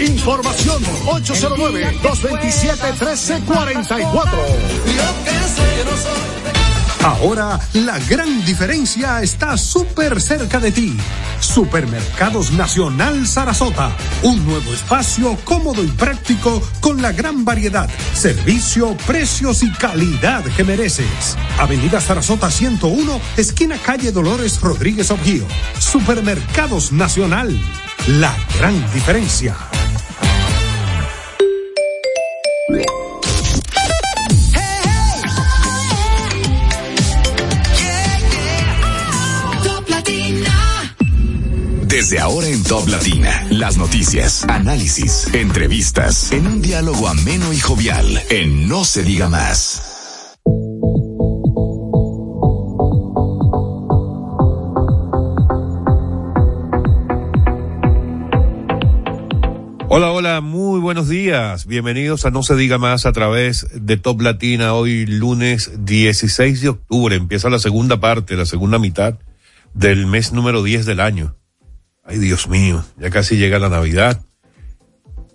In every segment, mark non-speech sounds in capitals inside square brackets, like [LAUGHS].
Información 809-227-1344. Ahora la gran diferencia está súper cerca de ti. Supermercados Nacional Sarasota. Un nuevo espacio cómodo y práctico con la gran variedad, servicio, precios y calidad que mereces. Avenida Sarasota 101, esquina calle Dolores Rodríguez Objío. Supermercados Nacional. La gran diferencia. Desde ahora en Top Latina, las noticias, análisis, entrevistas, en un diálogo ameno y jovial, en No se diga más. Hola, hola, muy buenos días. Bienvenidos a No se diga más a través de Top Latina. Hoy lunes 16 de octubre empieza la segunda parte, la segunda mitad del mes número 10 del año. Ay, Dios mío, ya casi llega la Navidad.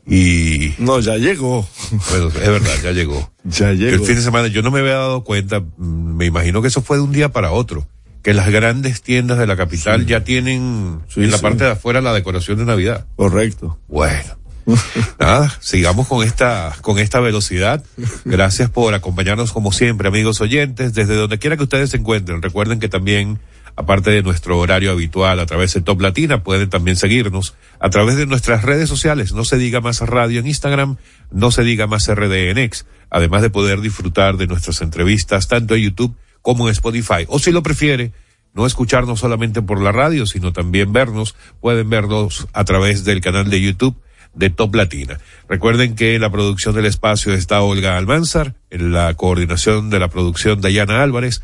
Y. No, ya llegó. Bueno, es verdad, ya llegó. [LAUGHS] ya llegó. El fin de semana yo no me había dado cuenta, mm, me imagino que eso fue de un día para otro. Que las grandes tiendas de la capital Sí. ya tienen Sí, en la sí. parte de afuera la decoración de Navidad. Correcto. Bueno. [LAUGHS] Nada, sigamos con esta, con esta velocidad. Gracias por acompañarnos como siempre, amigos oyentes, desde donde quiera que ustedes se encuentren. Recuerden que también, aparte de nuestro horario habitual a través de Top Latina, pueden también seguirnos a través de nuestras redes sociales. No se diga más radio en Instagram, no se diga más RD en X, además de poder disfrutar de nuestras entrevistas tanto en YouTube como en Spotify. O si lo prefiere, no escucharnos solamente por la radio, sino también vernos, pueden vernos a través del canal de YouTube de Top Latina. Recuerden que en la producción del espacio está Olga Almanzar, en la coordinación de la producción Dayana Álvarez,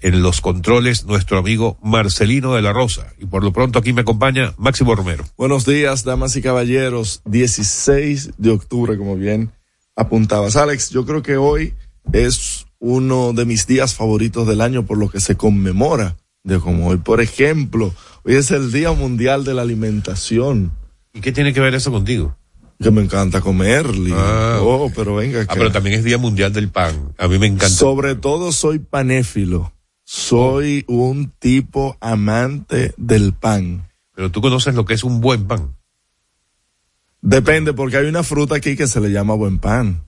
en los controles nuestro amigo Marcelino de la Rosa. Y por lo pronto aquí me acompaña Máximo Romero. Buenos días, damas y caballeros. 16 de octubre, como bien apuntabas. Alex, yo creo que hoy es uno de mis días favoritos del año por lo que se conmemora de como hoy. Por ejemplo, hoy es el Día Mundial de la Alimentación. ¿Y qué tiene que ver eso contigo? Que me encanta comer. Ah, oh, pero venga Ah, pero también es Día Mundial del Pan. A mí me encanta. Sobre todo soy panéfilo. Soy un tipo amante del pan. Pero tú conoces lo que es un buen pan. Depende, porque hay una fruta aquí que se le llama buen pan.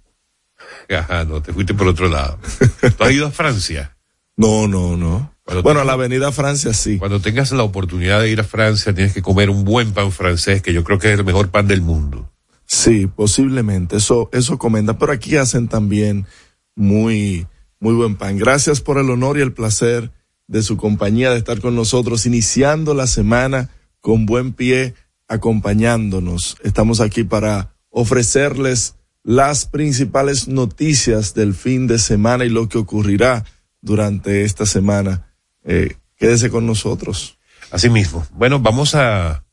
Ajá, no, te fuiste por otro lado. [LAUGHS] ¿Tú has ido a Francia? No, no, no. Cuando bueno, a la Avenida Francia sí. Cuando tengas la oportunidad de ir a Francia, tienes que comer un buen pan francés, que yo creo que es el mejor pan del mundo. Sí, posiblemente. Eso, eso comenta. Pero aquí hacen también muy, muy buen pan. Gracias por el honor y el placer de su compañía, de estar con nosotros, iniciando la semana con buen pie, acompañándonos. Estamos aquí para ofrecerles las principales noticias del fin de semana y lo que ocurrirá durante esta semana. Eh, quédese con nosotros. Asimismo. Bueno, vamos a,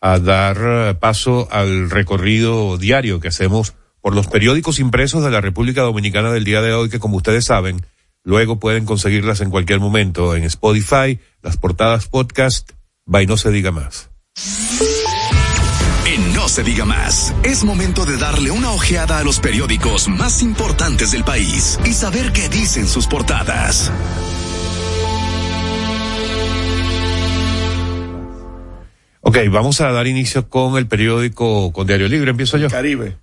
a dar eh, paso al recorrido diario que hacemos por los periódicos impresos de la República Dominicana del día de hoy, que como ustedes saben, luego pueden conseguirlas en cualquier momento en Spotify, las portadas podcast, by no se diga más. En No se diga más, es momento de darle una ojeada a los periódicos más importantes del país y saber qué dicen sus portadas. Ok, vamos a dar inicio con el periódico, con Diario Libre. Empiezo yo. Caribe.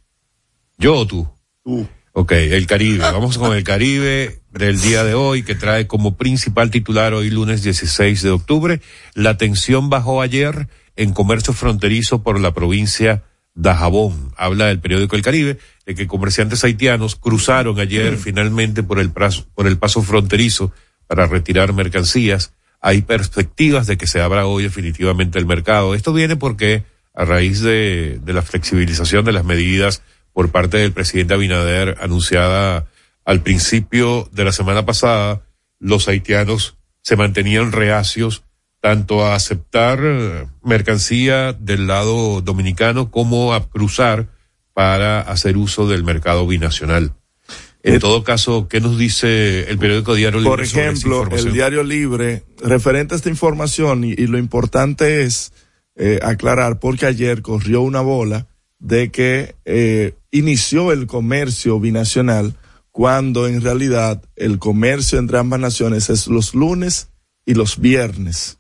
¿Yo o tú? Tú. Ok, el Caribe. Vamos con el Caribe del día de hoy, que trae como principal titular hoy lunes 16 de octubre. La tensión bajó ayer en comercio fronterizo por la provincia de Jabón. Habla el periódico El Caribe de que comerciantes haitianos cruzaron ayer finalmente por el, prazo- por el paso fronterizo para retirar mercancías. Hay perspectivas de que se abra hoy definitivamente el mercado. Esto viene porque a raíz de, de la flexibilización de las medidas por parte del presidente Abinader anunciada al principio de la semana pasada, los haitianos se mantenían reacios tanto a aceptar eh, mercancía del lado dominicano como a cruzar para hacer uso del mercado binacional. En Eh, todo caso, ¿qué nos dice el periódico Diario Libre? Por ejemplo, el diario libre, referente a esta información, y, y lo importante es eh, aclarar, porque ayer corrió una bola de que eh, inició el comercio binacional cuando en realidad el comercio entre ambas naciones es los lunes y los viernes.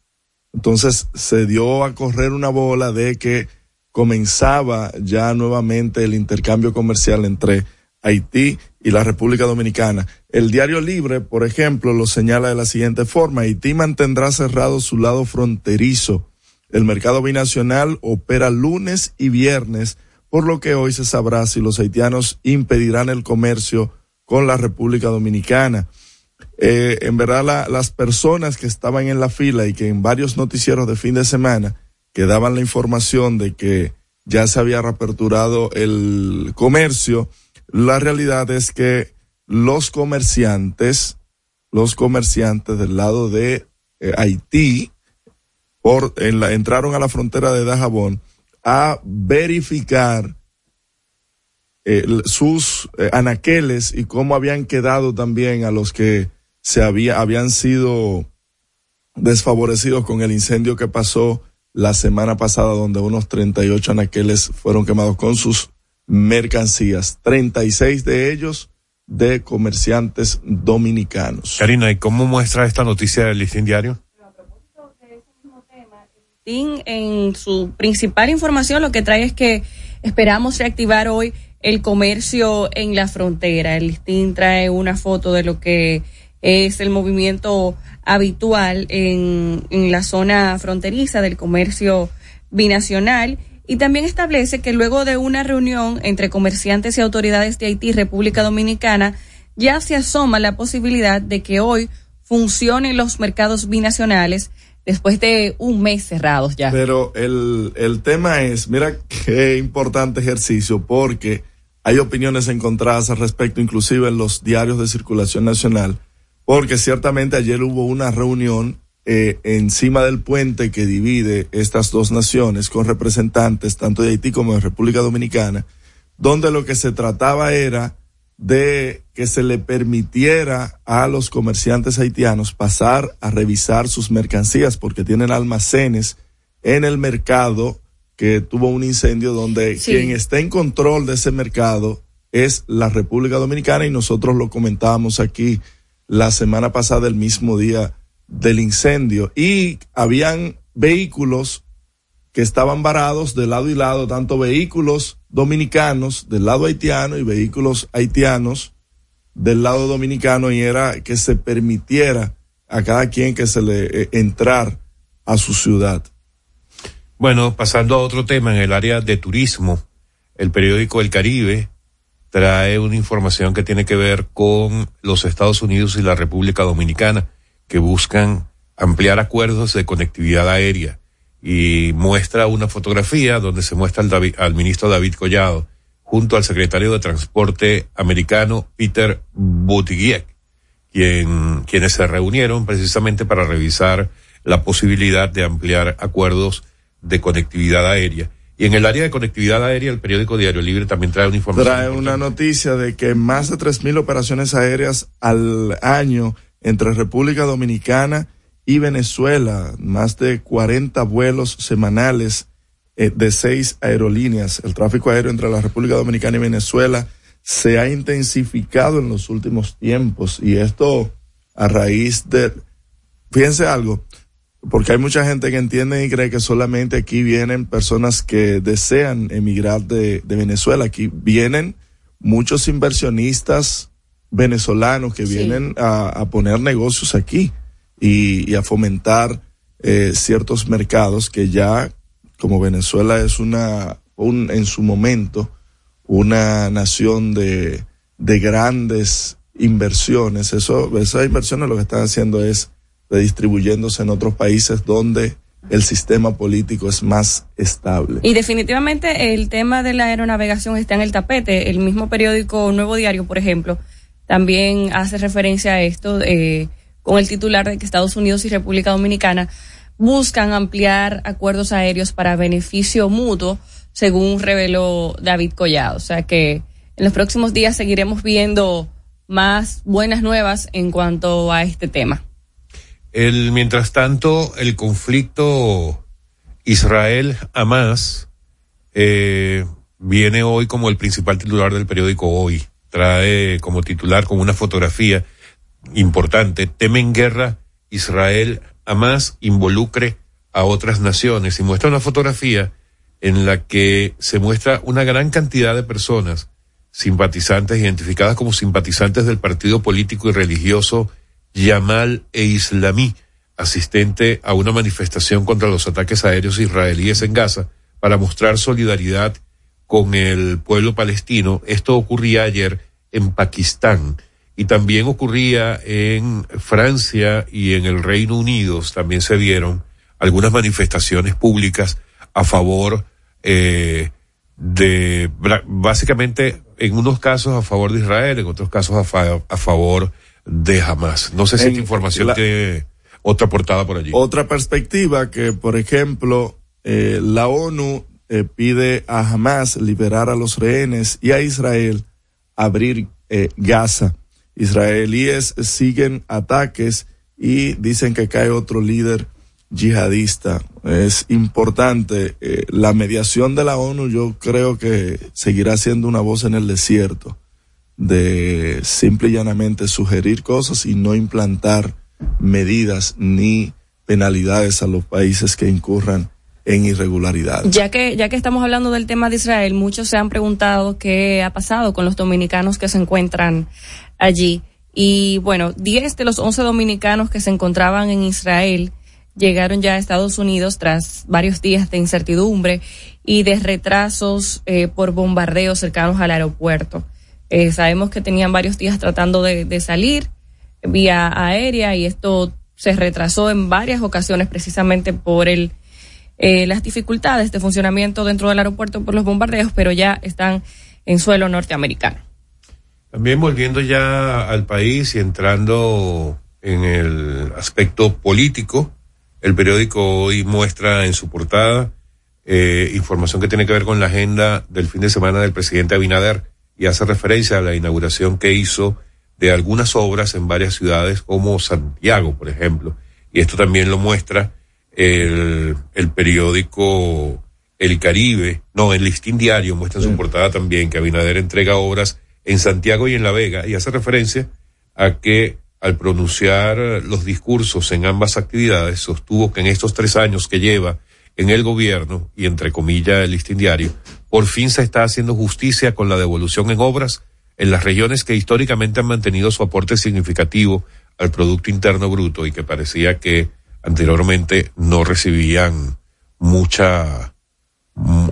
Entonces se dio a correr una bola de que comenzaba ya nuevamente el intercambio comercial entre Haití y la República Dominicana. El Diario Libre, por ejemplo, lo señala de la siguiente forma. Haití mantendrá cerrado su lado fronterizo. El mercado binacional opera lunes y viernes, por lo que hoy se sabrá si los haitianos impedirán el comercio con la República Dominicana. Eh, en verdad, las personas que estaban en la fila y que en varios noticieros de fin de semana que daban la información de que ya se había reaperturado el comercio, la realidad es que los comerciantes, los comerciantes del lado de eh, Haití, entraron a la frontera de Dajabón a verificar eh, sus eh, anaqueles y cómo habían quedado también a los que se había, habían sido desfavorecidos con el incendio que pasó la semana pasada donde unos 38 anaqueles fueron quemados con sus mercancías, 36 de ellos de comerciantes dominicanos. Karina, ¿y cómo muestra esta noticia del listín diario? En su principal información lo que trae es que esperamos reactivar hoy el comercio en la frontera. El listín trae una foto de lo que es el movimiento habitual en, en la zona fronteriza del comercio binacional y también establece que luego de una reunión entre comerciantes y autoridades de Haití y República Dominicana, ya se asoma la posibilidad de que hoy funcionen los mercados binacionales después de un mes cerrados ya. Pero el, el tema es, mira qué importante ejercicio, porque hay opiniones encontradas al respecto, inclusive en los diarios de circulación nacional, porque ciertamente ayer hubo una reunión eh, encima del puente que divide estas dos naciones con representantes tanto de Haití como de República Dominicana, donde lo que se trataba era de que se le permitiera a los comerciantes haitianos pasar a revisar sus mercancías porque tienen almacenes en el mercado que tuvo un incendio donde quien está en control de ese mercado es la República Dominicana y nosotros lo comentábamos aquí la semana pasada, el mismo día del incendio. Y habían vehículos que estaban varados de lado y lado, tanto vehículos dominicanos del lado haitiano y vehículos haitianos del lado dominicano y era que se permitiera a cada quien que se le eh, entrar a su ciudad. Bueno, pasando a otro tema en el área de turismo, el periódico El Caribe trae una información que tiene que ver con los Estados Unidos y la República Dominicana que buscan ampliar acuerdos de conectividad aérea y muestra una fotografía donde se muestra al, al ministro David Collado junto al secretario de Transporte americano Peter Buttigieg, quien, quienes se reunieron precisamente para revisar la posibilidad de ampliar acuerdos de conectividad aérea. Y en el área de conectividad aérea, el periódico Diario Libre también trae una información. Trae una noticia de que más de 3.000 operaciones aéreas al año entre República Dominicana y Venezuela, más de 40 vuelos semanales eh, de seis aerolíneas. El tráfico aéreo entre la República Dominicana y Venezuela se ha intensificado en los últimos tiempos y esto a raíz de, fíjense algo, porque hay mucha gente que entiende y cree que solamente aquí vienen personas que desean emigrar de, de Venezuela, aquí vienen muchos inversionistas venezolanos que vienen a, poner negocios aquí y, a fomentar eh, ciertos mercados que ya, como Venezuela es una, un, en su momento, una nación de, de grandes inversiones, eso, esas inversiones lo que están haciendo es redistribuyéndose en otros países donde el sistema político es más estable. Y definitivamente el tema de la aeronavegación está en el tapete. El mismo periódico Nuevo Diario, por ejemplo, también hace referencia a esto eh, con el titular de que Estados Unidos y República Dominicana buscan ampliar acuerdos aéreos para beneficio mutuo, según reveló David Collado. O sea que en los próximos días seguiremos viendo más buenas nuevas en cuanto a este tema. El, mientras tanto, el conflicto Israel-Hamas eh, viene hoy como el principal titular del periódico Hoy. Trae como titular, con una fotografía importante, temen guerra, Israel a más involucre a otras naciones y muestra una fotografía en la que se muestra una gran cantidad de personas simpatizantes, identificadas como simpatizantes del partido político y religioso Yamal e Islamí, asistente a una manifestación contra los ataques aéreos israelíes en Gaza para mostrar solidaridad con el pueblo palestino. Esto ocurría ayer en Pakistán y también ocurría en Francia y en el Reino Unido. También se vieron algunas manifestaciones públicas a favor eh, de, básicamente, en unos casos a favor de Israel, en otros casos a, a favor de Hamas. No sé si esta información tiene otra portada por allí. Otra perspectiva que, por ejemplo, eh, la ONU eh, pide a Hamas liberar a los rehenes y a Israel abrir eh, Gaza. Israelíes siguen ataques y dicen que cae otro líder yihadista. Es importante. Eh, la mediación de la ONU yo creo que seguirá siendo una voz en el desierto de simple y llanamente sugerir cosas y no implantar medidas ni penalidades a los países que incurran en irregularidades. Ya que, ya que estamos hablando del tema de Israel, muchos se han preguntado qué ha pasado con los dominicanos que se encuentran allí. Y bueno, 10 de los 11 dominicanos que se encontraban en Israel llegaron ya a Estados Unidos tras varios días de incertidumbre y de retrasos eh, por bombardeos cercanos al aeropuerto. Eh, sabemos que tenían varios días tratando de, salir vía aérea y esto se retrasó en varias ocasiones precisamente por el eh, las dificultades de funcionamiento dentro del aeropuerto por los bombardeos, pero ya están en suelo norteamericano. También volviendo ya al país y entrando en el aspecto político, el periódico hoy muestra en su portada eh, información que tiene que ver con la agenda del fin de semana del presidente Abinader y hace referencia a la inauguración que hizo de algunas obras en varias ciudades como Santiago, por ejemplo. Y esto también lo muestra el, el periódico El Caribe, no, el Listín Diario muestra en su portada también que Abinader entrega obras en Santiago y en La Vega y hace referencia a que al pronunciar los discursos en ambas actividades sostuvo que en estos tres años que lleva en el gobierno y entre comillas el listín diario, por fin se está haciendo justicia con la devolución en obras en las regiones que históricamente han mantenido su aporte significativo al Producto Interno Bruto y que parecía que anteriormente no recibían mucha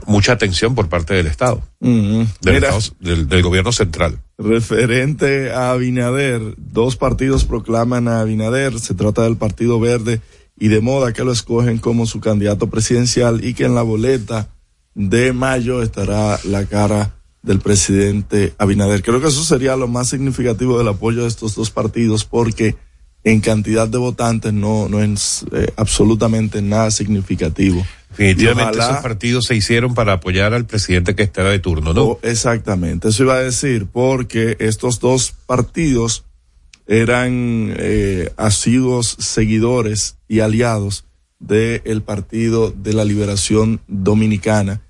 mucha atención por parte del Estado, del, del, gobierno central. Referente a Abinader, dos partidos proclaman a Abinader, se trata del Partido Verde y de Moda que lo escogen como su candidato presidencial y que en la boleta de mayo estará la cara del presidente Abinader. Creo que eso sería lo más significativo del apoyo de estos dos partidos porque en cantidad de votantes no, no es eh, absolutamente nada significativo. Definitivamente esos partidos se hicieron para apoyar al presidente que estará de turno, ¿no? Oh, exactamente, eso iba a decir, porque estos dos partidos eran eh, asiduos seguidores y aliados del Partido de la Liberación Dominicana,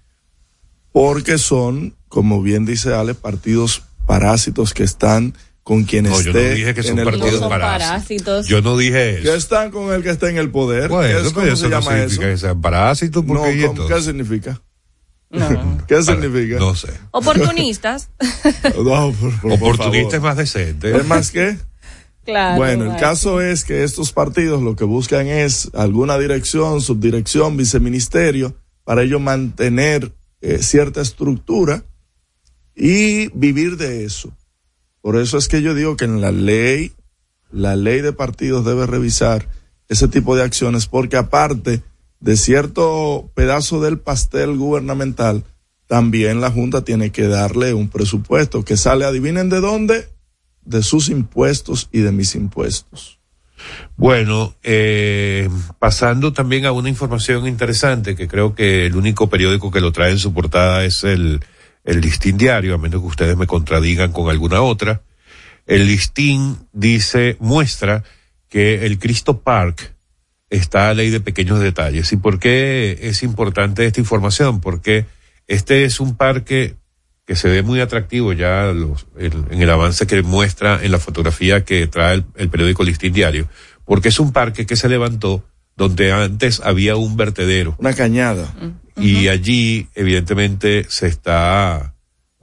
porque son, como bien dice Ale, partidos parásitos que están con quien no, Yo no dije que son partidos parásitos. Yo no dije eso. Que están con el que está en el poder. Bueno, ¿Qué ¿cómo se llama eso? que sean parásitos. No, ¿qué significa? No. [LAUGHS] ¿Qué significa? No sé. Oportunistas. [LAUGHS] no, por, por, Oportunistas más decentes. ¿Es más qué? Claro. Bueno, el caso es que estos partidos lo que buscan es alguna dirección, subdirección, viceministerio, para ello mantener eh, cierta estructura y vivir de eso. Por eso es que yo digo que en la ley, la ley de partidos debe revisar ese tipo de acciones porque aparte de cierto pedazo del pastel gubernamental, también la Junta tiene que darle un presupuesto que sale, adivinen de dónde, de sus impuestos y de mis impuestos. Bueno, eh, pasando también a una información interesante que creo que el único periódico que lo trae en su portada es el, el listín diario, a menos que ustedes me contradigan con alguna otra. El listín dice, muestra que el Cristo Park está a ley de pequeños detalles. ¿Y por qué es importante esta información? Porque Este es un parque que se ve muy atractivo ya los, en el avance que muestra en la fotografía que trae el, periódico Listín Diario, porque es un parque que se levantó donde antes había un vertedero. Una cañada. Y allí, evidentemente, se está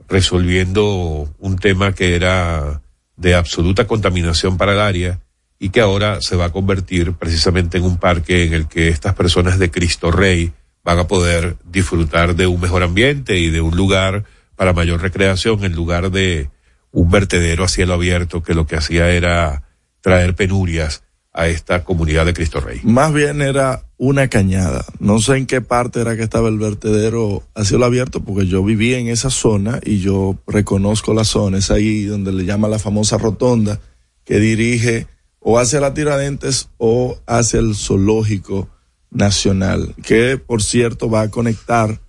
resolviendo un tema que era de absoluta contaminación para el área y que ahora se va a convertir precisamente en un parque en el que estas personas de Cristo Rey van a poder disfrutar de un mejor ambiente y de un lugar para mayor recreación en lugar de un vertedero a cielo abierto que lo que hacía era traer penurias a esta comunidad de Cristo Rey. Más bien era una cañada. No sé en qué parte era que estaba el vertedero a cielo abierto porque yo vivía en esa zona y yo reconozco la zona. Es ahí donde le llama la famosa rotonda que dirige o hacia la Tiradentes o hacia el zoológico nacional, que por cierto va a conectar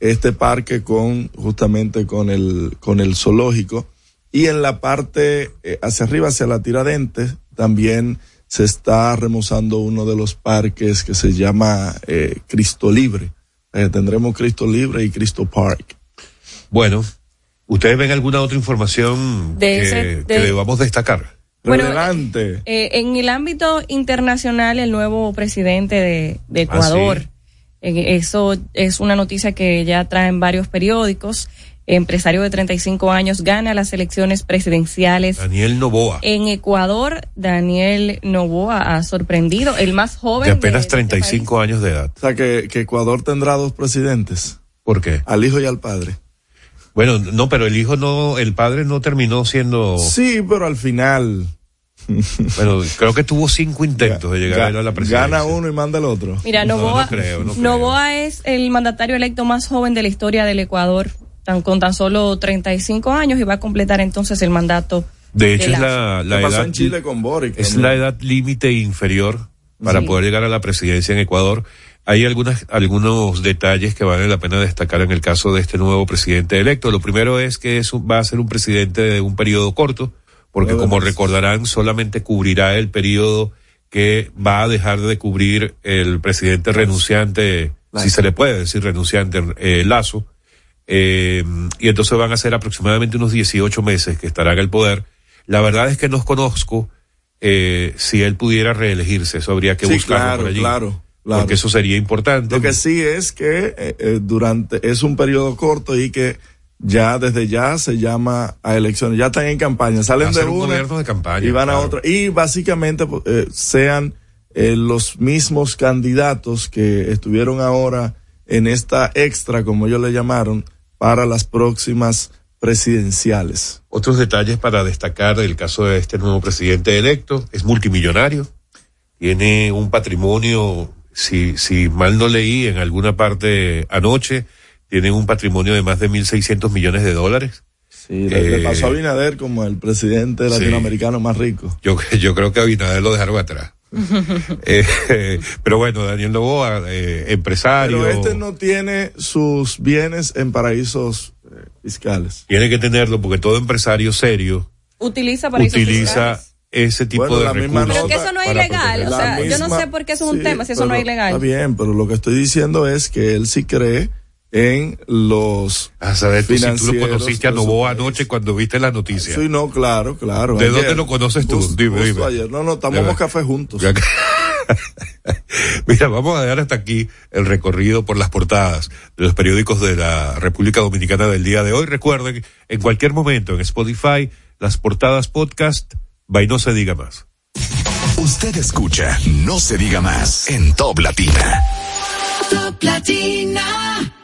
este parque con justamente con el con el zoológico y en la parte eh, hacia arriba hacia la Tiradentes también se está remozando uno de los parques que se llama eh, Cristo Libre. Eh, tendremos Cristo Libre y Cristo Park. Bueno, ¿ustedes ven alguna otra información que, debamos destacar? Bueno, Relevante. en el ámbito internacional, el nuevo presidente de, ah, Ecuador, eso es una noticia que ya traen varios periódicos. Empresario de 35 años gana las elecciones presidenciales. Daniel Novoa. En Ecuador, Daniel Novoa ha sorprendido, el más joven. De apenas 35 este años de edad. O sea, que, que Ecuador tendrá dos presidentes. ¿Por qué? Al hijo y al padre. Bueno, no, pero el hijo no, el padre no terminó siendo. Sí, pero al final. Bueno, creo que tuvo cinco [LAUGHS] intentos de llegar a la presidencia. Gana uno y manda el otro. Mira, Novoa, es el mandatario electo más joven de la historia del Ecuador, tan, con tan solo 35 años y va a completar entonces el mandato. De hecho, es la, edad. En Chile con Boric, es la edad límite inferior para poder llegar a la presidencia en Ecuador. Hay algunas, algunos detalles que vale la pena destacar en el caso de este nuevo presidente electo. Lo primero es que es, va a ser un presidente de un periodo corto porque como recordarán, solamente cubrirá el periodo que va a dejar de cubrir el presidente renunciante, si se le puede decir renunciante, eh, Lazo, eh, y entonces van a ser aproximadamente unos 18 meses que estará en el poder. La verdad es que no conozco eh, si él pudiera reelegirse, eso habría que buscarlo por allí. Claro, claro. Porque eso sería importante. Lo que sí es que eh, durante, es un periodo corto y que ya desde ya se llama a elecciones, ya están en campaña, salen de una de campaña, y van a otra y básicamente pues, eh, sean eh, los mismos candidatos que estuvieron ahora en esta extra, como ellos le llamaron, para las próximas presidenciales. Otros detalles para destacar del caso de este nuevo presidente electo, es multimillonario, tiene un patrimonio, si, si mal no leí en alguna parte anoche, tienen un patrimonio de más de 1.600 millones de dólares. Sí, le, pasó a eh, Abinader como el presidente latinoamericano más rico. Yo, yo creo que Abinader lo dejaron atrás. [LAUGHS] eh, pero bueno, Daniel Novoa, eh, empresario. Pero este no tiene sus bienes en paraísos eh, fiscales. Tiene que tenerlo porque todo empresario serio utiliza paraísos utiliza ese tipo de recursos. Pero que eso no es ilegal. O sea, yo no sé por qué eso es un tema, si eso no es ilegal. Está bien, pero lo que estoy diciendo es que él sí cree en los a saber tú si tú lo conociste a Novoa anoche cuando viste la noticia sí no claro claro ¿de dónde lo conoces tú? dime, dime. Ayer. no no tomamos café juntos [LAUGHS] Mira, vamos a dejar hasta aquí el recorrido por las portadas de los periódicos de la República Dominicana del día de hoy. Recuerden, en cualquier momento en Spotify, las portadas podcast, va y no se diga más. Usted escucha No se diga más en Top Latina. Top Latina.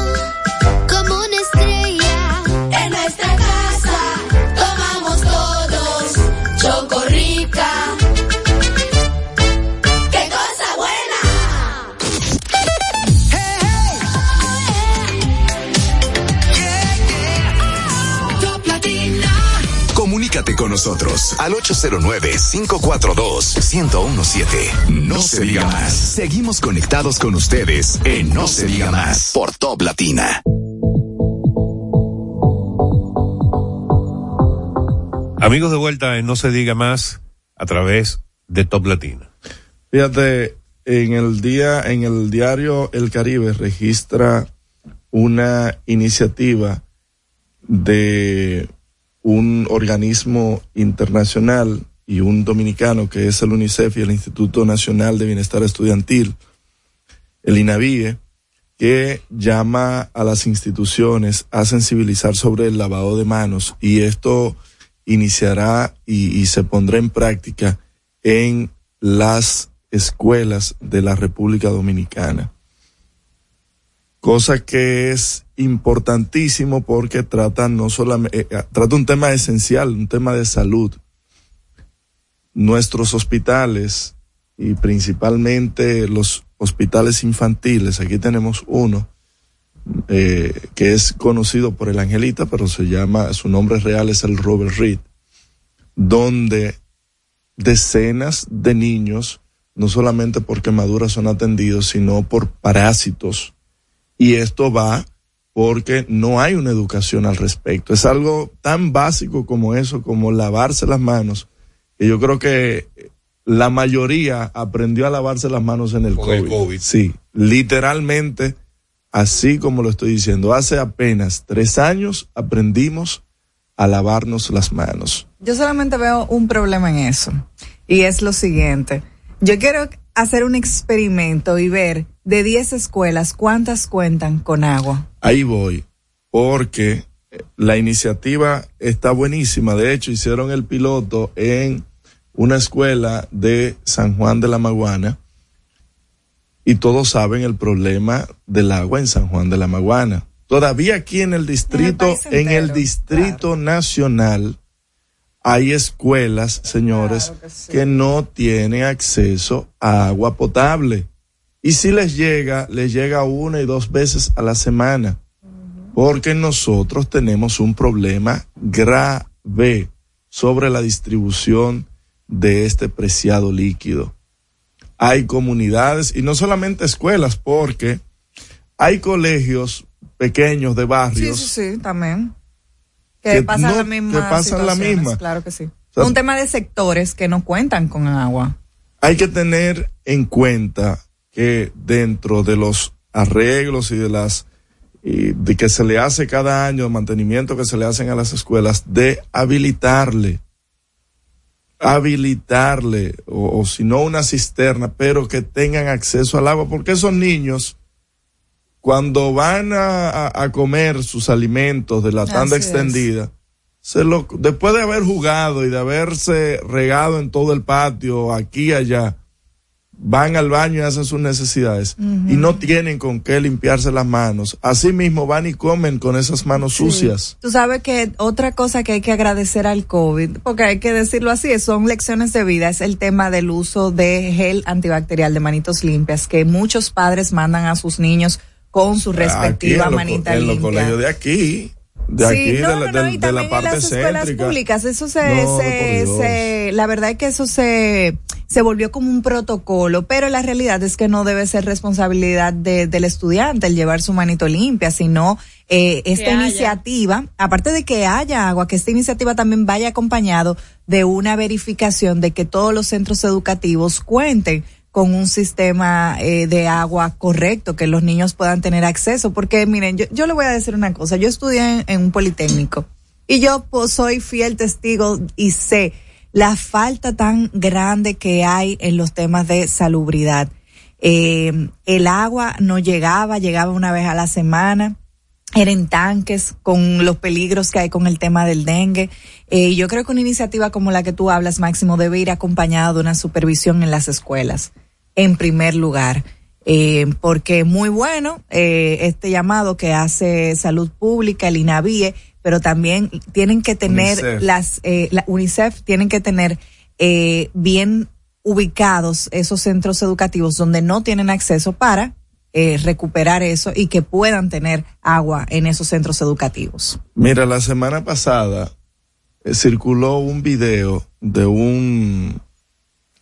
con nosotros al 809-542-1017. No, se diga más. Seguimos conectados con ustedes en No se diga más por Top Latina. Amigos de vuelta en No se diga más a través de Top Latina. Fíjate, en el día, en el diario El Caribe registra una iniciativa de un organismo internacional y un dominicano que es el UNICEF y el Instituto Nacional de Bienestar Estudiantil, el INAVIE, que llama a las instituciones a sensibilizar sobre el lavado de manos y esto iniciará y, y se pondrá en práctica en las escuelas de la República Dominicana. Cosa que es importantísimo porque trata no solamente, eh, trata un tema esencial, un tema de salud. Nuestros hospitales y principalmente los hospitales infantiles, aquí tenemos uno eh, que es conocido por el Angelita, pero se llama, su nombre real es el Robert Reed, donde decenas de niños, no solamente por quemaduras son atendidos, sino por parásitos. Y esto va porque no hay una educación al respecto. Es algo tan básico como eso, como lavarse las manos, que yo creo que la mayoría aprendió a lavarse las manos en el, Con COVID. el COVID. Sí, literalmente, así como lo estoy diciendo, hace apenas tres años aprendimos a lavarnos las manos. Yo solamente veo un problema en eso. Y es lo siguiente. Yo quiero hacer un experimento y ver de 10 escuelas cuántas cuentan con agua. Ahí voy, porque la iniciativa está buenísima. De hecho, hicieron el piloto en una escuela de San Juan de la Maguana y todos saben el problema del agua en San Juan de la Maguana. Todavía aquí en el distrito, en el distrito nacional, hay escuelas, señores, Claro que sí. que no tienen acceso a agua potable. Y si les llega, les llega una y dos veces a la semana. Porque nosotros tenemos un problema grave sobre la distribución de este preciado líquido. Hay comunidades, y no solamente escuelas, porque hay colegios pequeños de Sí, barrios sí, sí, también. Que, Que pasan no- la misma. que pasan la misma. Claro que sí. sea, un tema de sectores que no cuentan con agua. hay que tener en cuenta que dentro de los arreglos y de las y de que se le hace cada año, el mantenimiento que se le hacen a las escuelas, de habilitarle, habilitarle, o, o si no una cisterna, pero que tengan acceso al agua, porque esos niños, cuando van a, a- comer sus alimentos de la tanda Así es. extendida, se lo, después de haber jugado y de haberse regado en todo el patio, aquí y allá, van al baño y hacen sus necesidades y no tienen con qué limpiarse las manos. Asimismo van y comen con esas manos sucias. Tú sabes que otra cosa que hay que agradecer al COVID, porque hay que decirlo así, son lecciones de vida, es el tema del uso de gel antibacterial de manitos limpias, que muchos padres mandan a sus niños con su respectiva Aquí en los manita en los limpia. colegios de aquí. de aquí, Sí, de, no, la, no, de- no, y de la en las escuelas céntrica. públicas, eso se, No, se, se- la verdad es que eso se, se volvió como un protocolo, pero la realidad es que no debe ser responsabilidad de- del estudiante el llevar su manito limpia, sino eh, esta iniciativa, aparte de que haya agua, que esta iniciativa también vaya acompañado de una verificación de que todos los centros educativos cuenten con un sistema eh, de agua correcto, que los niños puedan tener acceso. Porque miren, yo, yo le voy a decir una cosa, yo estudié en, un politécnico y yo pues, soy fiel testigo y sé la falta tan grande que hay en los temas de salubridad. Eh, el agua no llegaba, llegaba una vez a la semana eran tanques con los peligros que hay con el tema del dengue. Eh, yo creo que una iniciativa como la que tú hablas, Máximo, debe ir acompañada de una supervisión en las escuelas, en primer lugar. Eh, porque muy bueno eh, este llamado que hace Salud Pública, el INAVIE, pero también tienen que tener UNICEF. las, eh, la UNICEF tienen que tener eh, bien ubicados esos centros educativos donde no tienen acceso para eh, recuperar eso y que puedan tener agua en esos centros educativos. Mira, la semana pasada eh, circuló un video de un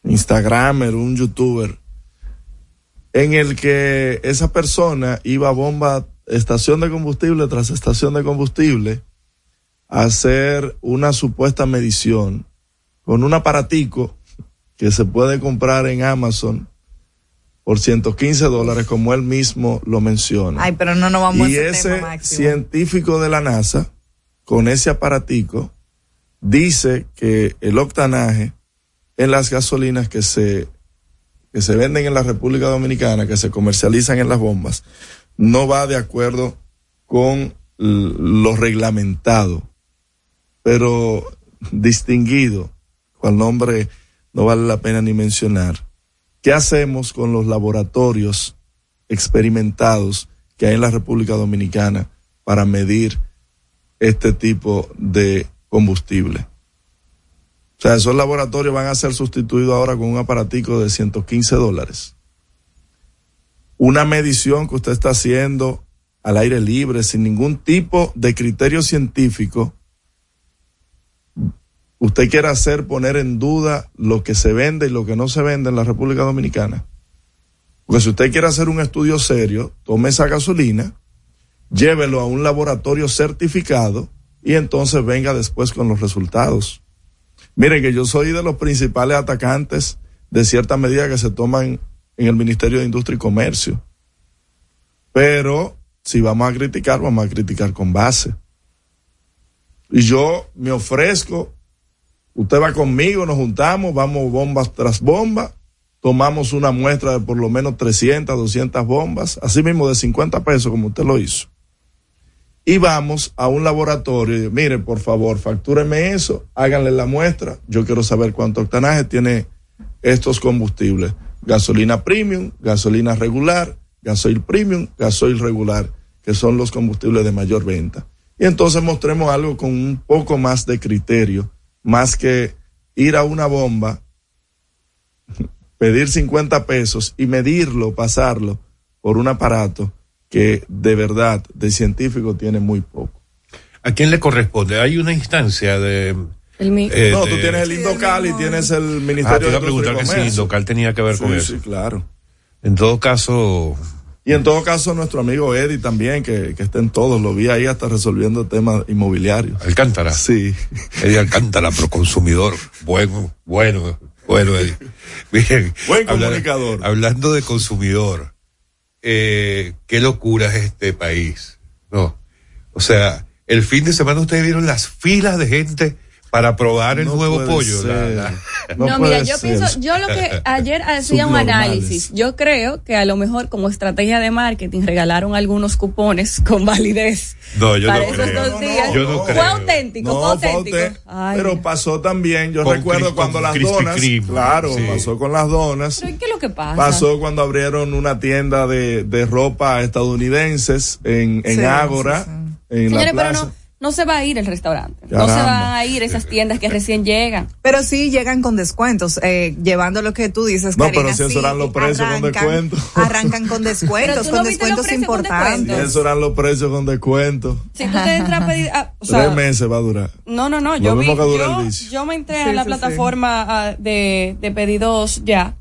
Instagramer, un youtuber, en el que esa persona iba a bomba, estación de combustible tras estación de combustible, a hacer una supuesta medición con un aparatico que se puede comprar en Amazon por 115 dólares, como él mismo lo menciona. Ay, pero no nos vamos a Y ese, ese tema, Máximo. científico de la NASA, con ese aparatico, dice que el octanaje en las gasolinas que se, que se venden en la República Dominicana, que se comercializan en las bombas, no va de acuerdo con lo reglamentado, pero distinguido, cual nombre no vale la pena ni mencionar. ¿Qué hacemos con los laboratorios experimentados que hay en la República Dominicana para medir este tipo de combustible? O sea, esos laboratorios van a ser sustituidos ahora con un aparatico de 115 dólares. Una medición que usted está haciendo al aire libre, sin ningún tipo de criterio científico, usted quiere hacer poner en duda lo que se vende y lo que no se vende en la República Dominicana. Porque si usted quiere hacer un estudio serio, tome esa gasolina, llévelo a un laboratorio certificado y entonces venga después con los resultados. Miren que yo soy de los principales atacantes de ciertas medidas que se toman en el Ministerio de Industria y Comercio. Pero si vamos a criticar, vamos a criticar con base. Y yo me ofrezco, usted va conmigo, nos juntamos, vamos bombas tras bombas, tomamos una muestra de por lo menos 300, 200 bombas, así mismo de 50 pesos como usted lo hizo. Y vamos a un laboratorio y mire, por favor, factúreme eso, háganle la muestra, yo quiero saber cuánto octanaje tiene estos combustibles. Gasolina premium, gasolina regular, gasoil premium, gasoil regular, que son los combustibles de mayor venta. Y entonces mostremos algo con un poco más de criterio, más que ir a una bomba, [LAUGHS] pedir 50 pesos y medirlo, pasarlo por un aparato que de verdad de científico tiene muy poco. ¿A quién le corresponde? Hay una instancia de... El eh, no, de- tú tienes el Indocal y tienes el Ah, Ministerio te iba a de preguntar que si. Indocal tenía que ver con Sí, eso. Sí, claro. En todo caso, Y en todo caso, nuestro amigo Eddie también, que, que está en todos, lo vi ahí hasta resolviendo temas inmobiliarios. Alcántara. Sí. Eddie Alcántara, proconsumidor. Bueno, bueno, bueno, Eddie. Bien. Buen comunicador. hablando de consumidor, eh, qué locura es este país. No. O sea, el fin de semana ustedes vieron las filas de gente para probar el No nuevo pollo. La- la- [LAUGHS] No, No mira, yo ser. pienso, yo lo que [LAUGHS] ayer hacía un análisis, yo creo que a lo mejor como estrategia de marketing regalaron algunos cupones con validez No, yo para no esos creo. dos días. Yo no fue creo. auténtico, fue No, fue auténtico. auténtico. Ay, Pero pasó también, yo Con recuerdo Cri- cuando las Krispy donas, Kreme, claro, sí. pasó con las donas, pero ¿qué es lo que pasa? pasó cuando abrieron una tienda de, de ropa estadounidenses en, en Sí, Ágora, sí, en Señores, la pero plaza. no, no se va a ir el restaurante. No se van a ir esas tiendas que recién llegan. Pero sí llegan con descuentos, eh, llevando lo que tú dices, No, Karina, pero si eso sí, eran los precios con arrancan- descuento. Arrancan con [LAUGHS] descuentos, no con descuentos con importantes. descuento. Y eso eran los precios con descuento. Si tú te entras a pedir, ah, o sea, Tres meses va a durar. No, no, no. Yo, vi, yo, yo me entré Sí, a la sí, plataforma ah, de, de pedidos ya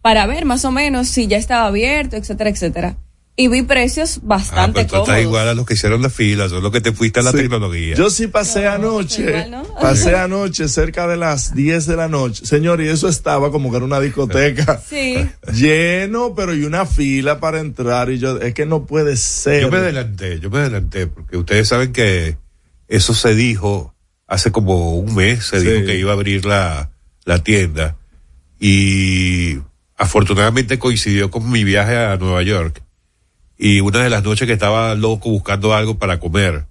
para ver más o menos si ya estaba abierto, etcétera, etcétera. Y vi precios Ah, bastante pero tú estás cómodos. igual a los que hicieron la fila, solo que te fuiste a la Sí. tecnología. Yo sí pasé anoche, igual, ¿no? [LAUGHS] pasé anoche cerca de las 10 de la noche. Señor, y eso estaba como que era una discoteca. [LAUGHS] Sí. Lleno, pero y una fila para entrar. Y yo, es que no puede ser. Yo me adelanté, yo me adelanté, porque ustedes saben que eso se dijo hace como un mes, se Sí. dijo que iba a abrir la, la tienda. Y afortunadamente coincidió con mi viaje a Nueva York. Y una de las noches que estaba loco buscando algo para comer,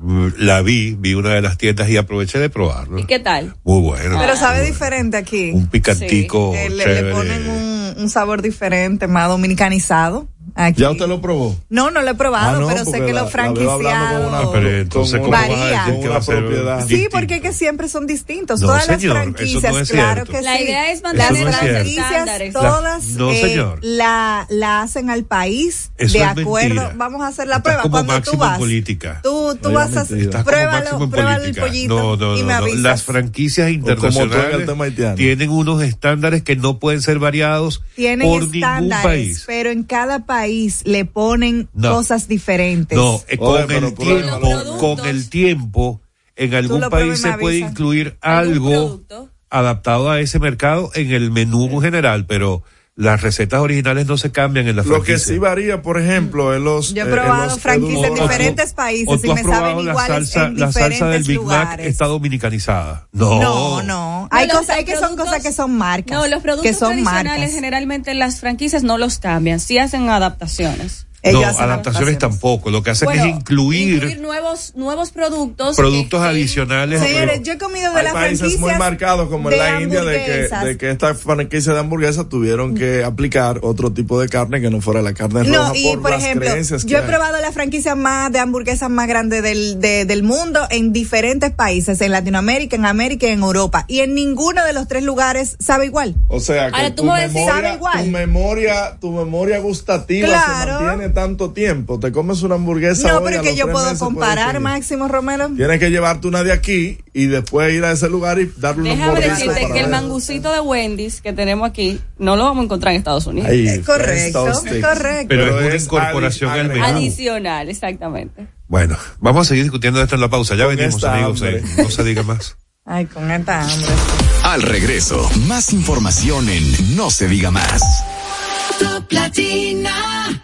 mm, la vi, vi una de las tiendas y aproveché de probarlo. ¿Y qué tal? Muy bueno. Pero sabe diferente aquí. Un picantico. Eh, le, le ponen un, un sabor diferente, más dominicanizado. Aquí. ¿Ya usted lo probó? No, no lo he probado, Ah, no, pero sé que la- los la franquiciados. Pero entonces, ¿cómo una- vas a decir varía. que va a ser Con una propiedad. Sí, porque es que siempre son distintos. No, Todas señor, las franquicias, no claro que La sí. idea es las mantener cierto. franquicias todas La- no, eh, la, la hacen al país Eso de acuerdo. mentira. Vamos a hacer la Estás prueba como cuando tú máximo en vas. política. Tú, tú vas a pruébalo, prueba el pollito No, no, y me avisas. Las franquicias tú internacionales tienen unos estándares que no pueden ser variados tienen por ningún estándares, país. pero en cada país le ponen No. cosas diferentes. No, eh, con el tiempo, con el tiempo, en algún país se puede incluir ¿Algún algo producto? adaptado a ese mercado en el menú general, pero las recetas originales no se cambian en la Lo que franquicia. sí varía, por ejemplo, en los. Yo he eh, probado los franquicias en o diferentes países o tú y has me saben la iguales salsa, en la salsa del diferentes Big Mac lugares. está dominicanizada. No. No, no. Hay cosas, hay que son cosas que son marcas. No, los productos que son tradicionales marcas. generalmente las franquicias no los cambian, sí hacen adaptaciones. Ellos no, adaptaciones tampoco. Lo que hacen Bueno, es incluir, incluir nuevos nuevos productos productos que- adicionales. Señores, yo he comido de Hay las países franquicias muy marcados como en la India de que, de que esta franquicia de hamburguesas tuvieron que aplicar otro tipo de carne que no fuera la carne roja No, y por, por las ejemplo, creencias yo he hay. probado la franquicia más de hamburguesas más grande del, de- del mundo en diferentes países, en Latinoamérica, en América y en Europa. Y en ninguno de los tres lugares sabe igual. O sea, que Ahora, tú tu, me ¿sabe memoria, igual? tu memoria, tu memoria gustativa Claro. se mantiene tanto tiempo. Te comes una hamburguesa No, hoy, pero que yo puedo comparar. Máximo Romero. Tienes que llevarte una de aquí y después ir a ese lugar y darle Déjame mordida decirte para que el mangucito de Wendy's que tenemos aquí no lo vamos a encontrar en Estados Unidos. Ahí, Es correcto, es correcto. Pero, Pero es una incorporación adi- al menú. Adicional, exactamente. Bueno, vamos a seguir discutiendo esto en la pausa. Ya Con venimos, amigos. eh, no se diga más. [LAUGHS] Ay, con esta hambre. Al regreso, más información en No se diga más. Top Latina.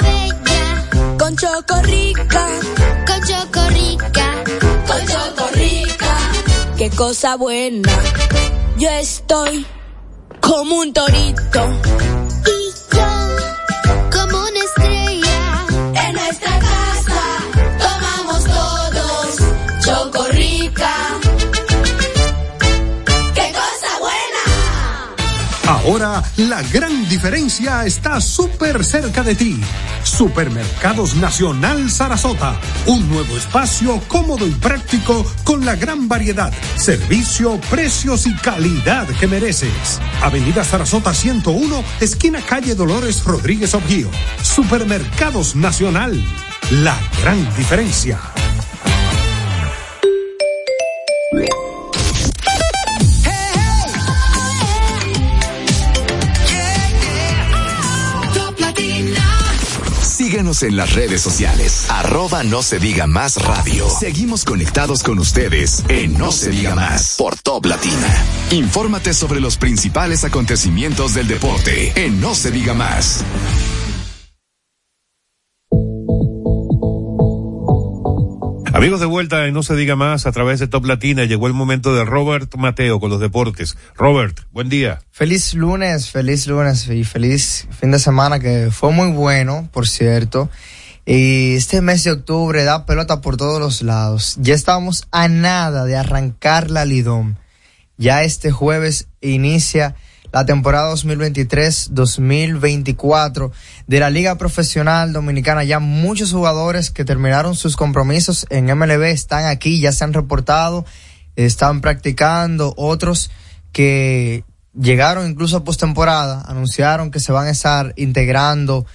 con Chocorrica, con chocorrica. con Chocorrica. Qué cosa buena. Yo estoy como un torito Y yo, como una estrella, Ahora la gran diferencia está súper cerca de ti. Supermercados Nacional Sarasota. Un nuevo espacio cómodo y práctico con la gran variedad, servicio, precios y calidad que mereces. Avenida Sarasota 101, esquina calle Dolores Rodríguez Objío. Supermercados Nacional. La gran diferencia. En las redes sociales. Arroba no se diga más radio. Seguimos conectados con ustedes en No se diga más por Top Latina. Infórmate sobre los principales acontecimientos del deporte en No se diga más. Amigos de vuelta en No se diga más a través de Top Latina, llegó el momento de Robert Mateo con los deportes. Robert, buen día. Feliz lunes, feliz lunes y feliz fin de semana que fue muy bueno, por cierto. Y este mes de octubre da pelota por todos los lados. Ya estamos a nada de arrancar la Lidom. Ya este jueves inicia la temporada 2023-2024 de la Liga Profesional Dominicana. Ya muchos jugadores que terminaron sus compromisos en MLB están aquí, ya se han reportado, están practicando, otros que llegaron incluso a postemporada, anunciaron que se van a estar integrando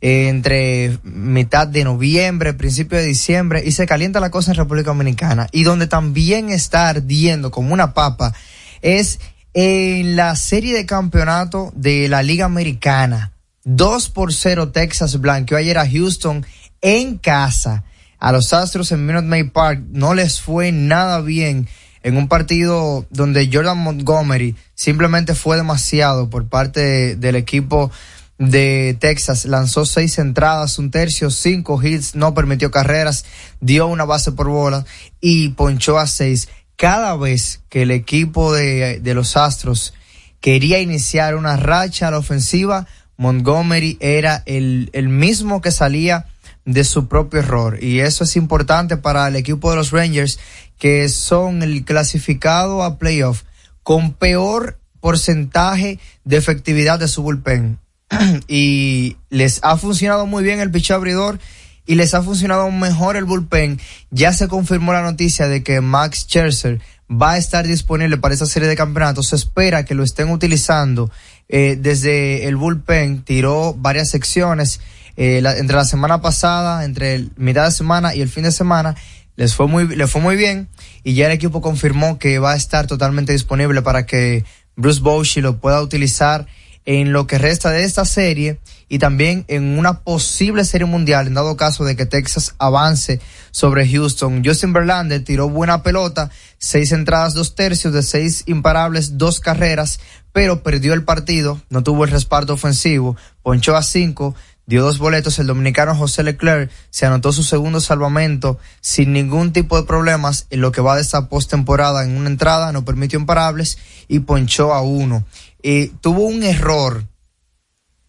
entre mitad de noviembre, principio de diciembre, y se calienta la cosa en República Dominicana. Y donde también está ardiendo como una papa es en la serie de campeonato de la Liga Americana. 2 por 0 Texas blanqueó ayer a Houston en casa. A los Astros en Minute Maid Park no les fue nada bien en un partido donde Jordan Montgomery simplemente fue demasiado por parte de- del equipo de Texas. Lanzó seis entradas, un tercio, cinco hits, no permitió carreras, dio una base por bola y ponchó a seis. Cada vez que el equipo de, de los Astros quería iniciar una racha a la ofensiva, Montgomery era el, el mismo que salía de su propio error. Y eso es importante para el equipo de los Rangers, que son el clasificado a playoff con peor porcentaje de efectividad de su bullpen. [CLEARS THROAT] y les ha funcionado muy bien el picheo abridor y les ha funcionado mejor el bullpen. Ya se confirmó la noticia de que Max Scherzer va a estar disponible para esta serie de campeonatos. Se espera que lo estén utilizando eh, desde el bullpen. Tiró varias secciones eh, la- entre la semana pasada, entre el mitad de semana y el fin de semana. Les fue muy, le fue muy bien y ya el equipo confirmó que va a estar totalmente disponible para que Bruce Bochy lo pueda utilizar en lo que resta de esta serie y también en una posible serie mundial en dado caso de que Texas avance sobre Houston. Justin Verlander tiró buena pelota, seis entradas, dos tercios de seis imparables, dos carreras, pero perdió el partido, no tuvo el respaldo ofensivo, ponchó a cinco, dio dos boletos, el dominicano José Leclerc se anotó su segundo salvamento sin ningún tipo de problemas en lo que va de esta postemporada en una entrada, no permitió imparables y ponchó a uno. Eh, tuvo un error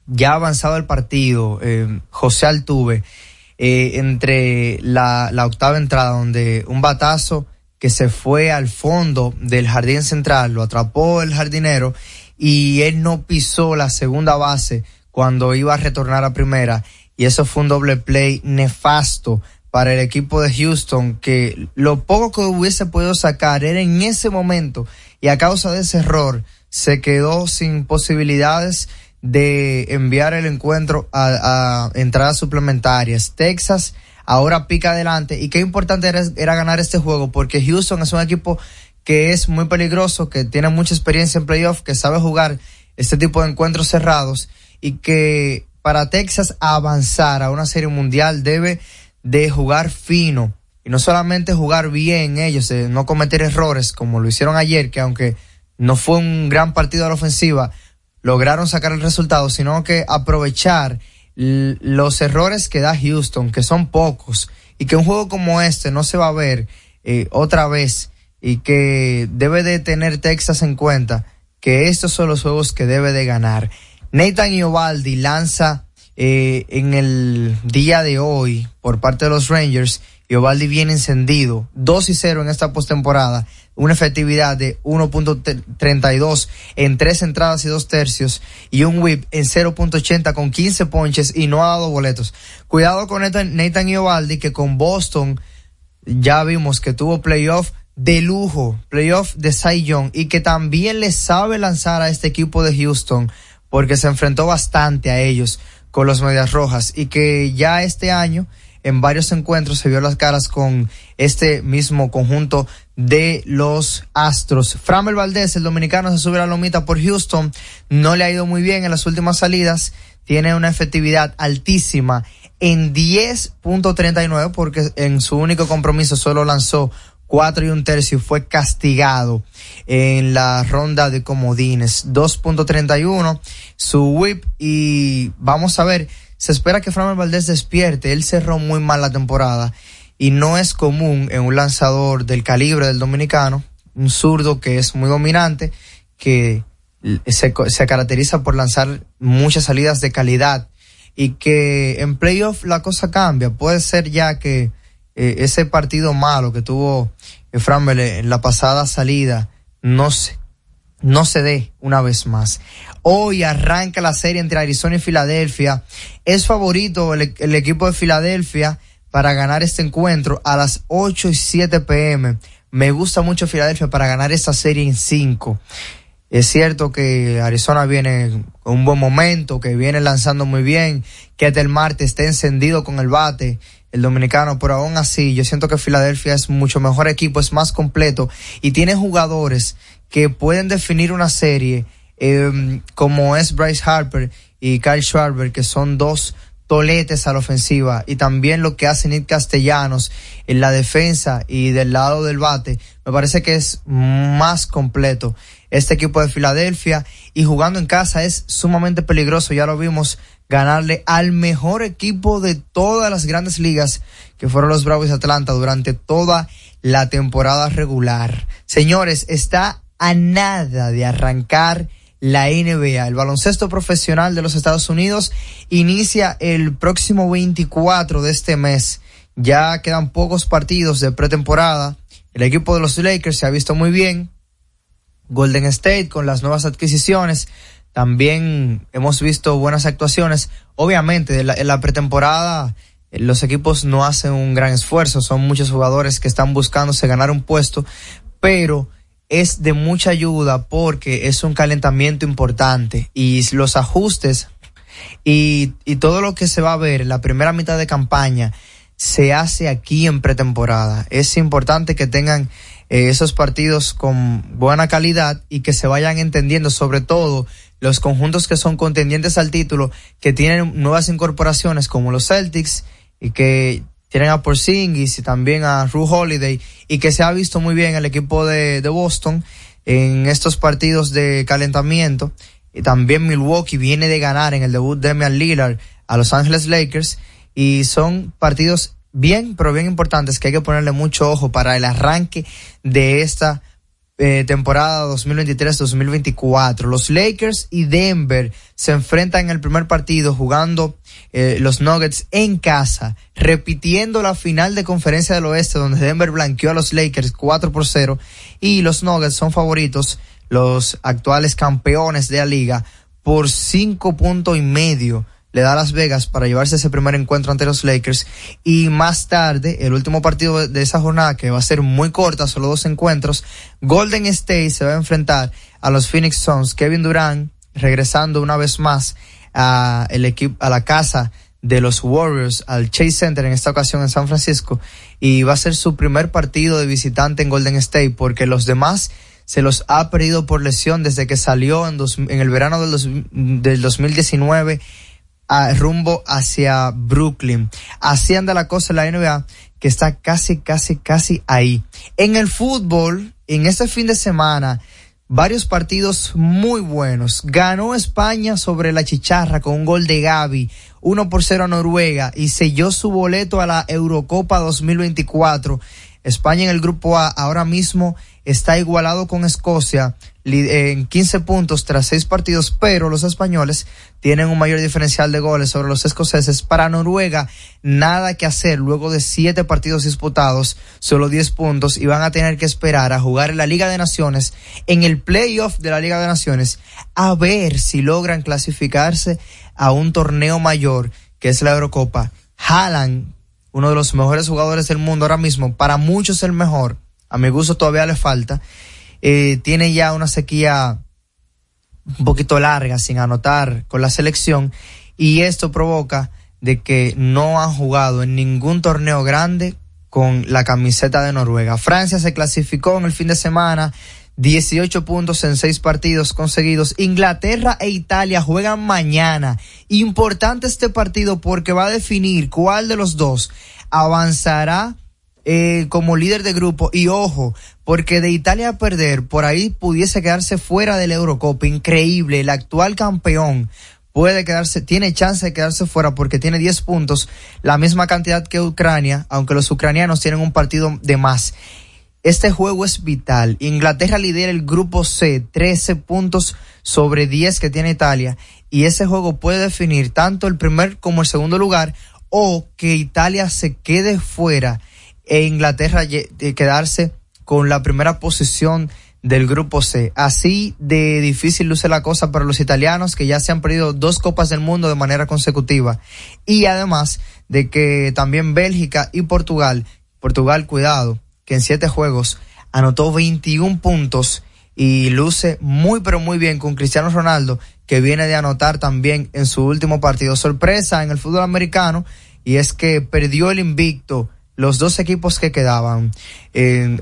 ya avanzado el partido, eh, José Altuve, eh, entre la, la octava entrada, donde un batazo que se fue al fondo del jardín central, lo atrapó el jardinero y él no pisó la segunda base cuando iba a retornar a primera y eso fue un doble play nefasto para el equipo de Houston que lo poco que hubiese podido sacar era en ese momento y a causa de ese error se quedó sin posibilidades de enviar el encuentro a, entradas suplementarias. Texas ahora pica adelante y qué importante era, ganar este juego porque Houston es un equipo que es muy peligroso, que tiene mucha experiencia en playoff, que sabe jugar este tipo de encuentros cerrados y que para Texas avanzar a una serie mundial debe de jugar fino y no solamente jugar bien ellos, eh, no cometer errores como lo hicieron ayer, que aunque no fue un gran partido a la ofensiva, lograron sacar el resultado, sino que aprovechar los errores que da Houston, que son pocos, y que un juego como este no se va a ver eh, otra vez, y que debe de tener Texas en cuenta que estos son los juegos que debe de ganar. Nathan Iovaldi lanza eh, en el día de hoy por parte de los Rangers. Iovaldi viene encendido, 2 y 0 en esta postemporada, una efectividad de 1.32 en tres entradas y dos tercios y un whip en 0.80 con 15 ponches y no ha dado boletos. Cuidado con Nathan, Iovaldi que con Boston ya vimos que tuvo playoff de lujo, playoff de Cy Young y que también le sabe lanzar a este equipo de Houston porque se enfrentó bastante a ellos con los Medias Rojas y que ya este año en varios encuentros se vio las caras con este mismo conjunto de los Astros. Framel Valdez, el dominicano, se sube a la lomita por Houston, no le ha ido muy bien en las últimas salidas, tiene una efectividad altísima en 10.39 porque en su único compromiso solo lanzó cuatro y un tercio fue castigado en la ronda de comodines. 2.31 su whip y vamos a ver se espera que Framber Valdez despierte él cerró muy mal la temporada y no es común en un lanzador del calibre del dominicano un zurdo que es muy dominante que se, se caracteriza por lanzar muchas salidas de calidad y que en playoff la cosa cambia. Puede ser ya que eh, ese partido malo que tuvo eh, en la pasada salida no se, no se dé una vez más. Hoy arranca la serie entre Arizona y Filadelfia. Es favorito el, el equipo de Filadelfia para ganar este encuentro a las 8 y 7 pm. Me gusta mucho Filadelfia para ganar esta serie en 5. Es cierto que Arizona viene con un buen momento, que viene lanzando muy bien, que hasta el martes esté encendido con el bate, el dominicano, pero aún así yo siento que Filadelfia es mucho mejor equipo, es más completo y tiene jugadores que pueden definir una serie eh, como es Bryce Harper y Kyle Schwarber, que son dos toletes a la ofensiva y también lo que hace Nick Castellanos en la defensa y del lado del bate, me parece que es más completo este equipo de Filadelfia y jugando en casa es sumamente peligroso, ya lo vimos ganarle al mejor equipo de todas las grandes ligas que fueron los Bravos de Atlanta durante toda la temporada regular. Señores, está a nada de arrancar la NBA. El baloncesto profesional de los Estados Unidos inicia el próximo 24 de este mes. Ya quedan pocos partidos de pretemporada. El equipo de los Lakers se ha visto muy bien. Golden State con las nuevas adquisiciones. También hemos visto buenas actuaciones. Obviamente, en la, pretemporada eh, los equipos no hacen un gran esfuerzo. Son muchos jugadores que están buscándose ganar un puesto, pero es de mucha ayuda porque es un calentamiento importante y los ajustes y, y todo lo que se va a ver la primera mitad de campaña se hace aquí en pretemporada. Es importante que tengan eh, esos partidos con buena calidad y que se vayan entendiendo sobre todo los conjuntos que son contendientes al título, que tienen nuevas incorporaciones como los Celtics y que tienen a Porzingis y también a Ru Holiday y que se ha visto muy bien el equipo de, de Boston en estos partidos de calentamiento. Y también Milwaukee viene de ganar en el debut de Damian Lillard a Los Angeles Lakers y son partidos bien, pero bien importantes que hay que ponerle mucho ojo para el arranque de esta eh, temporada 2023-2024. Los Lakers y Denver se enfrentan en el primer partido jugando eh, los Nuggets en casa, repitiendo la final de conferencia del oeste donde Denver blanqueó a los Lakers 4 por 0 y los Nuggets son favoritos, los actuales campeones de la liga, por cinco puntos y medio le da a Las Vegas para llevarse ese primer encuentro ante los Lakers. Y más tarde, el último partido de, esa jornada que va a ser muy corta, solo dos encuentros, Golden State se va a enfrentar a los Phoenix Suns, Kevin Durant regresando una vez más a el equipo a la casa de los Warriors al Chase Center en esta ocasión en San Francisco. Y va a ser su primer partido de visitante en Golden State porque los demás se los ha perdido por lesión desde que salió en, dos, en el verano del, dos, del 2019 a, rumbo hacia Brooklyn. Así anda la cosa en la NBA que está casi, casi, casi ahí. En el fútbol, en este fin de semana, varios partidos muy buenos. Ganó España sobre la Chicharra con un gol de Gaby, 1 por 0 a Noruega y selló su boleto a la Eurocopa 2024. España en el grupo A ahora mismo está igualado con Escocia en 15 puntos tras 6 partidos, pero los españoles tienen un mayor diferencial de goles sobre los escoceses. Para Noruega, nada que hacer luego de 7 partidos disputados, solo 10 puntos y van a tener que esperar a jugar en la Liga de Naciones, en el playoff de la Liga de Naciones, a ver si logran clasificarse a un torneo mayor que es la Eurocopa. Haaland, uno de los mejores jugadores del mundo ahora mismo, para muchos el mejor, a mi gusto todavía le falta, eh, tiene ya una sequía un poquito larga sin anotar con la selección y esto provoca de que no han jugado en ningún torneo grande con la camiseta de Noruega. Francia se clasificó en el fin de semana 18 puntos en seis partidos conseguidos. Inglaterra e Italia juegan mañana. Importante este partido porque va a definir cuál de los dos avanzará eh, como líder de grupo. Y ojo, porque de Italia a perder, por ahí pudiese quedarse fuera del Eurocopa. Increíble, el actual campeón puede quedarse, tiene chance de quedarse fuera porque tiene 10 puntos, la misma cantidad que Ucrania, aunque los ucranianos tienen un partido de más. Este juego es vital. Inglaterra lidera el grupo C, 13 puntos sobre 10 que tiene Italia. Y ese juego puede definir tanto el primer como el segundo lugar o que Italia se quede fuera e Inglaterra de quedarse con la primera posición del grupo C. Así de difícil luce la cosa para los italianos que ya se han perdido dos copas del mundo de manera consecutiva. Y además de que también Bélgica y Portugal, Portugal cuidado, que en siete juegos anotó 21 puntos y luce muy pero muy bien con Cristiano Ronaldo que viene de anotar también en su último partido. Sorpresa en el fútbol americano y es que perdió el invicto los dos equipos que quedaban.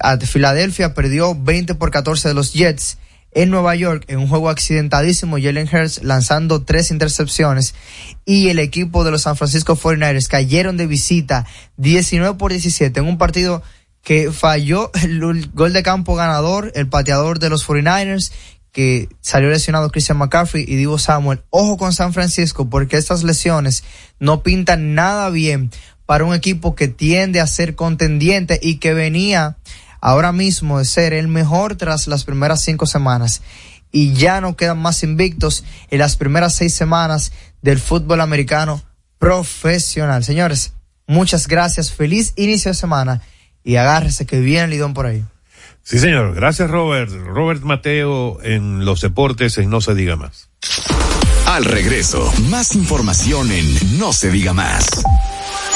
A Filadelfia perdió 20 por 14 de los Jets. En Nueva York, en un juego accidentadísimo, Jalen Hurts lanzando tres intercepciones y el equipo de los San Francisco 49ers cayeron de visita 19 por 17 en un partido que falló el gol de campo ganador, el pateador de los 49ers, que salió lesionado Christian McCaffrey y Divo Samuel. Ojo con San Francisco porque estas lesiones no pintan nada bien para un equipo que tiende a ser contendiente y que venía ahora mismo de ser el mejor tras las primeras cinco semanas. Y ya no quedan más invictos en las primeras seis semanas del fútbol americano profesional. Señores, muchas gracias. Feliz inicio de semana y agárrese que viene el lidón por ahí. Sí, señor. Gracias, Robert. Robert Mateo en los deportes en No se diga más. Al regreso, más información en No se diga más.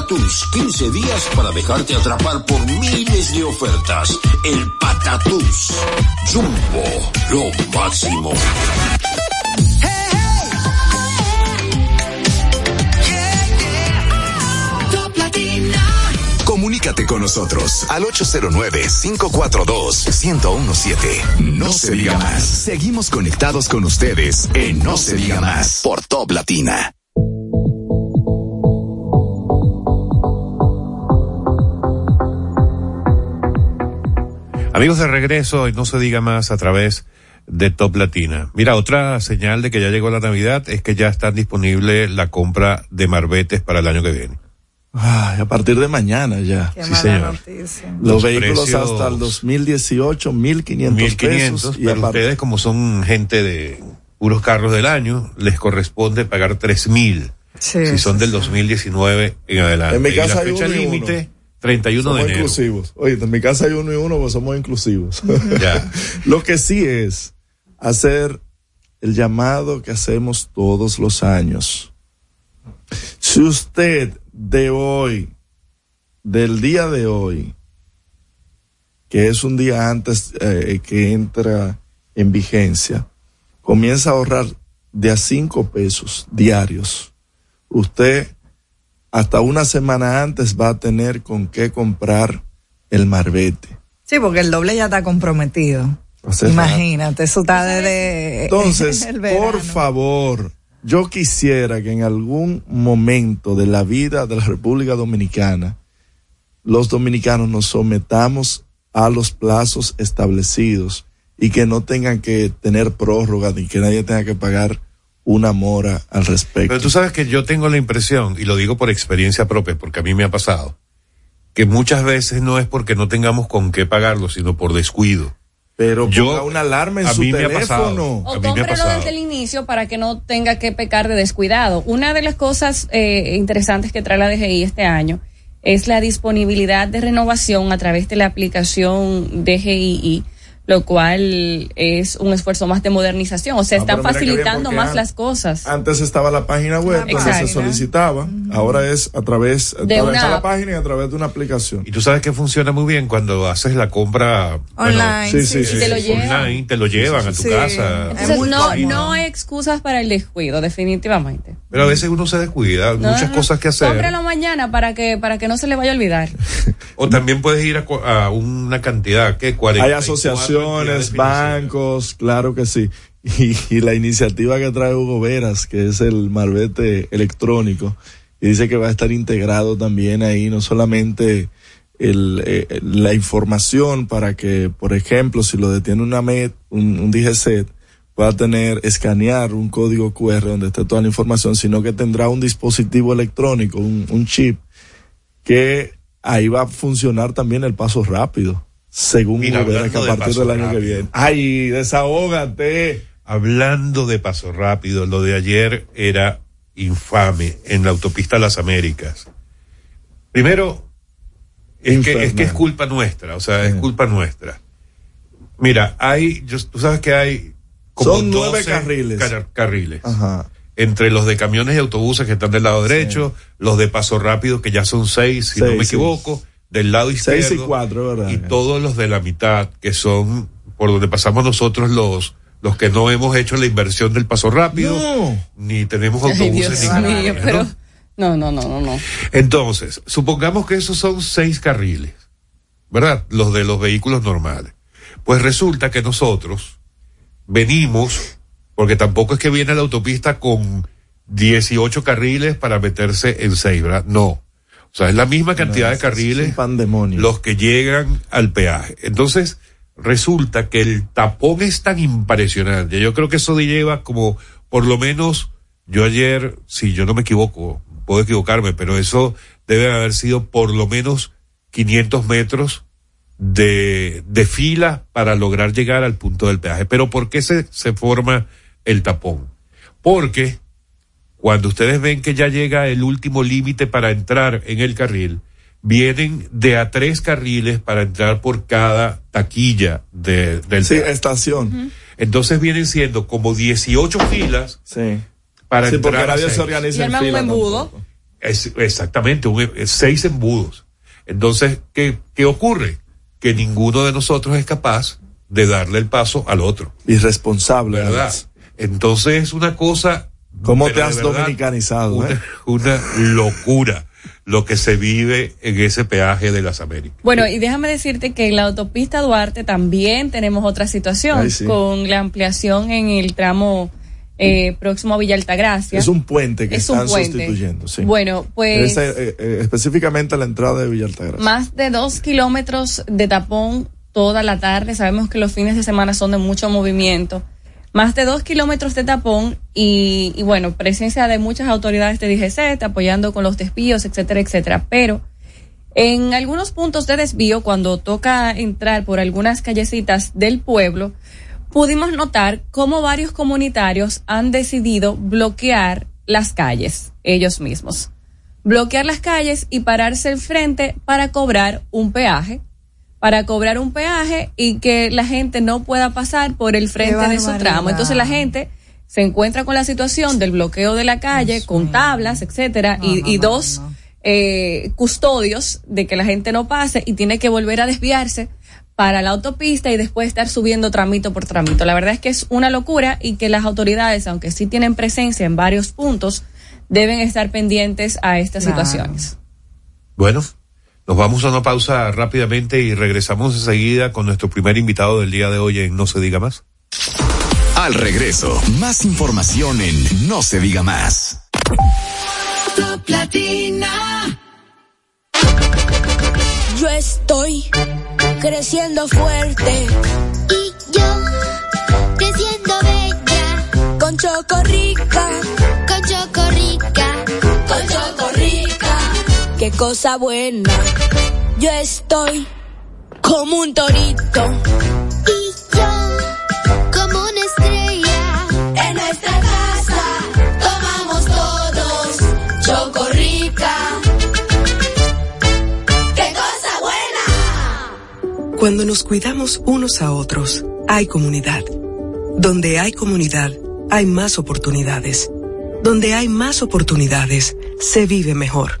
Patatús, 15 días para dejarte atrapar por miles de ofertas. El Patatús. Jumbo, lo máximo. Comunícate con nosotros al 809-542-1017. No se diga más. Seguimos conectados con ustedes en No se diga más por Top Latina. Amigos de regreso, y no se diga más a través de Top Latina. Mira, otra señal de que ya llegó la Navidad es que ya está disponible la compra de marbetes para el año que viene. Ay, a partir de mañana ya. Sí, señor. Los, Los vehículos precios- hasta el 2018, 1500 1500, pesos. y pero ustedes como son gente de puros carros del año, les corresponde pagar 3000 Sí, si son sí, del sí. 2019 en adelante. En mi Y la casa hay fecha uno y uno. límite, 31 somos de enero. inclusivos. Oye, en mi casa hay uno y uno, pues somos inclusivos. Ya. [LAUGHS] Lo que sí es hacer el llamado que hacemos todos los años. Si usted de hoy, del día de hoy, que es un día antes eh, que entra en vigencia, comienza a ahorrar de a cinco pesos diarios, usted hasta una semana antes va a tener con qué comprar el marbete. Sí, porque el doble ya está comprometido. Hace Imagínate, eso está desde [LAUGHS] Entonces, el por favor, yo quisiera que en algún momento de la vida de la República Dominicana, los dominicanos nos sometamos a los plazos establecidos y que no tengan que tener prórroga ni que nadie tenga que pagar una mora al respecto. Pero tú sabes que yo tengo la impresión, y lo digo por experiencia propia, porque a mí me ha pasado, que muchas veces no es porque no tengamos con qué pagarlo, sino por descuido. Pero yo, ponga una alarma en a su mí me ha teléfono. pasado. O A mí me ha cómprelo pasado. desde el inicio para que no tenga que pecar de descuidado. Una de las cosas eh, interesantes que trae la DGI este año es la disponibilidad de renovación a través de la aplicación DGII, lo cual es un esfuerzo más de modernización. O sea, Ah, están facilitando más las cosas. Antes estaba la página web donde Exacto. se solicitaba, ahora es a través De a través una de la página y a través de una aplicación. Y tú sabes que funciona muy bien cuando haces la compra bueno, Online, Sí, sí, sí. Y te lo llevan. online, te lo llevan a tu Sí. casa. Entonces, no, no hay excusas para el descuido, definitivamente. Pero a veces uno se descuida, No, muchas no, cosas que hacer. Cómpralo mañana para que, para que no se le vaya a olvidar. [LAUGHS] O también puedes ir a, a una cantidad, que 40. Hay asociaciones, bancos, claro que sí. Y, y la iniciativa que trae Hugo Veras, que es el marbete electrónico, y dice que va a estar integrado también ahí, no solamente el, eh, la información para que, por ejemplo, si lo detiene una MED, un, un DGCET, pueda tener, escanear un código QR donde esté toda la información, sino que tendrá un dispositivo electrónico, un, un chip, que ahí va a funcionar también el paso rápido, según Mira, Veras, que a hablando de partir paso del año que rápido. viene. Ay, desahógate. Hablando de paso rápido, lo de ayer era infame en la autopista Las Américas. Primero, es que, es que es culpa nuestra, o sea, es culpa nuestra. Mira, hay, yo- tú sabes que hay como Son nueve 12 carriles. car- carriles. Ajá. Entre los de camiones y autobuses que están del lado derecho, los de paso rápido que ya son seis, si no me equivoco, del lado izquierdo. Seis y cuatro, ¿verdad? y todos los de la mitad, que son por donde pasamos nosotros los, los que no hemos hecho la inversión del paso rápido, No. ni tenemos Ay, autobuses Dios ni mío, camiones, pero ¿no? no, no, no, no, no. Entonces, supongamos que esos son seis carriles, ¿verdad? Los de los vehículos normales. Pues resulta que nosotros venimos, porque tampoco es que viene la autopista con 18 carriles para meterse en seis, ¿verdad? No. O sea, es la misma cantidad de Es carriles los que llegan al peaje. Entonces, resulta que el tapón es tan impresionante. Yo creo que eso lleva como, por lo menos, yo ayer, si yo no me equivoco, puedo equivocarme, pero eso debe haber sido por lo menos 500 metros de, de fila para lograr llegar al punto del peaje. Pero ¿por qué se, se forma el tapón? Porque cuando ustedes ven que ya llega el último límite para entrar en el carril, vienen de a tres carriles para entrar por cada taquilla de, del Sí, estación. Entonces vienen siendo como 18 filas Sí. para Sí, entrar nadie se organiza en un embudo. Es- exactamente, un- es seis embudos. Entonces, ¿qué, ¿qué ocurre? Que ninguno de nosotros es capaz de darle el paso al otro, Irresponsable. ¿verdad? Entonces es una cosa... ¿Cómo pero te has verdad, dominicanizado? Una, eh? una locura lo que se vive en ese peaje de las Américas. Bueno, y déjame decirte que en la autopista Duarte también tenemos otra situación Ay, sí. con la ampliación en el tramo eh, próximo a Villa Altagracia. Es un puente que Es están puente. sustituyendo. Sí. Bueno, pues eh, eh, específicamente a la entrada de Villa Altagracia. más de dos kilómetros de tapón toda la tarde. Sabemos que los fines de semana son de mucho movimiento. Más de dos kilómetros de tapón y, y bueno, presencia de muchas autoridades de DGC apoyando con los desvíos, etcétera, etcétera. Pero en algunos puntos de desvío, cuando toca entrar por algunas callecitas del pueblo, pudimos notar cómo varios comunitarios han decidido bloquear las calles ellos mismos. Bloquear las calles y pararse al frente para cobrar un peaje. Para cobrar un peaje y que la gente no pueda pasar por el frente de su barbaridad. tramo. Entonces la gente se encuentra con la situación del bloqueo de la calle, con tablas, etcétera, y, y dos eh, custodios de que la gente no pase y tiene que volver a desviarse para la autopista y después estar subiendo tramito por tramito. La verdad es que es una locura y que las autoridades, aunque sí tienen presencia en varios puntos, deben estar pendientes a estas Claro. situaciones. Bueno, nos vamos a una pausa rápidamente y regresamos enseguida con nuestro primer invitado del día de hoy en No se diga más. Al regreso, más información en No se diga más. Yo estoy creciendo fuerte. Y yo creciendo bella. Con Chocorrica. Con Qué cosa buena. Yo estoy como un torito. Y yo como una estrella. En nuestra casa tomamos todos Chocorrica. ¡Qué cosa buena! Cuando nos cuidamos unos a otros, hay comunidad. Donde hay comunidad, hay más oportunidades. Donde hay más oportunidades, se vive mejor.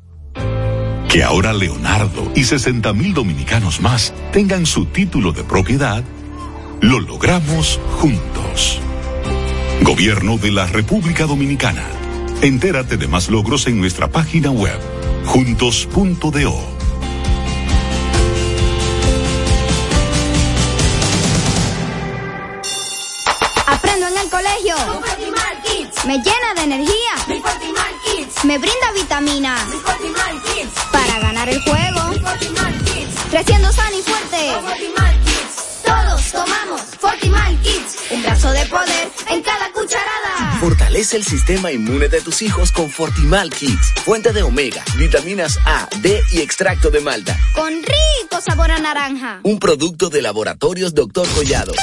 Que ahora Leonardo y 60 mil dominicanos más tengan su título de propiedad, lo logramos juntos. Gobierno de la República Dominicana. Entérate de más logros en nuestra página web, juntos.do. Aprendo en el colegio. Me llena de energía. Me brinda vitaminas. Para ganar el juego. Creciendo sano y fuerte. Todos tomamos Fortimal Kids. Un brazo de poder en cada cucharada. Fortalece el sistema inmune de tus hijos con Fortimal Kids. Fuente de omega, vitaminas A, D y extracto de malta. Con rico sabor a naranja. Un producto de laboratorios Dr. Collado.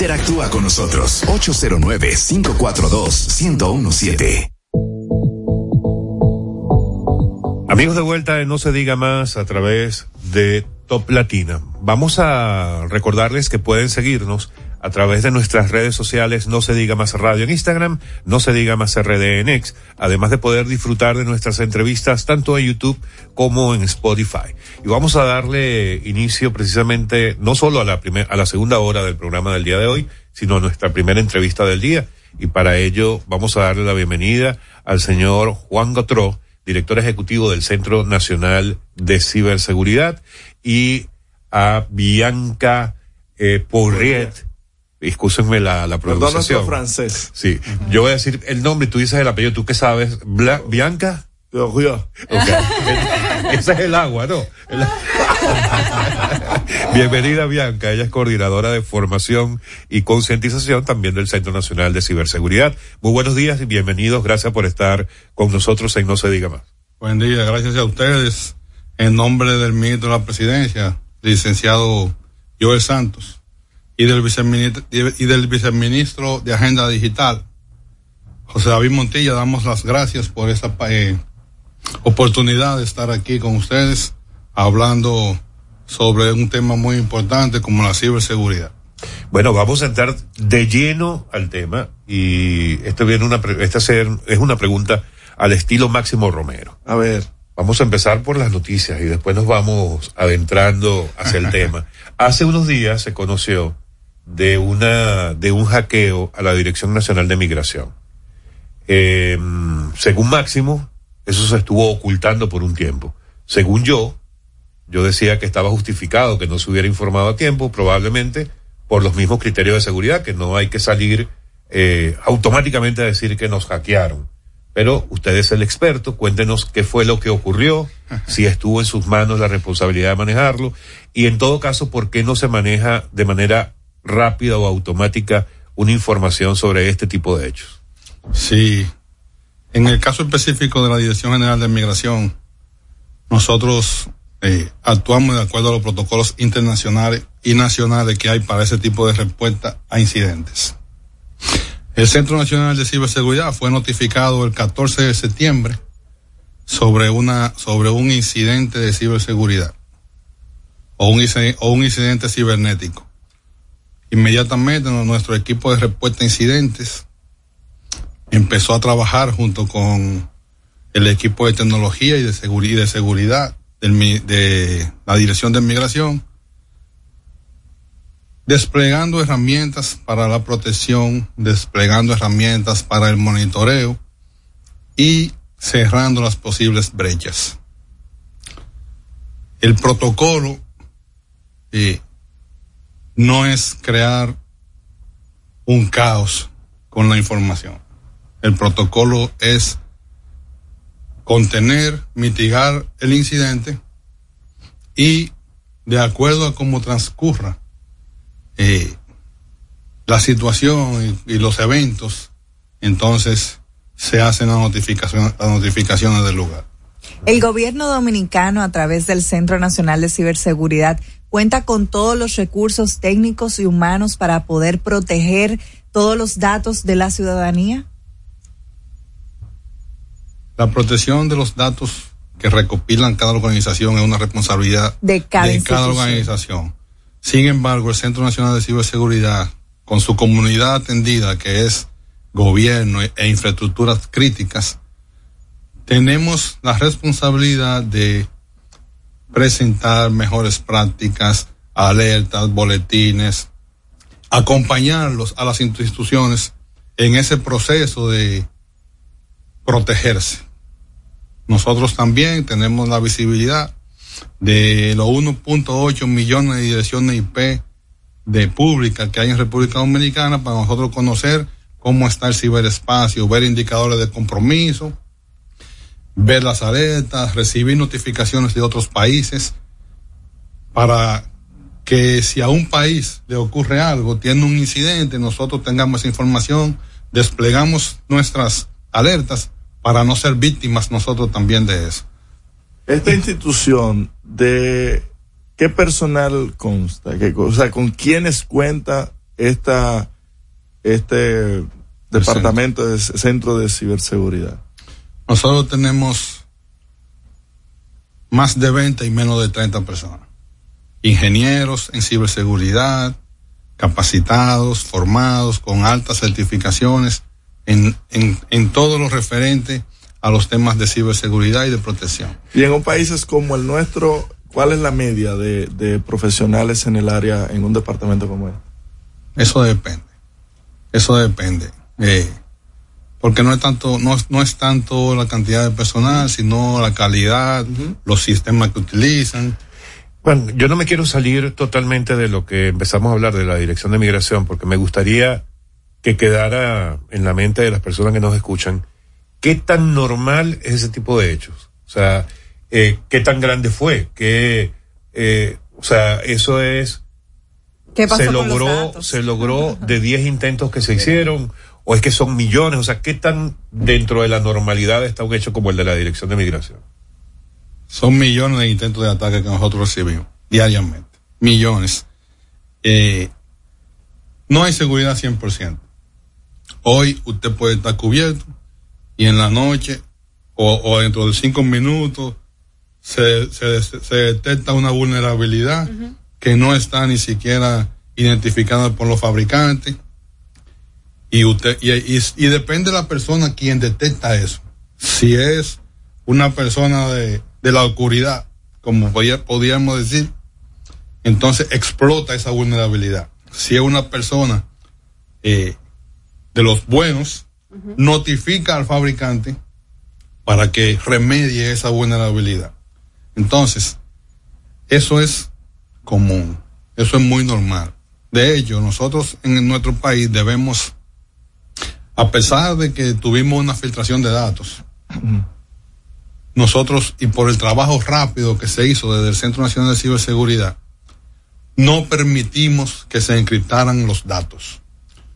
Interactúa con nosotros 809-542-1017. Amigos de vuelta en No se diga más a través de Top Latina. Vamos a recordarles que pueden seguirnos a través de nuestras redes sociales No se diga más radio en Instagram, No se diga más RD en X, además de poder disfrutar de nuestras entrevistas tanto en YouTube como en Spotify. Y vamos a darle inicio precisamente no solo a la primera, a la segunda hora del programa del día de hoy, sino a nuestra primera entrevista del día. Y para ello vamos a darle la bienvenida al señor Juan Gotró, director ejecutivo del Centro Nacional de Ciberseguridad, y a Bianca eh, Pourriet, excúsenme la, la Perdón pronunciación. nuestro francés. Sí, yo voy a decir el nombre y tú dices el apellido, ¿tú qué sabes? Bla- ¿Bianca? Ok. [LAUGHS] Ese es el agua, ¿no? El- [LAUGHS] Bienvenida Bianca, ella es coordinadora de formación y concientización también del Centro Nacional de Ciberseguridad. Muy buenos días y bienvenidos, gracias por estar con nosotros en No se diga más. Buen día, gracias a ustedes. En nombre del ministro de la Presidencia, licenciado Joel Santos, y del viceministro, y del viceministro de Agenda Digital, José David Montilla, damos las gracias por esta eh, oportunidad de estar aquí con ustedes hablando sobre un tema muy importante como la ciberseguridad. Bueno, vamos a entrar de lleno al tema y esto viene una, pre- esta ser- es una pregunta al estilo Máximo Romero. A ver. Vamos a empezar por las noticias y después nos vamos adentrando hacia el [LAUGHS] tema. Hace unos días se conoció de una, de un hackeo a la Dirección Nacional de Migración. Eh, según Máximo, eso se estuvo ocultando por un tiempo. Según yo, yo decía que estaba justificado que no se hubiera informado a tiempo, probablemente por los mismos criterios de seguridad, que no hay que salir eh, automáticamente a decir que nos hackearon. Pero usted es el experto, cuéntenos qué fue lo que ocurrió, si estuvo en sus manos la responsabilidad de manejarlo y en todo caso, por qué no se maneja de manera rápida o automática una información sobre este tipo de hechos. Sí. En el caso específico de la Dirección General de Migración, nosotros eh, actuamos de acuerdo a los protocolos internacionales y nacionales que hay para ese tipo de respuesta a incidentes. El Centro Nacional de Ciberseguridad fue notificado el 14 de septiembre sobre una sobre un incidente de ciberseguridad o un, o un incidente cibernético. Inmediatamente nuestro equipo de respuesta a incidentes empezó a trabajar junto con el equipo de tecnología y de, seguri- y de seguridad de la Dirección de Migración, desplegando herramientas para la protección, desplegando herramientas para el monitoreo y cerrando las posibles brechas. El protocolo eh, no es crear un caos con la información. El protocolo es contener, mitigar el incidente y de acuerdo a cómo transcurra eh, la situación y, los eventos, entonces se hacen las notificaciones del lugar. El gobierno dominicano, a través del Centro Nacional de Ciberseguridad, cuenta con todos los recursos técnicos y humanos para poder proteger todos los datos de la ciudadanía. La protección de los datos que recopilan cada organización es una responsabilidad De cada de cada institución. organización. Sin embargo, el Centro Nacional de Ciberseguridad, con su comunidad atendida, que es gobierno e infraestructuras críticas, tenemos la responsabilidad de presentar mejores prácticas, alertas, boletines, acompañarlos a las instituciones en ese proceso de protegerse. Nosotros también tenemos la visibilidad de los 1.8 millones de direcciones IP de pública que hay en República Dominicana para nosotros conocer cómo está el ciberespacio, ver indicadores de compromiso, ver las alertas, recibir notificaciones de otros países para que si a un país le ocurre algo, tiene un incidente, nosotros tengamos esa información, desplegamos nuestras alertas para no ser víctimas nosotros también de eso. Esta institución, ¿de qué personal consta? ¿Qué o sea, ¿con quiénes cuenta esta, este departamento de centro de ciberseguridad? Nosotros tenemos más de 20 y menos de 30 personas. Ingenieros en ciberseguridad, capacitados, formados, con altas certificaciones en, en, en todo lo referente a los temas de ciberseguridad y de protección. Y en un países como el nuestro, ¿cuál es la media de, de profesionales en el área en un departamento como este? Eso depende. Eso depende. Eh, porque no es tanto, no, es- no es tanto la cantidad de personal, sino la calidad, los sistemas que utilizan. Bueno, yo no me quiero salir totalmente de lo que empezamos a hablar de la Dirección de Migración, porque me gustaría que quedara en la mente de las personas que nos escuchan qué tan normal es ese tipo de hechos. O sea, eh, qué tan grande fue, qué, eh, o sea, eso es ¿Qué pasó se con los logró, datos? se logró de [LAUGHS] 10 intentos que se hicieron, o es que son millones, o sea, qué tan dentro de la normalidad está un hecho como el de la Dirección de Migración. Son millones de intentos de ataque que nosotros recibimos diariamente. Millones. Eh, no hay seguridad 100%. Hoy usted puede estar cubierto y en la noche o, o dentro de cinco minutos se, se, se detecta una vulnerabilidad que no está ni siquiera identificada por los fabricantes y usted y, y- y depende de la persona quien detecta eso. Si es una persona de, de la oscuridad, como podía- podríamos decir, entonces explota esa vulnerabilidad. Si es una persona eh, de los buenos, notifica al fabricante para que remedie esa vulnerabilidad. Entonces, eso es común, eso es muy normal. De hecho, nosotros en nuestro país debemos, a pesar de que tuvimos una filtración de datos, nosotros, y por el trabajo rápido que se hizo desde el Centro Nacional de Ciberseguridad, no permitimos que se encriptaran los datos.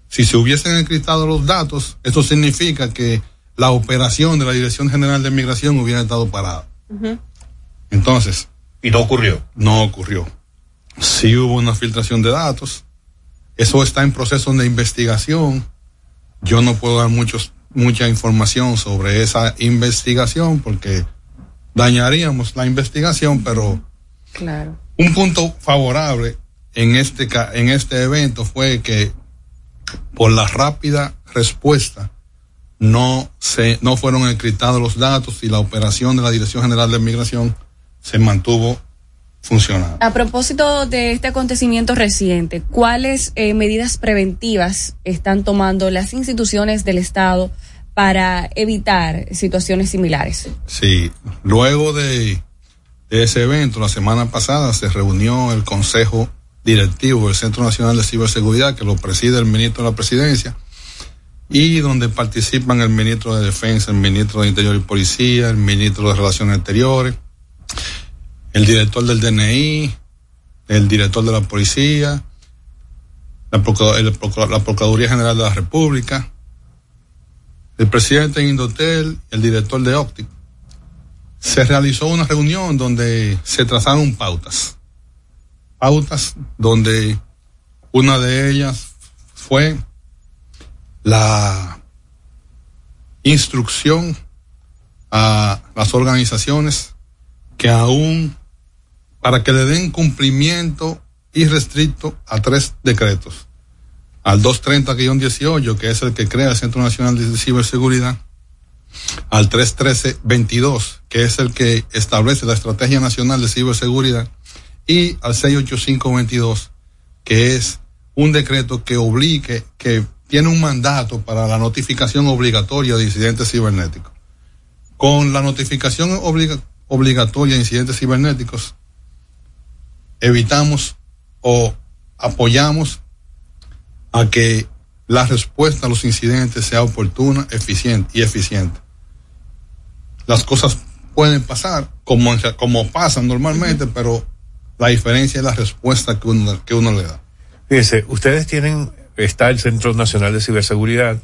Si se hubiesen encriptado los datos, eso significa que la operación de la Dirección General de Migración hubiera estado parada. Entonces. Y no ocurrió. No ocurrió. Sí hubo una filtración de datos. Eso está en proceso de investigación. Yo no puedo dar muchos, mucha información sobre esa investigación porque dañaríamos la investigación, pero Claro. un punto favorable en este, en este evento fue que por la rápida respuesta no se, no fueron encriptados los datos y la operación de la Dirección General de Migración se mantuvo A propósito de este acontecimiento reciente, ¿cuáles eh, medidas preventivas están tomando las instituciones del Estado para evitar situaciones similares? Sí, luego de, de ese evento, la semana pasada se reunió el Consejo Directivo del Centro Nacional de Ciberseguridad, que lo preside el ministro de la Presidencia, y donde participan el ministro de Defensa, el ministro de Interior y Policía, el ministro de Relaciones Exteriores, el director del DNI, el director de la Policía, la, Procuraduría General de la República, el presidente de Indotel, el director de Optic. Se realizó una reunión donde se trazaron pautas. Pautas donde una de ellas fue la instrucción a las organizaciones que aún para que le den cumplimiento irrestricto a tres decretos. Al 230-18, que es el que crea el Centro Nacional de Ciberseguridad, al 313-22, que es el que establece la Estrategia Nacional de Ciberseguridad, y al 685-22, que es un decreto que obligue, que tiene un mandato para la notificación obligatoria de incidentes cibernéticos. Con la notificación obliga- obligatoria de incidentes cibernéticos, evitamos o apoyamos a que la respuesta a los incidentes sea oportuna, eficiente y eficiente. Las cosas pueden pasar como, como pasan normalmente, pero la diferencia es la respuesta que uno, que uno le da. Fíjese, ustedes tienen, está el Centro Nacional de Ciberseguridad,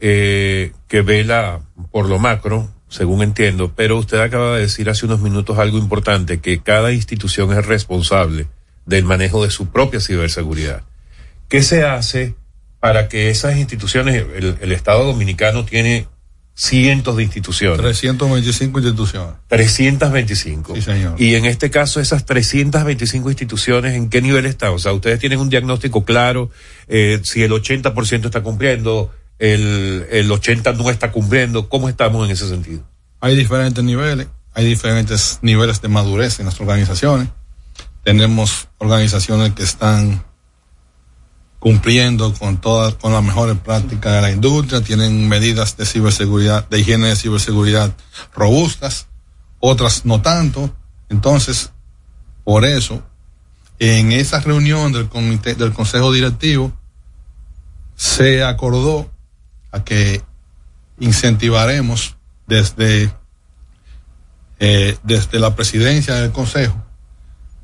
eh, que vela por lo macro, según entiendo, pero usted acaba de decir hace unos minutos algo importante, que cada institución es responsable del manejo de su propia ciberseguridad. ¿Qué se hace para que esas instituciones, el, el Estado Dominicano tiene cientos de instituciones? 325 instituciones. 325. Sí, señor. Y en este caso, esas 325 instituciones, ¿en qué nivel están? O sea, ustedes tienen un diagnóstico claro, eh, si el 80% está cumpliendo, el, el 80% no está cumpliendo, ¿cómo estamos en ese sentido? Hay diferentes niveles, hay diferentes niveles de madurez en nuestras organizaciones. Tenemos organizaciones que están cumpliendo con todas, con las mejores prácticas de la industria, tienen medidas de ciberseguridad, de higiene de ciberseguridad robustas, otras no tanto. Entonces, por eso, en esa reunión del comité, del consejo directivo, se acordó a que incentivaremos desde, eh, desde la presidencia del consejo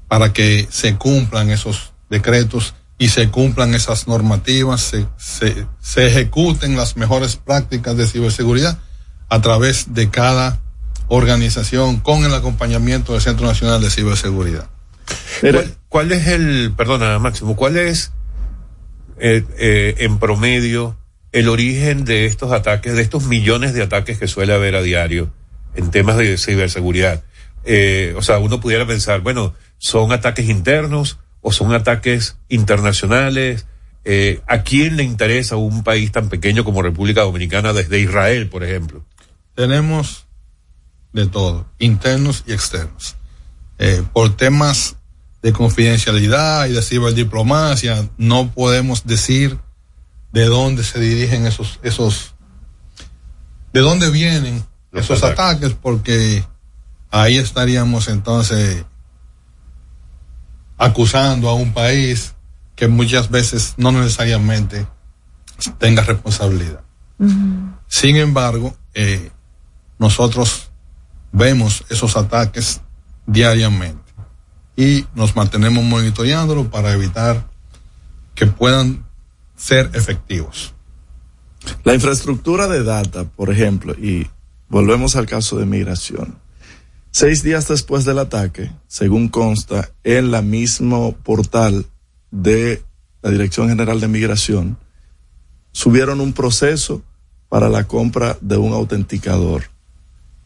para que se cumplan esos decretos y se cumplan esas normativas, se, se, se ejecuten las mejores prácticas de ciberseguridad a través de cada organización con el acompañamiento del Centro Nacional de Ciberseguridad. ¿Cuál, cuál es el, perdona Máximo, cuál es eh, eh, en promedio el origen de estos ataques, de estos millones de ataques que suele haber a diario en temas de ciberseguridad? Eh, o sea, uno pudiera pensar, bueno, son ataques internos o son ataques internacionales. Eh, ¿A quién le interesa un país tan pequeño como República Dominicana desde Israel, por ejemplo? Tenemos de todo, internos y externos. Eh, por temas de confidencialidad y de ciberdiplomacia, no podemos decir de dónde se dirigen esos, esos, de dónde vienen Los esos ataques. ataques. porque ahí estaríamos entonces acusando a un país que muchas veces no necesariamente tenga responsabilidad. Sin embargo, eh, nosotros vemos esos ataques diariamente y nos mantenemos monitoreándolo para evitar que puedan ser efectivos. La infraestructura de data, por ejemplo, y volvemos al caso de migración. Seis días después del ataque, según consta en la mismo portal de la Dirección General de Migración, subieron un proceso para la compra de un autenticador,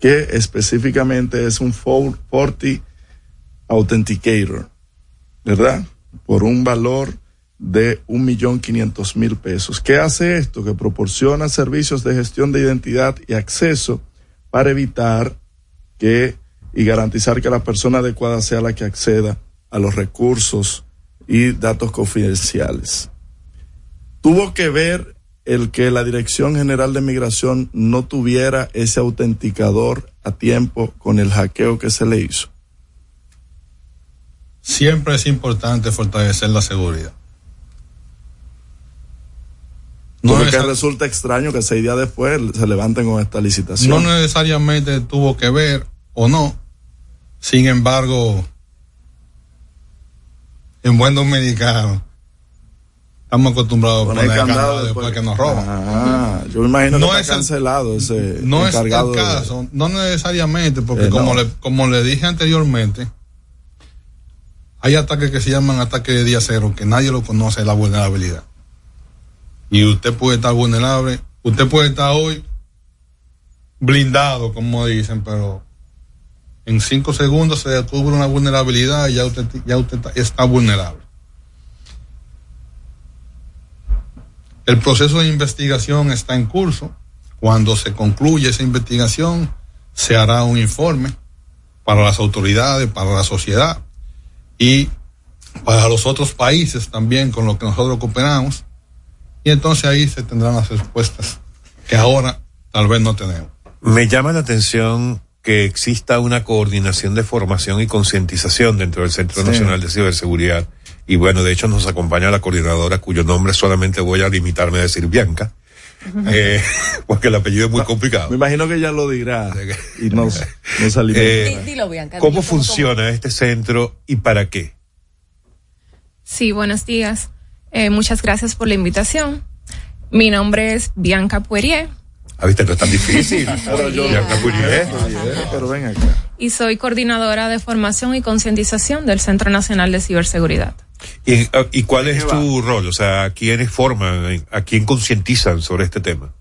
que específicamente es un 40 Authenticator, ¿verdad? Por un valor de un millón quinientos mil pesos. ¿Qué hace esto? Que proporciona servicios de gestión de identidad y acceso para evitar que y garantizar que la persona adecuada sea la que acceda a los recursos y datos confidenciales. Tuvo que ver el que la Dirección General de Migración no tuviera ese autenticador a tiempo con el hackeo que se le hizo. Siempre es importante fortalecer la seguridad. No Porque resulta extraño que seis días después se levanten con esta licitación. No necesariamente tuvo que ver o no. Sin embargo, en buen dominicano, estamos acostumbrados a poner candado después, que nos roban. Ah, yo me imagino no que está cancelado ese No es el caso, no necesariamente, porque eh, como, le, como le dije anteriormente, hay ataques que se llaman ataques de día cero, que nadie lo conoce la vulnerabilidad. Y usted puede estar vulnerable, usted puede estar hoy blindado, como dicen, pero en cinco segundos se descubre una vulnerabilidad y ya usted, ya usted está vulnerable. El proceso de investigación está en curso. Cuando se concluye esa investigación, se hará un informe para las autoridades, para la sociedad y para los otros países también con los que nosotros cooperamos y entonces ahí se tendrán las respuestas que ahora tal vez no tenemos. Me llama la atención que exista una coordinación de formación y concientización dentro del Centro Nacional de Ciberseguridad. Y bueno, de hecho nos acompaña la coordinadora cuyo nombre solamente voy a limitarme a decir Bianca. eh, [LAUGHS] porque el apellido es muy complicado. Me imagino que ella lo dirá [LAUGHS] y nos, nos [LAUGHS] eh, Dilo, Bianca. ¿Cómo funciona este centro y para qué? Sí, buenos días. Eh, muchas gracias por la invitación. Mi nombre es Bianca Puerier. Ah, viste, no es tan difícil. [LAUGHS] Bianca Puerier. Pero ven acá. Y soy coordinadora de formación y concientización del Centro Nacional de Ciberseguridad. ¿Y, ¿Y, cuál es tu rol? O sea, ¿a quiénes forman, a quién concientizan sobre este tema?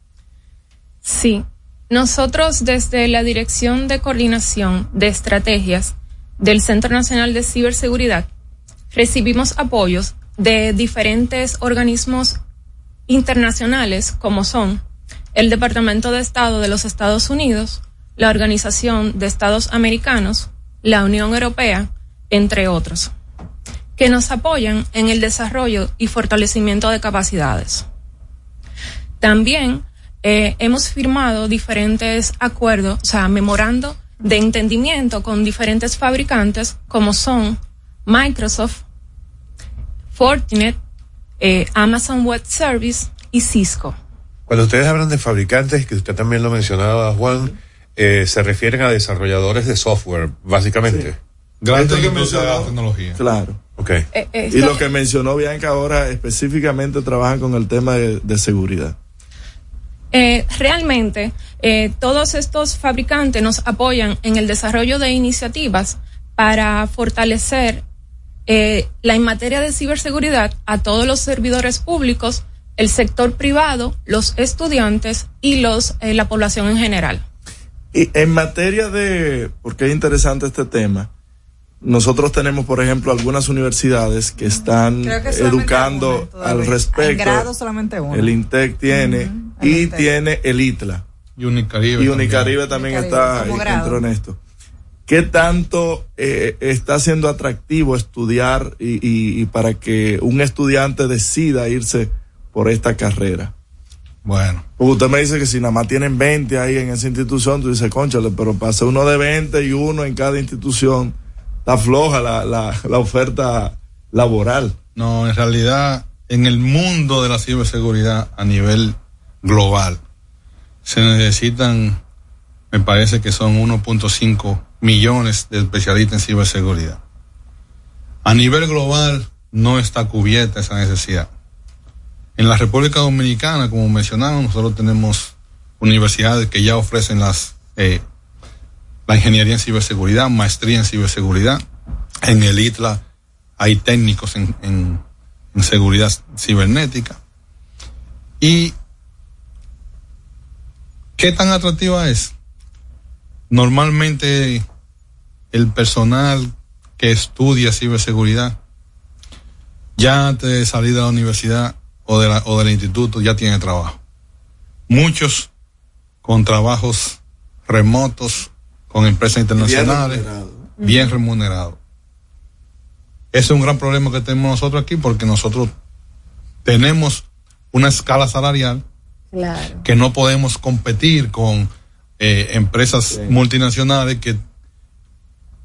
Sí, nosotros desde la Dirección de Coordinación de Estrategias del Centro Nacional de Ciberseguridad recibimos apoyos de diferentes organismos internacionales como son el Departamento de Estado de los Estados Unidos, la Organización de Estados Americanos, la Unión Europea, entre otros, que nos apoyan en el desarrollo y fortalecimiento de capacidades. También eh, hemos firmado diferentes acuerdos, o sea, memorando de entendimiento con diferentes fabricantes como son Microsoft, Fortinet, eh, Amazon Web Service y Cisco. Cuando ustedes hablan de fabricantes, que usted también lo mencionaba, Juan, eh, se refieren a desarrolladores de software, básicamente. Grandes que de la tecnología. Claro. Okay. Eh, y lo que mencionó Bianca ahora específicamente trabajan con el tema de, seguridad. realmente, todos estos fabricantes nos apoyan en el desarrollo de iniciativas para fortalecer eh, la en materia de ciberseguridad a todos los servidores públicos, el sector privado, los estudiantes y los eh, la población en general. Y en materia de, porque es interesante este tema, nosotros tenemos, por ejemplo, algunas universidades que están educando al respecto. grado solamente uno. El INTEC tiene y tiene el ITLA. Y Unicaribe. Y Unicaribe también, está dentro en esto. ¿Qué tanto eh, está siendo atractivo estudiar y, para que un estudiante decida irse por esta carrera? Bueno. Porque usted me dice que si nada más tienen 20 ahí en esa institución, tú dices, conchale, pero para ser uno de 20 y uno en cada institución, está floja la, la, la oferta laboral. No, en realidad, en el mundo de la ciberseguridad a nivel global, se necesitan, me parece que son 1.5 millones de especialistas en ciberseguridad. A nivel global no está cubierta esa necesidad. En la República Dominicana, como mencionamos, nosotros tenemos universidades que ya ofrecen las eh, la ingeniería en ciberseguridad, maestría en ciberseguridad. En el ITLA hay técnicos en- en seguridad cibernética. ¿Y qué tan atractiva es? Normalmente el personal que estudia ciberseguridad ya antes de salir de la universidad o, de la- o del instituto ya tiene trabajo. Muchos con trabajos remotos, con empresas internacionales, remunerado. bien remunerados. Ese es un gran problema que tenemos nosotros aquí porque nosotros tenemos una escala salarial Claro. que no podemos competir con eh, empresas multinacionales que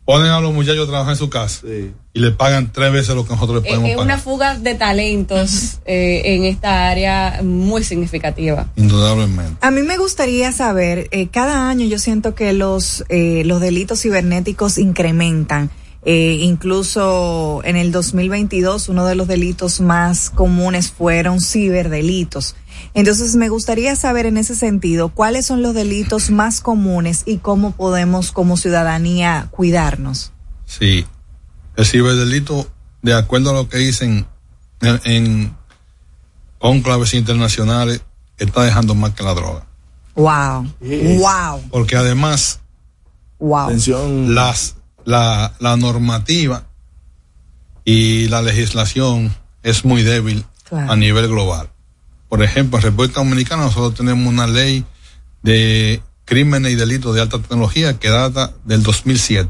ponen a los muchachos a trabajar en su casa y le pagan tres veces lo que nosotros le Es podemos es pagar. una fuga de talentos eh, en esta área muy significativa. Indudablemente. A mí me gustaría saber, eh, cada año yo siento que los, eh, los delitos cibernéticos incrementan. Eh, incluso en el 2022 uno de los delitos más comunes fueron ciberdelitos. Entonces me gustaría saber en ese sentido cuáles son los delitos más comunes y cómo podemos como ciudadanía cuidarnos. Sí. El ciberdelito, de acuerdo a lo que dicen en, en cónclaves internacionales, está dejando más que la droga. Wow. Wow. Porque además, Wow. las, la, la normativa y la legislación es muy débil Claro. a nivel global. Por ejemplo, en República Dominicana nosotros tenemos una ley de crímenes y delitos de alta tecnología que data del 2007.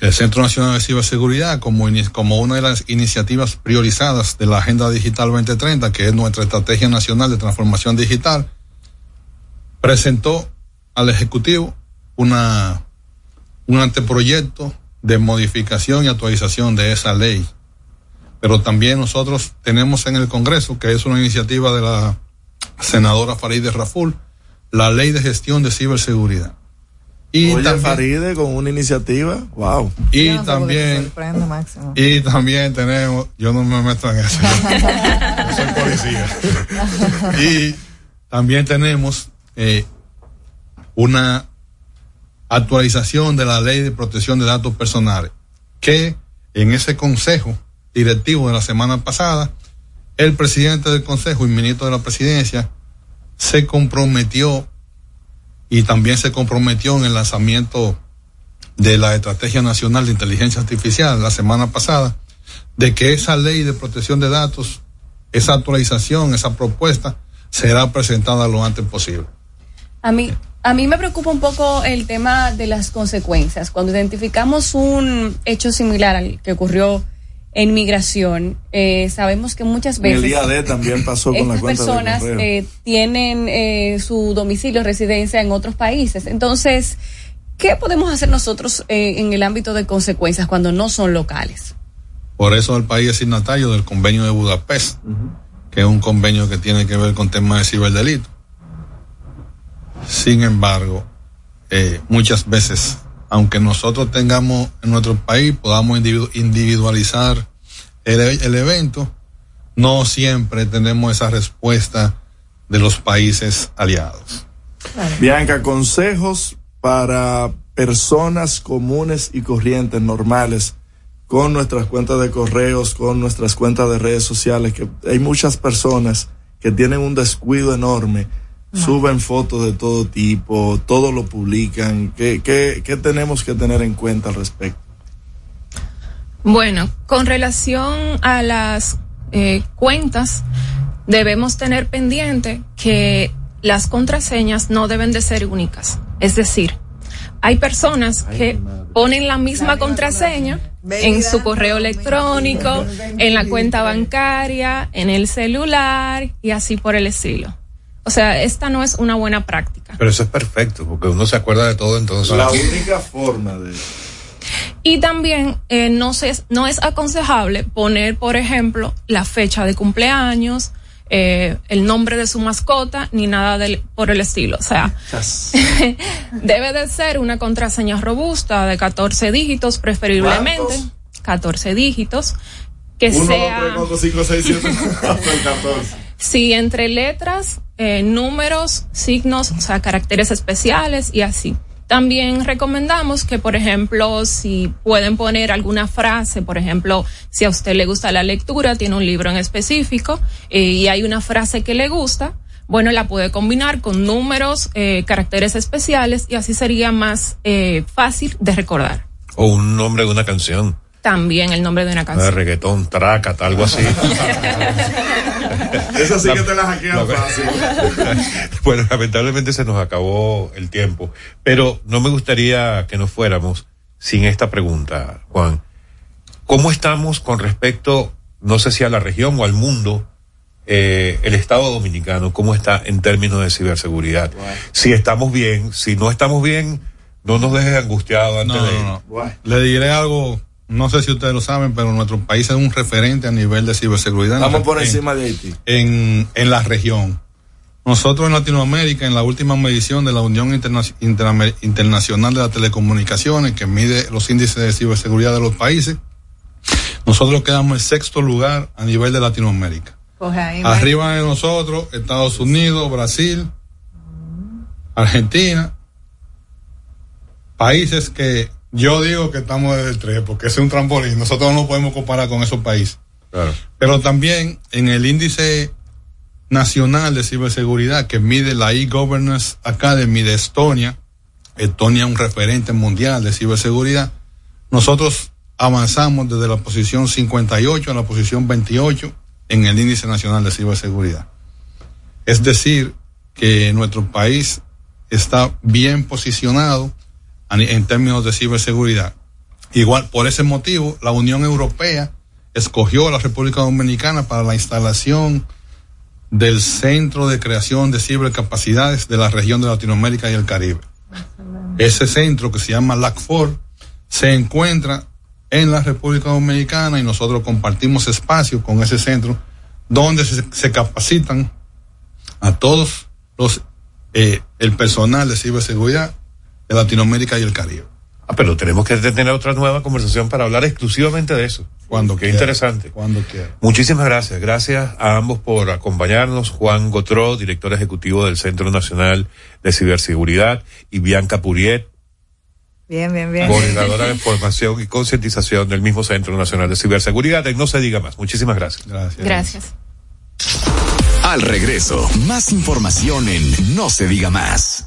El Centro Nacional de Ciberseguridad, como, una de las iniciativas priorizadas de la Agenda Digital 2030, que es nuestra Estrategia Nacional de Transformación Digital, presentó al Ejecutivo una, un anteproyecto de modificación y actualización de esa ley. Pero también nosotros tenemos en el Congreso, que es una iniciativa de la senadora Farideh Raful, la ley de gestión de ciberseguridad. Y Oye, también, Faride con una iniciativa, wow. y también, y también tenemos, yo no me meto en eso, yo, yo [LAUGHS] soy policía. y también tenemos eh, una actualización de la ley de protección de datos personales, que en ese consejo directivo de la semana pasada, el presidente del consejo y ministro de la presidencia se comprometió y también se comprometió en el lanzamiento de la Estrategia Nacional de Inteligencia Artificial la semana pasada, de que esa ley de protección de datos, esa actualización, esa propuesta, será presentada lo antes posible. A mí, a mí me preocupa un poco el tema de las consecuencias. Cuando identificamos un hecho similar al que ocurrió en migración, eh, sabemos que muchas En el veces IAD también pasó con personas eh, tienen eh, su domicilio, residencia en otros países. Entonces, ¿qué podemos hacer nosotros eh, en el ámbito de consecuencias cuando no son locales? Por eso el país es signatario del convenio de Budapest, que es un convenio que tiene que ver con temas de ciberdelito. Sin embargo, eh, muchas veces, aunque nosotros tengamos en nuestro país, podamos individu- individualizar el, e- el evento, no siempre tenemos esa respuesta de los países aliados. Bianca, consejos para personas comunes y corrientes, normales, con nuestras cuentas de correos, con nuestras cuentas de redes sociales, que hay muchas personas que tienen un descuido enorme, suben fotos de todo tipo, todo lo publican. ¿Qué, qué, qué tenemos que tener en cuenta al respecto? Bueno, con relación a las eh, cuentas, debemos tener pendiente que las contraseñas no deben de ser únicas. Es decir, hay personas que ponen la misma contraseña en su correo electrónico, en la cuenta bancaria, en el celular y así por el estilo. O sea, esta no es una buena práctica. Pero eso es perfecto, porque uno se acuerda de todo entonces. La única forma de... Y también eh, no, se, no es aconsejable poner, por ejemplo, la fecha de cumpleaños, eh, el nombre de su mascota, ni nada del, por el estilo. O sea, [LAUGHS] debe de ser una contraseña robusta de 14 dígitos, preferiblemente. 14 dígitos, que Uno, sea... dos, tres, cuatro, cinco, seis, siete, [LAUGHS] hasta el 14. Sí, entre letras, eh, números, signos, o sea, caracteres especiales y así. También recomendamos que, por ejemplo, si pueden poner alguna frase, por ejemplo, si a usted le gusta la lectura, tiene un libro en específico eh, y hay una frase que le gusta, bueno, la puede combinar con números, eh, caracteres especiales y así sería más eh, fácil de recordar. O un nombre de una canción. También el nombre de una De canción. reggaetón, tracata, algo así. Esa sí La- que te la hackean fácil. [LAUGHS] bueno, lamentablemente se nos acabó el tiempo, pero no me gustaría que nos fuéramos sin esta pregunta, Juan. ¿Cómo estamos con respecto, no sé si a la región o al mundo, eh, el Estado dominicano, cómo está en términos de ciberseguridad? Si estamos bien, si no estamos bien, no nos dejes angustiados antes No, de... no, no. Le diré algo, no sé si ustedes lo saben, pero nuestro país es un referente a nivel de ciberseguridad. en la- Vamos por en- encima de Haití. en, en la región. Nosotros en Latinoamérica, en la última medición de la Unión Interna- Internacional de las Telecomunicaciones, que mide los índices de ciberseguridad de los países, nosotros quedamos en sexto lugar a nivel de Latinoamérica. Pues ahí, Arriba de nosotros, Estados Unidos, Brasil, Argentina, países que yo digo que estamos desde el 3, porque ese es un trampolín, nosotros no podemos comparar con esos países. Pero también en el índice nacional de ciberseguridad que mide la e-Governance Academy de Estonia, Estonia es un referente mundial de ciberseguridad, nosotros avanzamos desde la posición 58 a la posición 28 en el índice nacional de ciberseguridad. Es decir, que nuestro país está bien posicionado en términos de ciberseguridad. Igual, por ese motivo, la Unión Europea escogió a la República Dominicana para la instalación del Centro de Creación de Cibercapacidades de la región de Latinoamérica y el Caribe. Ese centro que se llama LACFOR se encuentra en la República Dominicana y nosotros compartimos espacio con ese centro donde se, se capacitan a todos los eh, el personal de ciberseguridad de Latinoamérica y el Caribe. Ah, pero tenemos que tener otra nueva conversación para hablar exclusivamente de eso. Cuando Qué quiera. interesante. Cuando quiera. Muchísimas gracias. Gracias a ambos por acompañarnos. Juan Gotró, director ejecutivo del Centro Nacional de Ciberseguridad, y Bianca Puriet, Bien, bien, bien. coordinadora de [LAUGHS] formación y concientización del mismo Centro Nacional de Ciberseguridad. Y no se diga más. Muchísimas gracias. Gracias. Gracias. Al regreso, más información en No se diga más.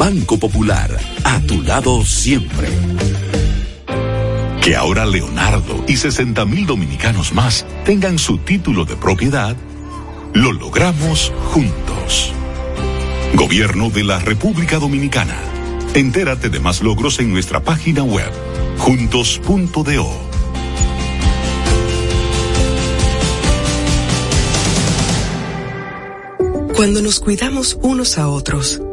Banco Popular, a tu lado siempre. Que ahora Leonardo y 60 mil dominicanos más tengan su título de propiedad, lo logramos juntos. Gobierno de la República Dominicana. Entérate de más logros en nuestra página web, juntos.do. Cuando nos cuidamos unos a otros,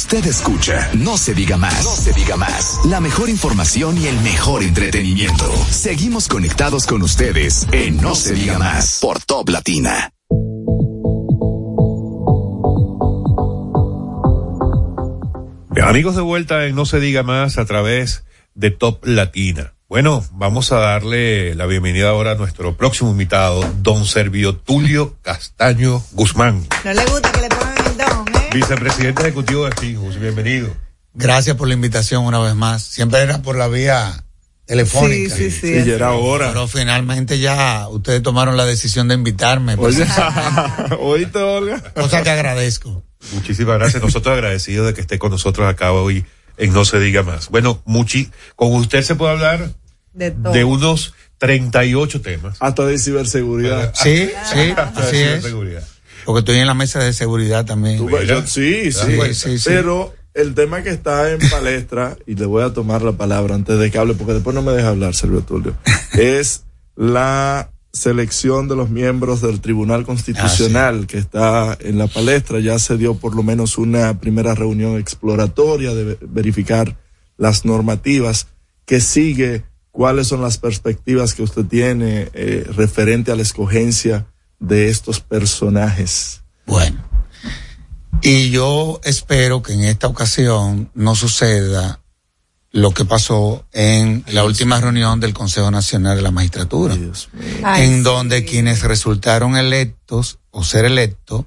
Usted escucha No se diga más. No se diga más. La mejor información y el mejor entretenimiento. Seguimos conectados con ustedes en No se diga más por Top Latina. Bien, amigos de vuelta en No se diga más a través de Top Latina. Bueno, vamos a darle la bienvenida ahora a nuestro próximo invitado, don Servio Tulio Castaño Guzmán, No le gusta que le pongan. Vicepresidente ejecutivo de Fijos. Bienvenido. Gracias por la invitación una vez más. Siempre era por la vía telefónica. Sí, sí, sí, Sí, ya era hora. Pero finalmente ya ustedes tomaron la decisión de invitarme. Oye, [LAUGHS] oíste, Olga. cosa que agradezco. Muchísimas gracias. Nosotros agradecidos de que esté con nosotros acá hoy en No se diga más. Bueno, muchi, con usted se puede hablar De todo. de unos 38 temas. Hasta de ciberseguridad. Sí, sí, Hasta así de es. Porque estoy en la mesa de seguridad también. Tú ves, yo- sí, sí, Pues, sí, sí. Pero el tema que está en palestra, y le voy a tomar la palabra antes de que hable, porque después no me deja hablar, Servio Tulio, [LAUGHS] es la selección de los miembros del Tribunal Constitucional que está en la palestra. Ya se dio por lo menos una primera reunión exploratoria de ve- verificar las normativas que sigue, cuáles son las perspectivas que usted tiene eh, referente a la escogencia de estos personajes. Bueno. Y yo espero que en esta ocasión no suceda lo que pasó en la última reunión del Consejo Nacional de la Magistratura, Ay, en sí. donde quienes resultaron electos o ser electos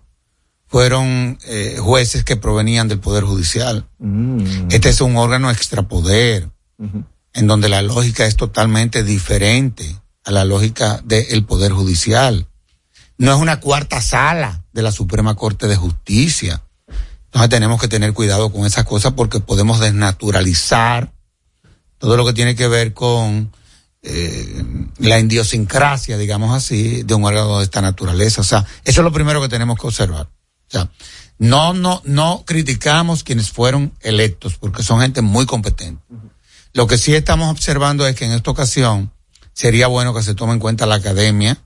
fueron eh, jueces que provenían del Poder Judicial. Mm. Este es un órgano extrapoder, en donde la lógica es totalmente diferente a la lógica del Poder Judicial. No es una cuarta sala de la Suprema Corte de Justicia. Entonces tenemos que tener cuidado con esas cosas porque podemos desnaturalizar todo lo que tiene que ver con eh, la idiosincrasia, digamos así, de un órgano de esta naturaleza. O sea, eso es lo primero que tenemos que observar. O sea, no, no, no criticamos quienes fueron electos porque son gente muy competente. Lo que sí estamos observando es que en esta ocasión sería bueno que se tome en cuenta la academia,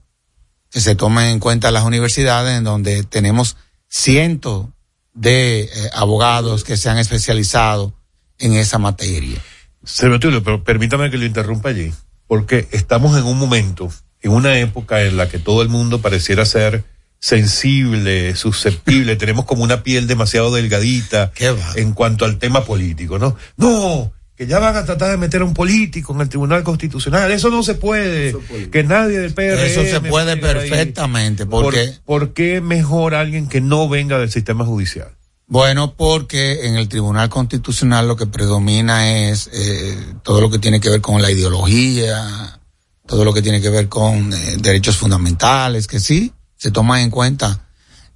que se tomen en cuenta las universidades en donde tenemos cientos de eh, abogados que se han especializado en esa materia. Señor Tulio, pero permítame que lo interrumpa allí, porque estamos en un momento, en una época en la que todo el mundo pareciera ser sensible, susceptible, [LAUGHS] tenemos como una piel demasiado delgadita en cuanto al tema político, ¿no? No, que ya van a tratar de meter a un político en el Tribunal Constitucional, eso no se puede, que nadie del PRM... Eso se puede ahí. perfectamente, ¿Por, porque, ¿Por qué mejor alguien que no venga del sistema judicial? bueno, porque en el Tribunal Constitucional lo que predomina es eh, todo lo que tiene que ver con la ideología, todo lo que tiene que ver con eh, derechos fundamentales, que sí, se toman en cuenta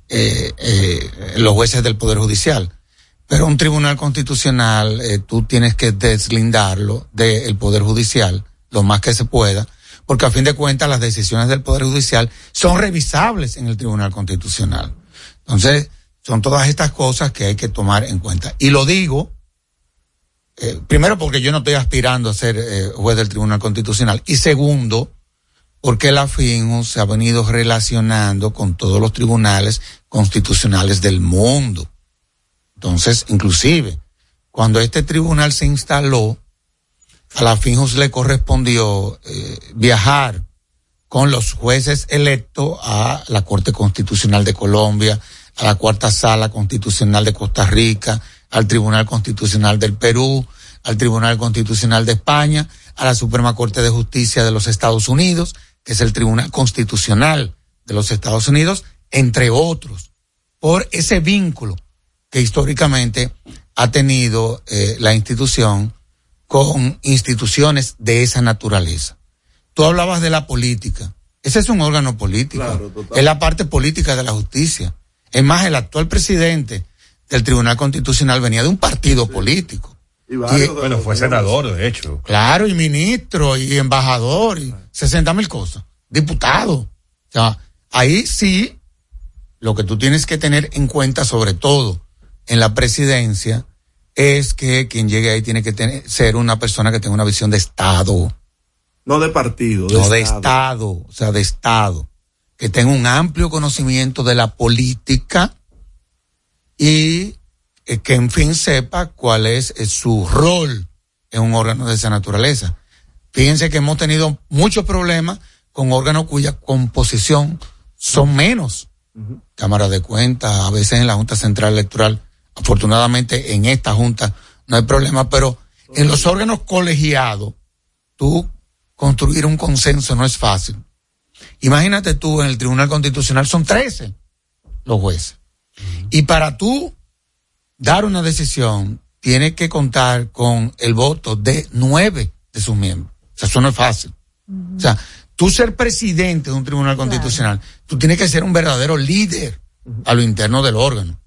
eh, eh, los jueces del Poder Judicial. Pero un tribunal constitucional, eh, tú tienes que deslindarlo del Poder Judicial lo más que se pueda, porque a fin de cuentas las decisiones del Poder Judicial son revisables en el Tribunal Constitucional. Entonces, son todas estas cosas que hay que tomar en cuenta. Y lo digo, eh, primero porque yo no estoy aspirando a ser eh, juez del Tribunal Constitucional. Y segundo, porque la FINJU se ha venido relacionando con todos los tribunales constitucionales del mundo. Entonces, inclusive, cuando este tribunal se instaló, a la FINJUS le correspondió eh, viajar con los jueces electos a la Corte Constitucional de Colombia, a la Cuarta Sala Constitucional de Costa Rica, al Tribunal Constitucional del Perú, al Tribunal Constitucional de España, a la Suprema Corte de Justicia de los Estados Unidos, que es el Tribunal Constitucional de los Estados Unidos, entre otros, por ese vínculo que históricamente ha tenido eh, la institución con instituciones de esa naturaleza. Tú hablabas de la política. Ese es un órgano político. es la parte política de la justicia. Es más, el actual presidente del Tribunal Constitucional venía de un partido político. Y bueno, fue senador, de hecho. Claro, y ministro, y embajador, y 60 mil cosas. Diputado. O sea, ahí sí, lo que tú tienes que tener en cuenta, sobre todo en la presidencia, es que quien llegue ahí tiene que tener, ser una persona que tenga una visión de Estado. No de partido, de no de Estado. O sea, de Estado. Que tenga un amplio conocimiento de la política y eh, que en fin sepa cuál es eh, su rol en un órgano de esa naturaleza. Fíjense que hemos tenido muchos problemas con órganos cuya composición son menos. Cámara de cuentas, a veces en la Junta Central Electoral. Afortunadamente en esta Junta no hay problema, pero en los órganos colegiados, tú construir un consenso no es fácil. Imagínate tú en el Tribunal Constitucional son 13 los jueces. Y para tú dar una decisión, tienes que contar con el voto de nueve de sus miembros. O sea, eso no es fácil. O sea, tú ser presidente de un tribunal constitucional, tú tienes que ser un verdadero líder a lo interno del órgano.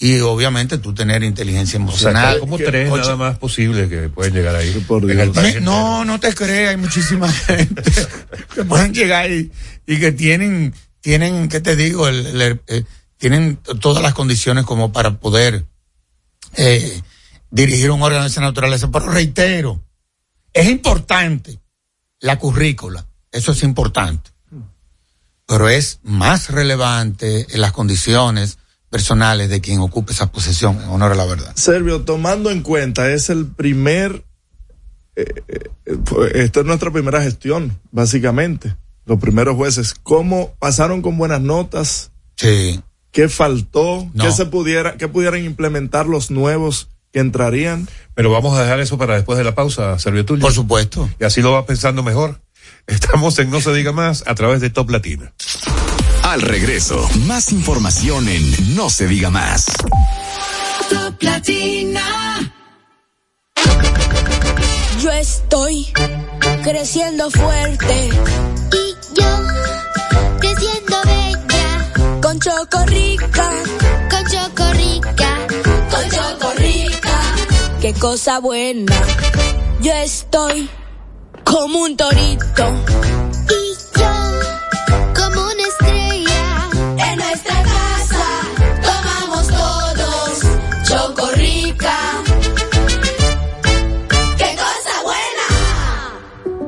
Y obviamente tú tener inteligencia O sea, emocional. como tres Ocho- nada más posibles que pueden llegar ahí. en el Me- país. no, no te creas, hay muchísima [LAUGHS] gente que pueden llegar y, y que tienen, tienen, ¿qué te digo? El- el- eh, tienen todas las condiciones como para poder eh, dirigir un órgano de esa naturaleza. Pero reitero, es importante la currícula, eso es importante. Pero es más relevante en las condiciones personales de quien ocupe esa posición, en honor a la verdad. Servio, tomando en cuenta, es el primer, eh, eh, esta es nuestra primera gestión, básicamente. Los primeros jueces, ¿cómo pasaron con buenas notas? Sí. ¿Qué faltó? No. ¿Qué se pudiera, qué pudieran implementar los nuevos que entrarían? Pero vamos a dejar eso para después de la pausa, Servio Tulio. Por supuesto. Y así lo vas pensando mejor. Estamos en No se diga más a través de Top Latina. Al regreso, más información en No se diga más. Top Latina. Yo estoy creciendo fuerte y yo creciendo bella con Chocorrica, con Chocorrica, con Chocorrica. Qué cosa buena. Yo estoy como un torito y yo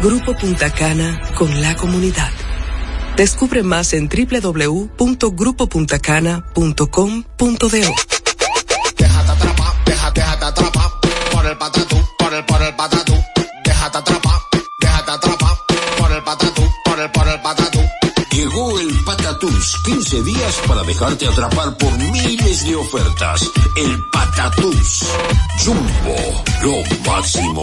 Grupo Punta Cana con la comunidad. Descubre más en www.grupopuntacana.com.do. Déjate atrapar, déjate, déjate atrapar por el patatú, por el, por el patatú. Déjate atrapar, déjate atrapar por el patatú, por el, por el patatú. Llegó el Patatús, 15 días para dejarte atrapar por miles de ofertas. El Patatús. Jumbo, lo máximo.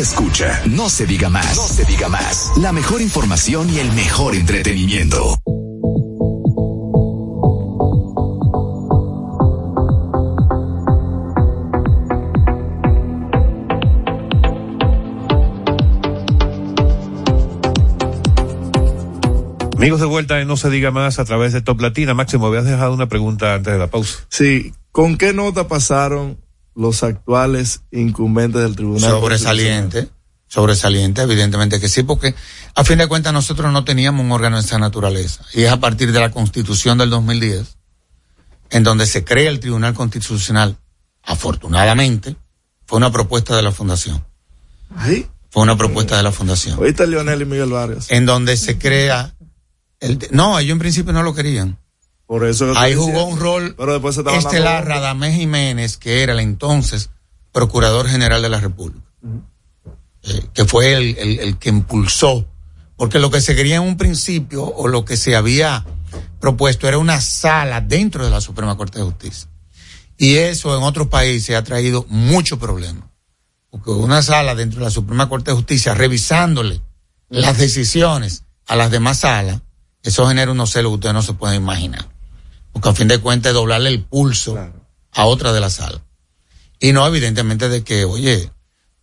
escucha No se diga más. No se diga más. La mejor información y el mejor entretenimiento. Amigos de vuelta en No se diga más a través de Top Latina. Máximo, habías dejado una pregunta antes de la pausa. Sí, ¿con qué nota pasaron los actuales incumbentes del tribunal? Sobresaliente. Sobresaliente, evidentemente que sí, porque a fin de cuentas nosotros no teníamos un órgano de esa naturaleza. Y es a partir de la constitución del 2010, en donde se crea el Tribunal Constitucional. Afortunadamente, fue una propuesta de la Fundación. ¿Ahí? Fue una propuesta de la Fundación. Ahorita Leonel y Miguel Vargas. En donde se crea. El, no, ellos en principio no lo querían. Por eso Ahí jugó un rol Pero después se estelar Radamés Jiménez, que era el entonces Procurador General de la República, Eh, que fue el, el- el que impulsó, porque lo que se quería en un principio o lo que se había propuesto era una sala dentro de la Suprema Corte de Justicia. Y eso en otros países ha traído muchos problemas. Porque una sala dentro de la Suprema Corte de Justicia revisándole las decisiones a las demás salas, eso genera unos celos que ustedes no se pueden imaginar. Porque a fin de cuentas es doblarle el pulso a otra de las salas. Y no, evidentemente, de que, oye,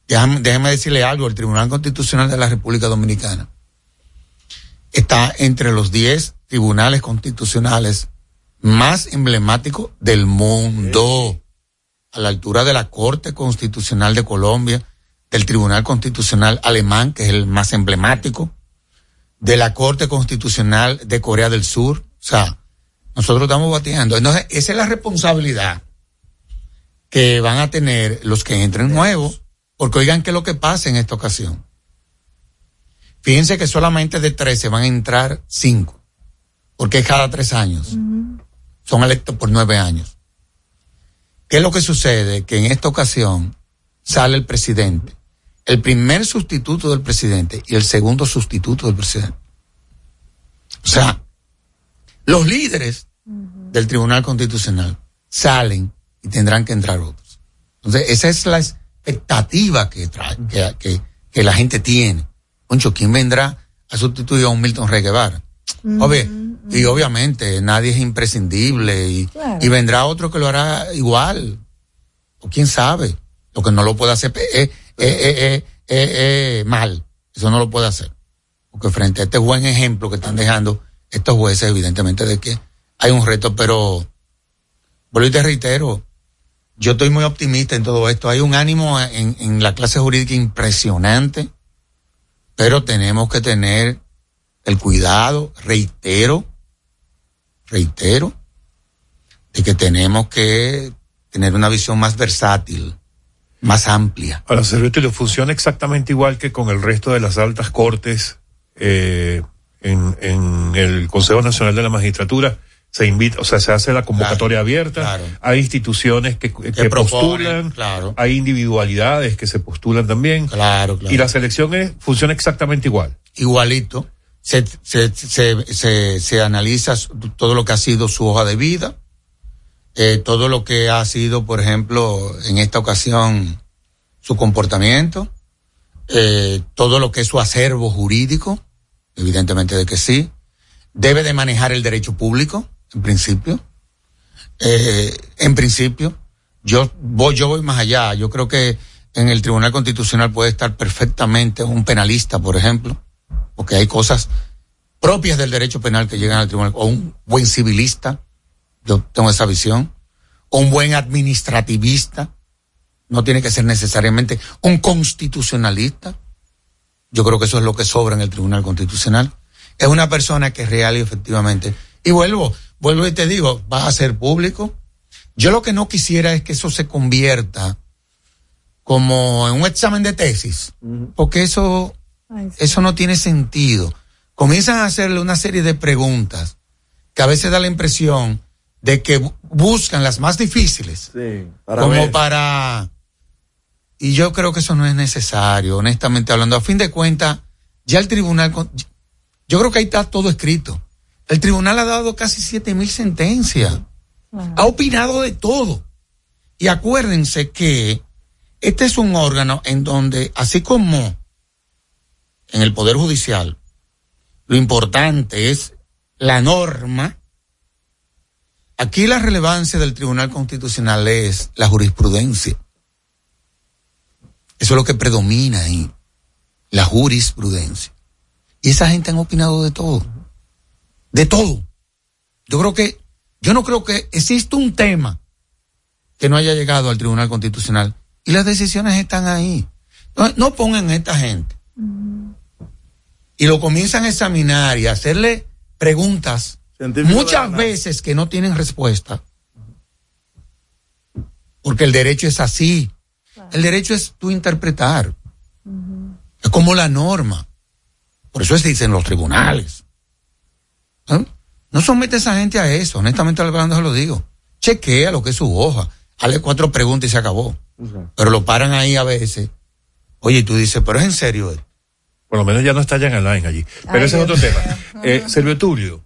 déjame, déjeme decirle algo, el Tribunal Constitucional de la República Dominicana está entre los 10 tribunales constitucionales más emblemáticos del mundo, a la altura de la Corte Constitucional de Colombia, del Tribunal Constitucional Alemán, que es el más emblemático, de la Corte Constitucional de Corea del Sur. O sea, nosotros estamos bateando. Entonces, esa es la responsabilidad que van a tener los que entren nuevos, porque oigan qué es lo que pasa en esta ocasión. Fíjense que solamente de 13 van a entrar 5, porque es cada tres años. Son electos por nueve años. ¿Qué es lo que sucede? Que en esta ocasión sale el presidente, el primer sustituto del presidente y el segundo sustituto del presidente. O sea, los líderes del Tribunal Constitucional salen y tendrán que entrar otros. Entonces, esa es la expectativa que, que, que, que la gente tiene. Concho, ¿quién vendrá a sustituir a un Milton Rey Guevara? Obvio, y obviamente nadie es imprescindible y, Claro. y vendrá otro que lo hará igual. O quién sabe. Lo que no lo puede hacer es mal. Eso no lo puede hacer. Porque frente a este buen ejemplo que están dejando estos jueces, evidentemente de que hay un reto, pero vuelvo y te reitero, yo estoy muy optimista en todo esto. Hay un ánimo en, en la clase jurídica impresionante, pero tenemos que tener el cuidado, reitero, reitero, de que tenemos que tener una visión más versátil, más amplia. Ahora, Servitrio funciona exactamente igual que con el resto de las altas cortes eh, en, en el Consejo Nacional de la Magistratura. Se invita, o sea, se hace la convocatoria abierta. Hay instituciones que, que, proponen, postulan. claro. Hay individualidades que se postulan también. Claro. Y la selección es- funciona exactamente igual. igualito. Se, se, se, se, analiza todo lo que ha sido su hoja de vida, eh, todo lo que ha sido, por ejemplo, en esta ocasión, su comportamiento, eh, todo lo que es su acervo jurídico, evidentemente de que sí. Debe de manejar el derecho público, en principio. Eh, en principio, yo voy, yo voy más allá. Yo creo que en el Tribunal Constitucional puede estar perfectamente un penalista, por ejemplo, porque hay cosas propias del derecho penal que llegan al tribunal, o un buen civilista, yo tengo esa visión, o un buen administrativista, no tiene que ser necesariamente un constitucionalista. Yo creo que eso es lo que sobra en el Tribunal Constitucional. Es una persona que es real y efectivamente. Y vuelvo, vuelvo y te digo, va a ser público. Yo lo que no quisiera es que eso se convierta como en un examen de tesis, porque eso, eso no tiene sentido. Comienzan a hacerle una serie de preguntas que a veces da la impresión de que bu- buscan las más difíciles para como ver. para y yo creo que eso no es necesario honestamente hablando a fin de cuentas ya el tribunal yo creo que ahí está todo escrito el tribunal ha dado casi siete mil sentencias ha opinado de todo y acuérdense que este es un órgano en donde así como en el poder judicial lo importante es la norma Aquí la relevancia del Tribunal Constitucional es la jurisprudencia. Eso es lo que predomina ahí, la jurisprudencia. Y esa gente han opinado de todo, de todo. Yo creo que, yo no creo que existe un tema que no haya llegado al Tribunal Constitucional y las decisiones están ahí. No, no pongan a esta gente y lo comienzan a examinar y a hacerle preguntas muchas veces que no tienen respuesta. Porque el derecho es así. El derecho es tú interpretar. Es como la norma. Por eso se dicen los tribunales. ¿Eh? No somete a esa gente a eso. Honestamente hablando se lo digo. Chequea lo que es su hoja. Hazle cuatro preguntas y se acabó. Pero lo paran ahí a veces. Oye, y tú dices, pero es en serio. esto? Por lo menos ya no está Jan Alain allí. Pero Ay, ese es Dios otro tema. [LAUGHS] Eh, Servio Tulio,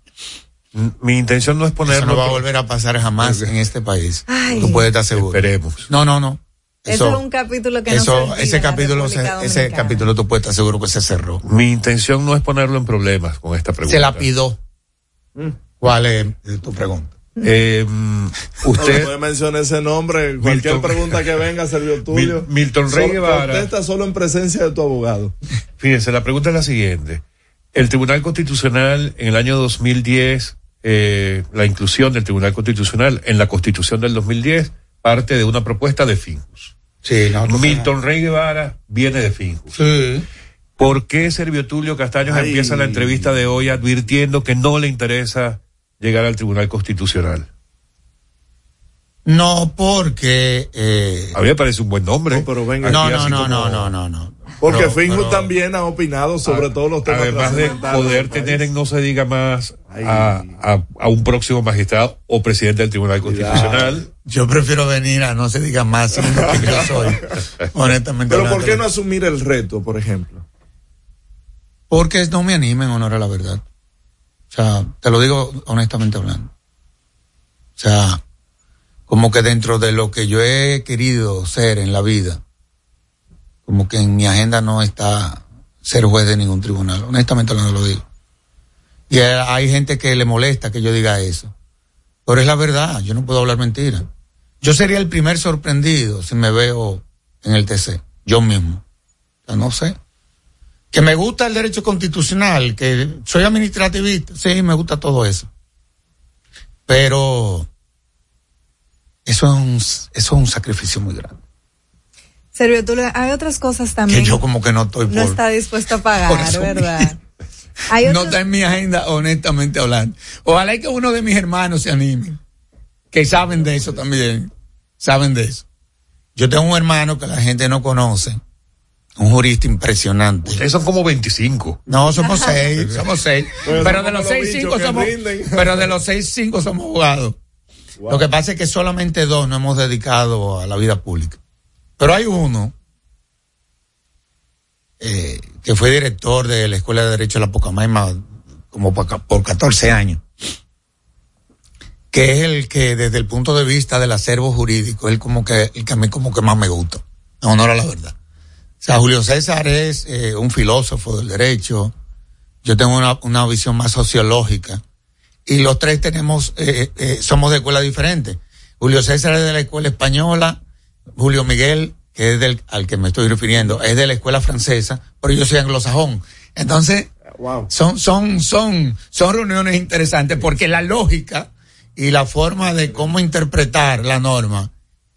Mi intención no es ponerlo. Eso no va a volver a pasar jamás en este país. Tú puedes estar seguro. Esperemos. No, no, no. Eso, es un capítulo que eso, no se ese capítulo, se- ese capítulo tú puedes estar seguro que se cerró. Mi intención no es ponerlo en problemas con esta pregunta. Se la pidió. ¿Cuál es tu pregunta? Eh, usted. No menciona ese nombre. Cualquier Milton- pregunta que venga, Servio Tulio. Mil- Milton Rey Guevara. Contesta solo en presencia de tu abogado. Fíjense, la pregunta es la siguiente. El Tribunal Constitucional en el año 2010, eh, la inclusión del Tribunal Constitucional en la Constitución del 2010 parte de una propuesta de Finjus. Sí, no, no, Milton Rey Guevara viene de Finjus. Sí. ¿Por qué Servio Tulio Castaños Ay. empieza la entrevista de hoy advirtiendo que no le interesa llegar al Tribunal Constitucional? No, porque. Eh, A mí me parece un buen nombre. No, pero venga, no, no, no, como- no, no, no, no. Porque pero- también ha opinado sobre todos los temas Además de poder tener en no se diga más a, a- a un próximo magistrado o presidente del Tribunal Constitucional. Yo prefiero venir a no se diga más quien yo soy. [LAUGHS] Honestamente. Pero ¿por qué no asumir el reto, por ejemplo? Porque no me anima en honor a la verdad. O sea, te lo digo honestamente hablando. O sea, como que dentro de lo que yo he querido ser en la vida, como que en mi agenda no está ser juez de ningún tribunal. Honestamente hablando lo digo. Y hay gente que le molesta que yo diga eso. Pero es la verdad, yo no puedo hablar mentira. Yo sería el primer sorprendido si me veo en el TC, yo mismo. O sea, no sé que me gusta el derecho constitucional, que soy administrativista, sí, me gusta todo eso. Pero eso es un, eso es un sacrificio muy grande. Servio Tulio, hay otras cosas también Que yo como que no estoy por, no está dispuesto a [LAUGHS] pagar, ¿verdad? Hay no está en mi agenda, honestamente hablando. Ojalá que uno de mis hermanos se anime, que saben de eso también, saben de eso. Yo tengo un hermano que la gente no conoce, un jurista impresionante. Ustedes son como 25. No, somos seis, [LAUGHS] somos seis. Bueno, pero somos de los los seis, bichos cinco que somos, rinden. [LAUGHS] pero de los seis, cinco somos abogados. Lo que pasa es que solamente dos nos hemos dedicado a la vida pública. Pero hay uno, eh, que fue director de la Escuela de Derecho de la Pocamaima como por 14 años, que es el que desde el punto de vista del acervo jurídico, él como que, el que a mí como que más me gusta, en honor a la verdad. O sea, Julio César es eh, un filósofo del derecho. Yo tengo una, una visión más sociológica. Y los tres tenemos, eh, eh, somos de escuela diferentes. Julio César es de la escuela española. Julio Miguel, que es del, al que me estoy refiriendo, es de la escuela francesa, pero yo soy anglosajón. Entonces, son, son, son, son reuniones interesantes porque la lógica y la forma de cómo interpretar la norma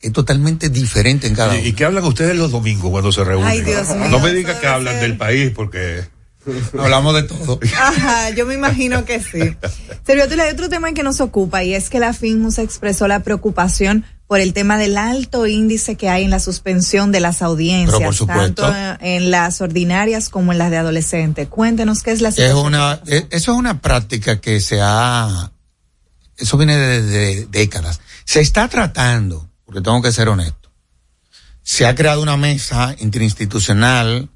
es totalmente diferente en cada uno. ¿Y qué hablan ustedes los domingos cuando se reúnen? Ay, Dios mío, no me diga eso que hablan ser- del país porque [LAUGHS] Hablamos de todo. Ajá, yo me imagino que sí. Servio Tulio, hay otro tema que nos ocupa y es que la FINJUS expresó la preocupación por el tema del alto índice que hay en la suspensión de las audiencias, Pero por supuesto. tanto en las ordinarias como en las de adolescentes. Cuéntenos qué es la Es situación. una, es- eso es una práctica que se ha, eso viene desde décadas. Se está tratando, porque tengo que ser honesto, se ha creado una mesa interinstitucional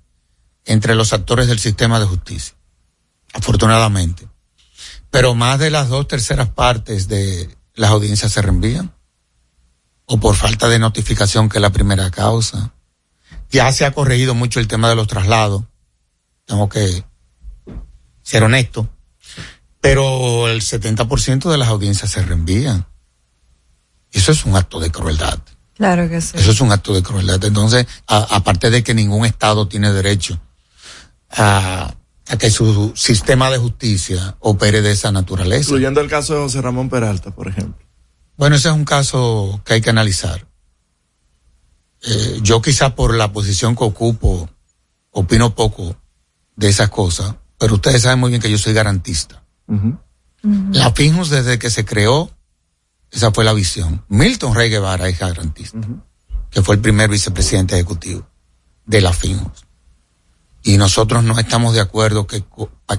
entre los actores del sistema de justicia, afortunadamente. Pero más de las dos terceras partes de las audiencias se reenvían, o por falta de notificación, que es la primera causa. Ya se ha corregido mucho el tema de los traslados. Tengo que ser honesto, pero el 70% de las audiencias se reenvían. Eso es un acto de crueldad. Claro que sí. Eso es un acto de crueldad. Entonces, a- aparte de que ningún Estado tiene derecho a, a que su sistema de justicia opere de esa naturaleza. Incluyendo el caso de José Ramón Peralta, por ejemplo. Bueno, ese es un caso que hay que analizar. Eh, yo quizá por la posición que ocupo, opino poco de esas cosas, pero ustedes saben muy bien que yo soy garantista. La FINJUS desde que se creó, esa fue la visión. Milton Rey Guevara es garantista, que fue el primer vicepresidente ejecutivo de la FINJUS. Y nosotros no estamos de acuerdo que,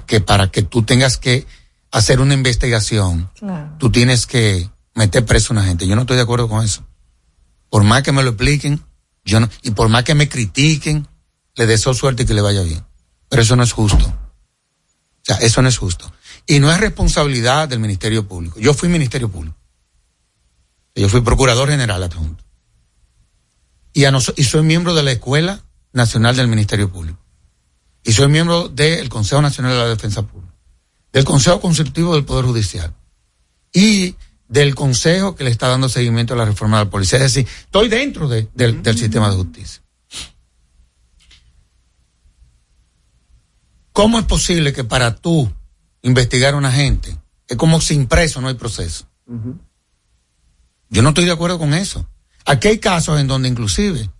que para que tú tengas que hacer una investigación, Claro. tú tienes que meter preso a una gente. Yo no estoy de acuerdo con eso. Por más que me lo expliquen, yo no, y por más que me critiquen, le deseo suerte y que le vaya bien. Pero eso no es justo. O sea, eso no es justo. Y no es responsabilidad del Ministerio Público. Yo fui Ministerio Público. Yo fui Procurador General adjunto. Y, a y soy miembro de la Escuela Nacional del Ministerio Público. Y soy miembro del Consejo Nacional de la Defensa Pública. Del Consejo Consultivo del Poder Judicial. Y del Consejo que le está dando seguimiento a la reforma de la policía. Es decir, estoy dentro de- del, del sistema de justicia. ¿Cómo es posible que para tú investigar a una gente es como sin preso no hay proceso? Yo no estoy de acuerdo con eso. Aquí hay casos en donde inclusive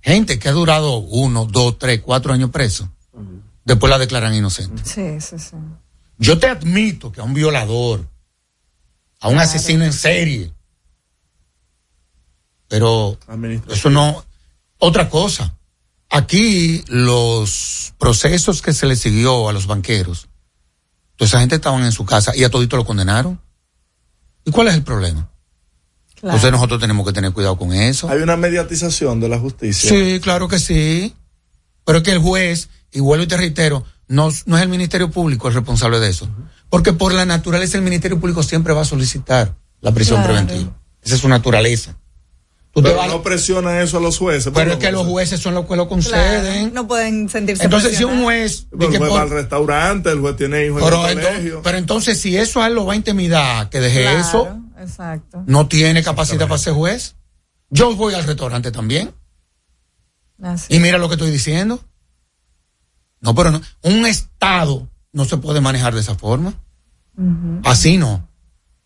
gente que ha durado uno, dos, tres, cuatro años preso, después la declaran inocente. Sí, sí, sí. Yo te admito que a un violador, a un asesino en serie, pero eso no, otra cosa. Aquí los procesos que se le siguió a los banqueros, toda esa gente estaban en su casa y a todito lo condenaron. ¿Y cuál es el problema? Entonces nosotros tenemos que tener cuidado con eso. Hay una mediatización de la justicia. Sí, claro que sí. Pero es que el juez, y vuelvo y te reitero, no, no es el Ministerio Público el responsable de eso. Porque por la naturaleza el Ministerio Público siempre va a solicitar la prisión Claro. preventiva. Esa es su naturaleza. Tú te Pero vas- no presiona eso a los jueces. pero es que los jueces son los que lo conceden. No pueden sentirse Entonces, si un juez... Pero el juez por- va al restaurante, el juez tiene hijos pero, en el colegio. pero entonces, si eso a él lo va a intimidar, que deje Claro, eso, Exacto. no tiene capacidad para ser juez. Yo voy al restaurante también. Así. Y mira lo que estoy diciendo. No, pero no. Un Estado no se puede manejar de esa forma. Así no.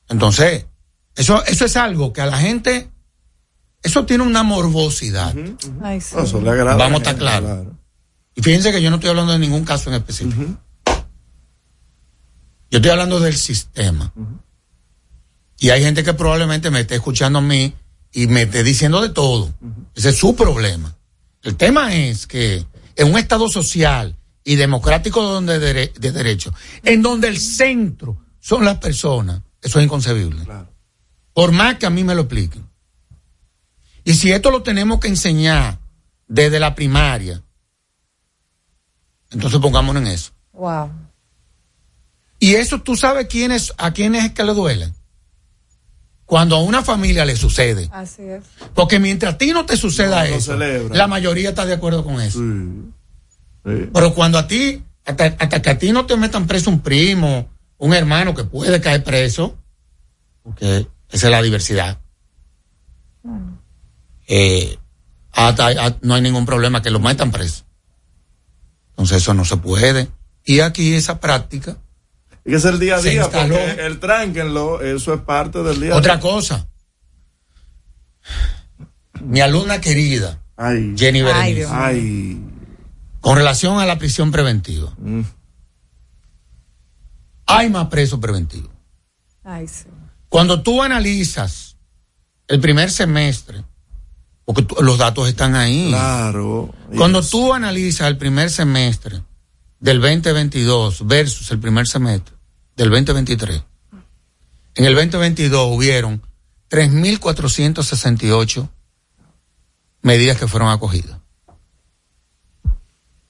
Entonces, eso, eso es algo que a la gente, eso tiene una morbosidad. Ay, sí. Eso le agrada Vamos a estar claros. claro. Y fíjense que yo no estoy hablando de ningún caso en específico. Yo estoy hablando del sistema. Y hay gente que probablemente me esté escuchando a mí y me esté diciendo de todo. Ese es su problema. El tema es que en un Estado social y democrático donde dere- de derecho, en donde el centro son las personas, eso es inconcebible. Por más que a mí me lo expliquen. Y si esto lo tenemos que enseñar desde la primaria, entonces pongámonos en eso. Wow. Y eso tú sabes quiénes, a quiénes es que le duele. Cuando a una familia le sucede. Así es. Porque mientras a ti no te suceda No, no eso, celebra. la mayoría está de acuerdo con eso. Pero cuando a ti, hasta, hasta que a ti no te metan preso un primo, un hermano que puede caer preso, porque esa es la diversidad. Eh, hasta- a- no hay ningún problema que lo metan preso. Entonces eso no se puede. Y aquí esa práctica. Y que es el día a día, porque el tránquenlo, eso es parte del día a Otra día. cosa. Mi alumna querida, Jenny Ay, Berenice. Ay. con relación a la prisión preventiva. Mm. Hay más presos preventivos. Ay, sí. Cuando tú analizas el primer semestre, porque tú- los datos están ahí. Claro. Cuando tú analizas el primer semestre del 2022 versus el primer semestre del 2023, en el 2022 hubieron 3.468 medidas que fueron acogidas.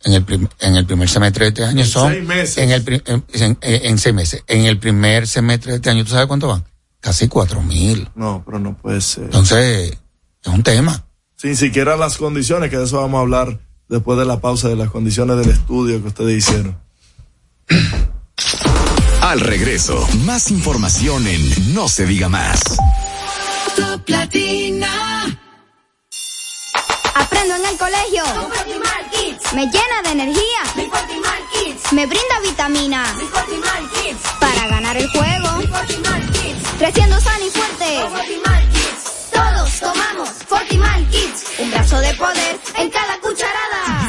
En el, prim- en el primer semestre de este año En son seis meses. En, el, en, en- en seis meses. En el primer semestre de este año, ¿tú sabes cuánto van? Casi cuatro mil. No, pero no puede ser. Entonces, es un tema. Sin siquiera las condiciones, que de eso vamos a hablar después de la pausa de las condiciones del estudio que ustedes hicieron. Al regreso, más información en No se diga más. Top Latina. Aprendo en el colegio. Me llena de energía. Me brinda vitamina. Para ganar el juego. Creciendo sano y fuerte. Todos tomamos Fortimal Kids. Un brazo de poder en cada cucharada.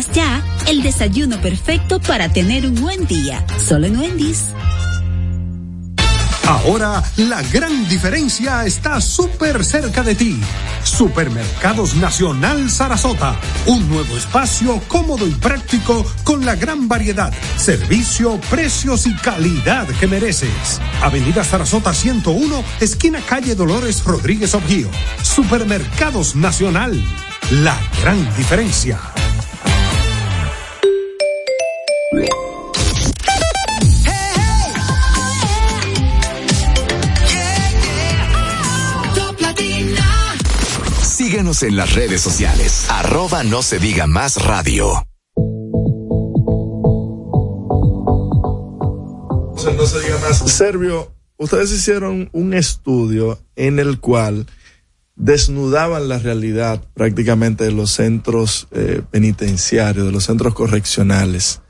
Ya. El desayuno perfecto para tener un buen día. Solo en Wendy's. Ahora la gran diferencia está súper cerca de ti. Supermercados Nacional Sarasota. Un nuevo espacio cómodo y práctico con la gran variedad, servicio, precios y calidad que mereces. Avenida Sarasota 101, esquina calle Dolores Rodríguez Objío. Supermercados Nacional. La gran diferencia. Síguenos en las redes sociales. Arroba no se diga más radio. No se diga más. Servio, ustedes hicieron un estudio en el cual desnudaban la realidad prácticamente de los centros eh, penitenciarios, de los centros correccionales.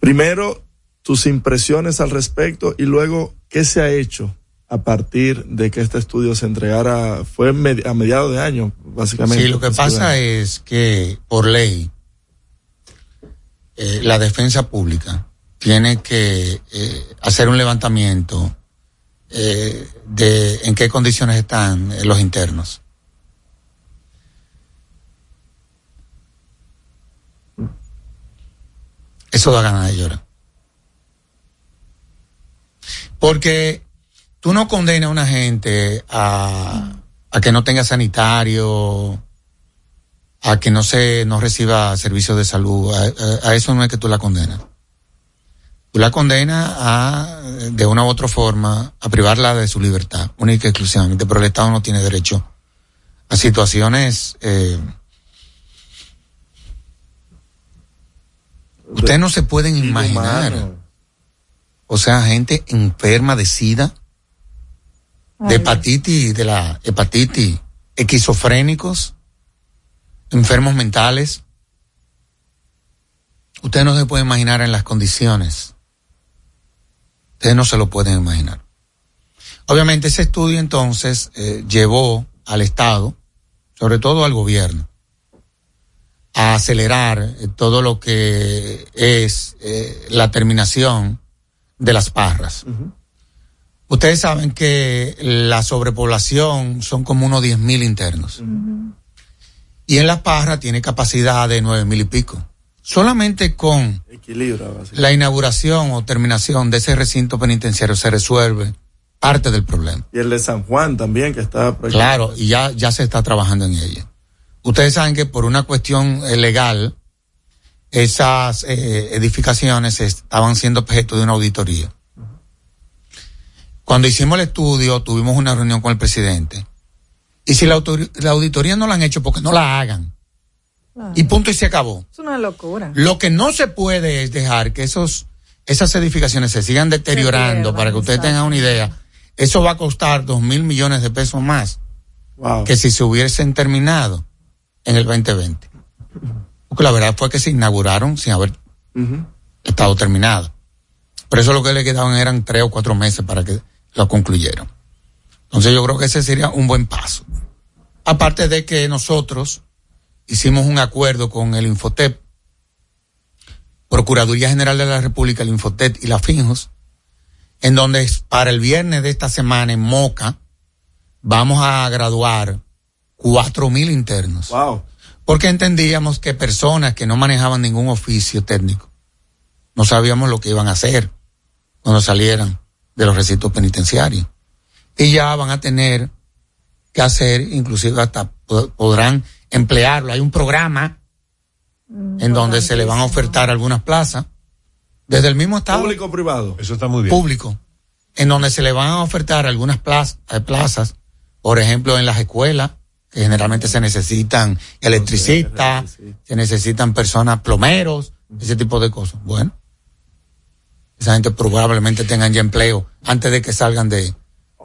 Primero, tus impresiones al respecto y luego, ¿qué se ha hecho a partir de que este estudio se entregara? Fue a mediados de año, básicamente. Sí, lo que pasa es que por ley, eh, la defensa pública tiene que eh, hacer un levantamiento eh, de en qué condiciones están los internos. Eso da ganas de llorar. Porque tú no condenas a una gente a, a que no tenga sanitario, a que no se no reciba servicios de salud, a, a- a eso no es que tú la condenas. Tú la condenas a, de una u otra forma, a privarla de su libertad, única y exclusivamente, pero el Estado no tiene derecho a situaciones, eh, ustedes no se pueden imaginar. O sea, gente enferma de sida, de hepatitis, de la hepatitis, esquizofrénicos, enfermos mentales. Ustedes no se pueden imaginar en las condiciones. Ustedes no se lo pueden imaginar. Obviamente ese estudio entonces eh, llevó al Estado, sobre todo al gobierno, a acelerar eh, todo lo que es eh, la terminación de las parras. Ustedes saben que la sobrepoblación son como unos 10 mil internos. Y en las parras tiene capacidad de nueve mil y pico. Solamente con la inauguración o terminación de ese recinto penitenciario se resuelve parte del problema. Y el de San Juan también, que está Claro, y ya, ya se está trabajando en ella. Ustedes saben que por una cuestión eh, legal, esas eh, edificaciones estaban siendo objeto de una auditoría. Cuando hicimos el estudio, tuvimos una reunión con el presidente. Y si la, autor- la auditoría no la han hecho, porque no la hagan. Y punto y se acabó. Es una locura. Lo que no se puede es dejar que esos, esas edificaciones se sigan deteriorando, para que ustedes tengan una idea. Eso va a costar dos mil millones de pesos más que si se hubiesen terminado en el 2020. Porque la verdad fue que se inauguraron sin haber estado terminado. Por eso lo que le quedaban eran tres o cuatro meses para que lo concluyeran. Entonces yo creo que ese sería un buen paso. Aparte de que nosotros hicimos un acuerdo con el Infotep, Procuraduría General de la República, el Infotep y la Finjos, en donde para el viernes de esta semana en Moca vamos a graduar cuatro mil internos. Porque entendíamos que personas que no manejaban ningún oficio técnico, no sabíamos lo que iban a hacer cuando salieran de los recintos penitenciarios. Y ya van a tener que hacer, inclusive hasta po- podrán emplearlo. Hay un programa en donde se le van a ofertar algunas plazas desde el mismo estado. Público o privado. Eso está muy bien. Público. En donde se le van a ofertar algunas plazas, plazas por ejemplo, en las escuelas, que generalmente se necesitan electricistas, se necesitan personas plomeros, ese tipo de cosas. Bueno, esa gente probablemente tengan ya empleo antes de que salgan de,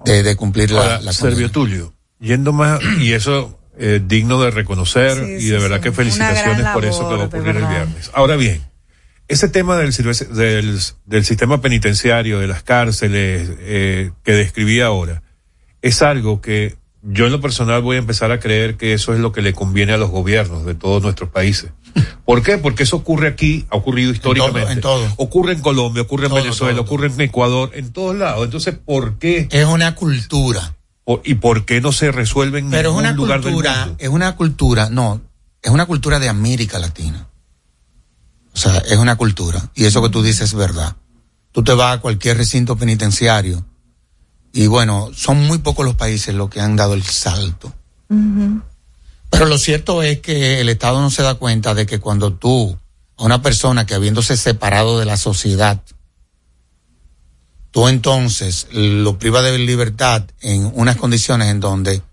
de, de cumplir la, Ahora, la Servio Tulio, yendo más, [CLEARS THROAT] y eso eh, digno de reconocer, Sí, y sí, de verdad sí. que felicitaciones por eso que va a ocurrir el viernes. Ahora bien, ese tema del, del, del sistema penitenciario, de las cárceles, eh, que describí ahora, es algo que yo en lo personal voy a empezar a creer que eso es lo que le conviene a los gobiernos de todos nuestros países. [LAUGHS] ¿Por qué? Porque eso ocurre aquí, ha ocurrido históricamente. en todo. Ocurre en Colombia, ocurre en Todo, Venezuela, todo, ocurre en Ecuador, en todos lados. Entonces, ¿por qué? Es una cultura. ¿Y por qué no se resuelve en Pero es una lugar del cultura, mundo? es una cultura, no, es una cultura de América Latina. O sea, es una cultura. Y eso que tú dices es verdad. Tú te vas a cualquier recinto penitenciario y bueno, son muy pocos los países los que han dado el salto. Pero lo cierto es que el Estado no se da cuenta de que cuando tú, a una persona que habiéndose separado de la sociedad, tú entonces lo privas de libertad en unas condiciones en donde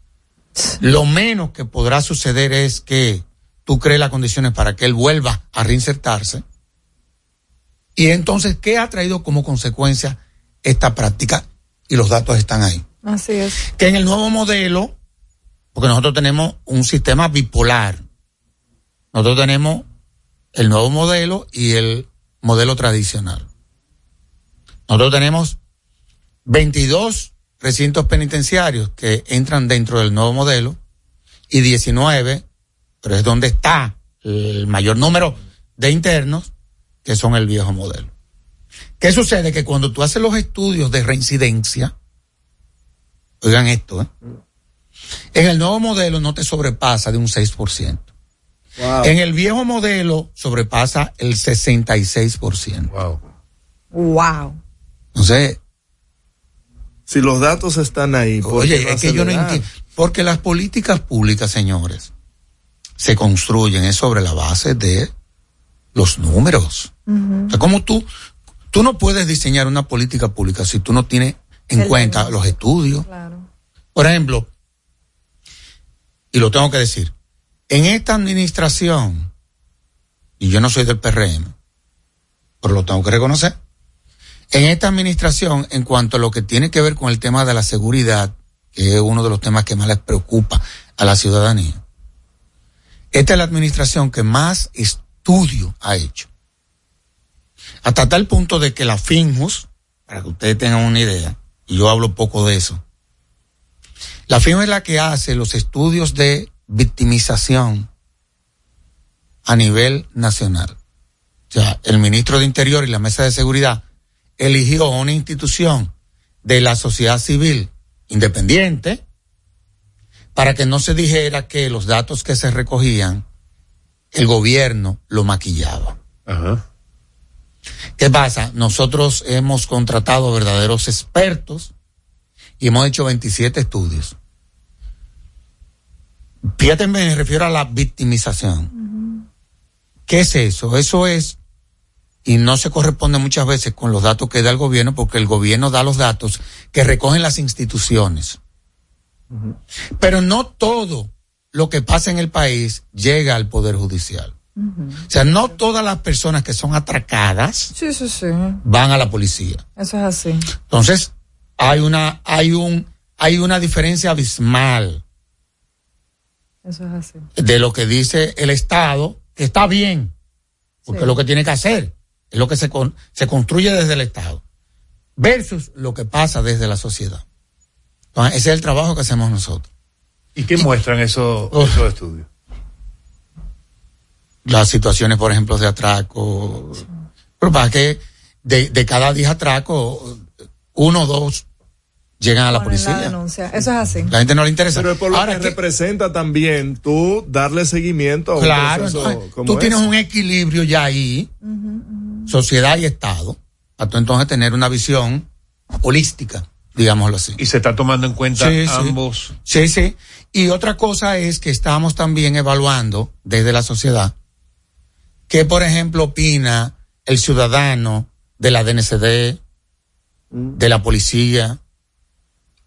lo menos que podrá suceder es que tú crees las condiciones para que él vuelva a reinsertarse. Y entonces, ¿qué ha traído como consecuencia esta práctica? Y los datos están ahí. Así es. Que en el nuevo modelo, porque nosotros tenemos un sistema bipolar. Nosotros tenemos el nuevo modelo y el modelo tradicional. Nosotros tenemos 22 recintos penitenciarios que entran dentro del nuevo modelo y 19, pero es donde está el mayor número de internos que son el viejo modelo. ¿Qué sucede? Que cuando tú haces los estudios de reincidencia, oigan esto, ¿eh? en el nuevo modelo no te sobrepasa de un 6%. En el viejo modelo sobrepasa el 66%. Wow. Wow. Entonces, Si los datos están ahí, ¿por qué Oye, es que yo no entiendo. Porque las políticas públicas, señores, se construyen es sobre la base de los números. O sea, como tú, tú no puedes diseñar una política pública si tú no tienes en El cuenta los estudios. Claro. Por ejemplo, y lo tengo que decir, en esta administración, y yo no soy del PRM, pero lo tengo que reconocer, en esta administración, en cuanto a lo que tiene que ver con el tema de la seguridad, que es uno de los temas que más les preocupa a la ciudadanía, esta es la administración que más estudio ha hecho. Hasta tal punto de que la FINJUS, para que ustedes tengan una idea, y yo hablo poco de eso, la FINJUS es la que hace los estudios de victimización a nivel nacional. O sea, el ministro de Interior y la Mesa de Seguridad eligió una institución de la sociedad civil independiente para que no se dijera que los datos que se recogían, el gobierno lo maquillaba. Ajá. ¿Qué pasa? Nosotros hemos contratado verdaderos expertos y hemos hecho 27 estudios. Fíjate, me refiero a la victimización. ¿Qué es eso? Eso es, y no se corresponde muchas veces con los datos que da el gobierno, porque el gobierno da los datos que recogen las instituciones. Pero no todo lo que pasa en el país llega al Poder Judicial. O sea, no todas las personas que son atracadas Sí, sí, sí. van a la policía. Eso es así. Entonces, hay una, hay un, hay una diferencia abismal Eso es así. de lo que dice el Estado, que está bien, porque Sí. es lo que tiene que hacer, es lo que se, con- se construye desde el Estado, versus lo que pasa desde la sociedad. Entonces, ese es el trabajo que hacemos nosotros. ¿Y qué muestran esos, esos estudios? Las situaciones, por ejemplo, de atraco. Pero para que de, de cada 10 atracos, uno o dos llegan a la Ponen policía. denuncia. Eso es así. La gente no le interesa. Pero es por lo Ahora que que- representa también tú darle seguimiento a un Claro, proceso entonces, como tú tienes un equilibrio ya ahí, sociedad y Estado, para tú entonces tener una visión holística, digámoslo así. Y se está tomando en cuenta Sí, sí. ambos. Sí, sí. Y otra cosa es que estamos también evaluando desde la sociedad qué, por ejemplo, opina el ciudadano de la DNCD, de la policía.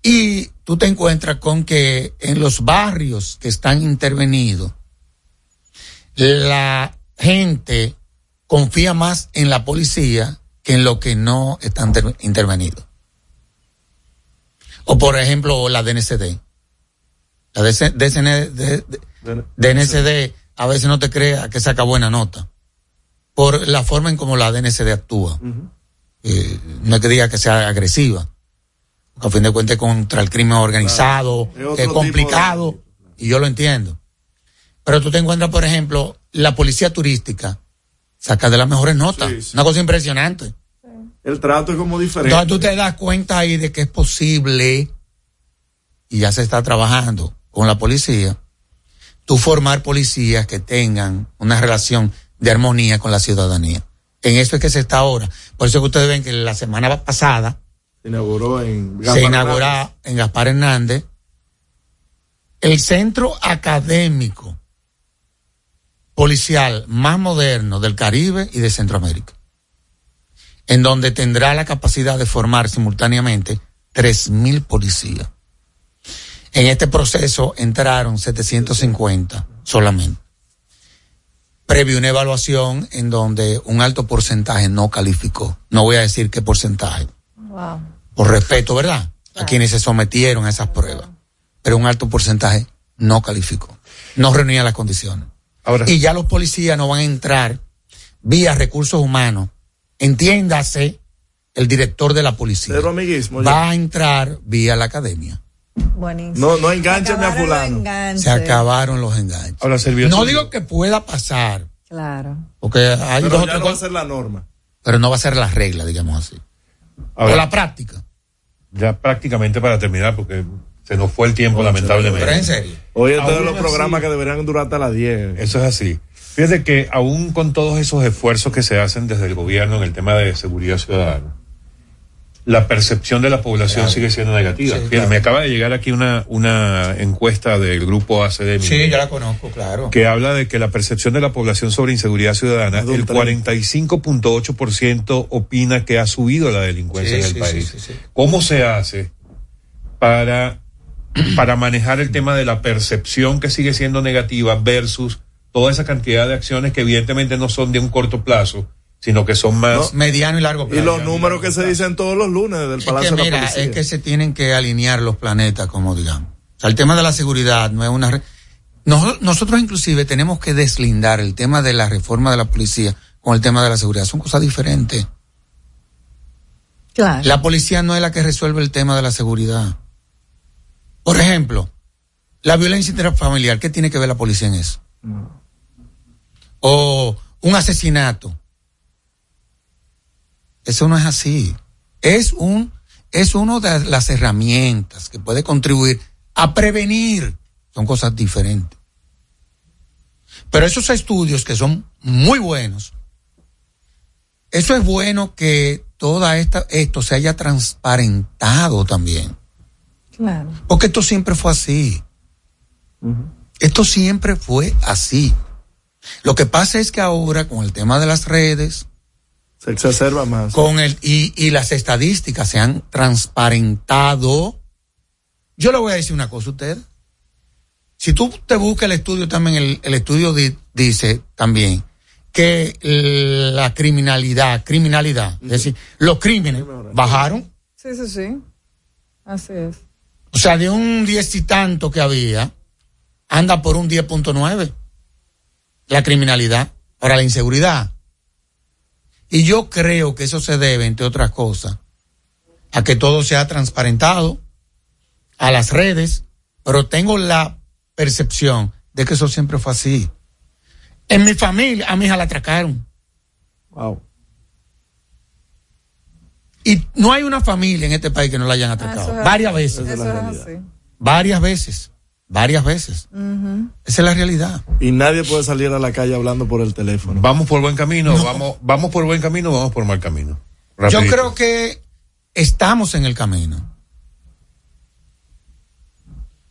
Y tú te encuentras con que en los barrios que están intervenidos, la gente confía más en la policía que en lo que no están inter- intervenidos. O por ejemplo, la DNCD. La DCN DNCD a veces no te crea que saca buena nota. Por la forma en cómo la DNCD actúa. Eh, no es que diga que sea agresiva. porque a fin de cuentas es contra el crimen organizado, que es complicado, y yo lo entiendo. Pero tú te encuentras, por ejemplo, la policía turística saca de las mejores notas. Sí, sí. Una cosa impresionante. El trato es como diferente. Entonces tú te das cuenta ahí de que es posible, y ya se está trabajando con la policía, tú formar policías que tengan una relación de armonía con la ciudadanía. En eso es que se está ahora. Por eso que ustedes ven que la semana pasada Se inauguró en se Gaspar inauguró Hernández. en Gaspar Hernández el centro académico policial más moderno del Caribe y de Centroamérica, en donde tendrá la capacidad de formar simultáneamente 3.000 policías. En este proceso entraron 750 solamente. Previo una evaluación en donde un alto porcentaje no calificó. No voy a decir qué porcentaje, Wow. por respeto, ¿verdad? A quienes se sometieron a esas pruebas. Pero un alto porcentaje no calificó. No reunía las condiciones. Ahora, Y ya los policías no van a entrar vía recursos humanos. Entiéndase el director de la policía. Cero amiguismo. ya. Va a entrar vía la academia. Buenísimo. No, no enganchen a fulano. Se acabaron los enganches. ahora No digo que pueda pasar, Claro. porque hay dos Pero o ya no va a ser la norma. pero no va a ser la regla, digamos así. o la práctica. ya prácticamente para terminar, porque se nos fue el tiempo, lamentablemente. Pero en serio. Hoy Aún los así- programas que deberían durar hasta las 10. Eso es así. Fíjate que aún con todos esos esfuerzos que se hacen desde el gobierno en el tema de seguridad ciudadana, la percepción de la población sigue siendo negativa. Sí, claro. Me acaba de llegar aquí una, una encuesta del grupo ACD Sí, yo la conozco, claro. que habla de que la percepción de la población sobre inseguridad ciudadana, el 45.8% opina que ha subido la delincuencia Sí, en el sí, país. sí, sí, sí. ¿Cómo se hace para, para manejar el tema de la percepción que sigue siendo negativa versus toda esa cantidad de acciones que evidentemente no son de un corto plazo, sino que son más... Mediano y largo Y plazo. los números que se dicen todos los lunes del Es Palacio que de la mira, Policía. es que se tienen que alinear los planetas, como digamos. O sea, el tema de la seguridad no es una... re- Nos- nosotros inclusive tenemos que deslindar el tema de la reforma de la policía con el tema de la seguridad. Son cosas diferentes. Claro. La policía no es la que resuelve el tema de la seguridad. Por ejemplo, la violencia intrafamiliar, ¿qué tiene que ver la policía en eso? O un asesinato. Eso no es así. Es un, es una de las herramientas que puede contribuir a prevenir. Son cosas diferentes. Pero esos estudios que son muy buenos, eso es bueno que toda esta, esto se haya transparentado también. Claro. Porque esto siempre fue así. Esto siempre fue así. Lo que pasa es que ahora con el tema de las redes, Se exacerba más. con el y, y las estadísticas se han transparentado. Yo le voy a decir una cosa a usted. Si tú te buscas el estudio también, el, el estudio di- dice también que la criminalidad, criminalidad, es decir, los crímenes bajaron. Sí, sí, sí. Así es. O sea, de un diez y tanto que había, anda por un 10.9 la criminalidad, para la inseguridad. Y yo creo que eso se debe, entre otras cosas, a que todo se ha transparentado, a las redes, pero tengo la percepción de que eso siempre fue así. En mi familia, a mi hija la atracaron. Wow. Y no hay una familia en este país que no la hayan atracado. varias veces. Eso es así. Varias veces. Varias veces. Esa es la realidad. Y nadie puede salir a la calle hablando por el teléfono. Vamos por buen camino, vamos, vamos por buen camino, vamos por mal camino. Yo creo que estamos en el camino.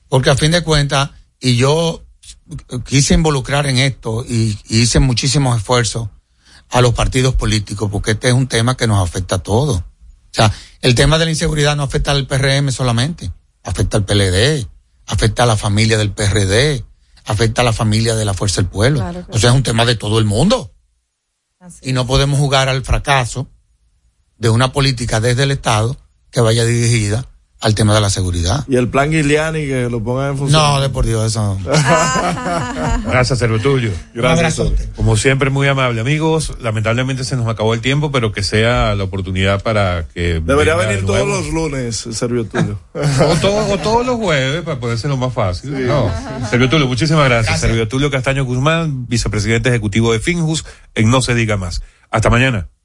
Porque a fin de cuentas, y yo quise involucrar en esto y, y hice muchísimos esfuerzos a los partidos políticos, porque este es un tema que nos afecta a todos. O sea, el tema de la inseguridad no afecta al PRM solamente, afecta al PLD, afecta a la familia del PRD, afecta a la familia de la Fuerza del Pueblo. Claro o sea, es un tema de todo el mundo. Y no podemos jugar al fracaso de una política desde el Estado que vaya dirigida al tema de la seguridad. Y el plan Giuliani que lo pongan en función. No, de por Dios, eso. [LAUGHS] Gracias, Servetulio. Gracias. Como siempre, muy amable. Amigos, lamentablemente se nos acabó el tiempo, pero que sea la oportunidad para que. Debería venir de todos los lunes, Servio Tulio. O, todo- o todos los jueves para poder lo más fácil. No. Servio Tulio, muchísimas gracias. Servio Tulio Castaño Guzmán, vicepresidente ejecutivo de Finjus, en No Se Diga Más. Hasta mañana.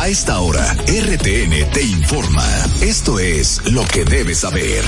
A esta hora, RTN te informa. Esto es lo que debes saber.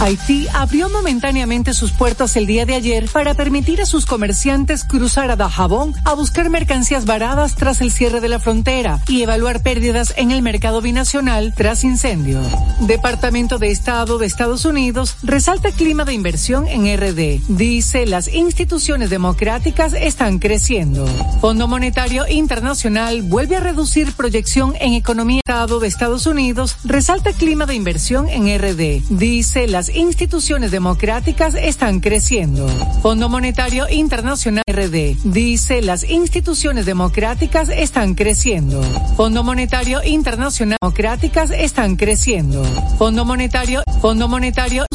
Haití abrió momentáneamente sus puertas el día de ayer para permitir a sus comerciantes cruzar a Dajabón a buscar mercancías varadas tras el cierre de la frontera y evaluar pérdidas en el mercado binacional tras incendio. Departamento de Estado de Estados Unidos resalta clima de inversión en RD. Dice las instituciones democráticas están creciendo. Fondo Monetario Internacional vuelve a reducir en economía. Estado de Estados Unidos resalta clima de inversión en RD. Dice las instituciones democráticas están creciendo. Fondo Monetario Internacional RD. Dice las instituciones democráticas están creciendo. Fondo Monetario Internacional democráticas están creciendo. Fondo Monetario Fondo Monetario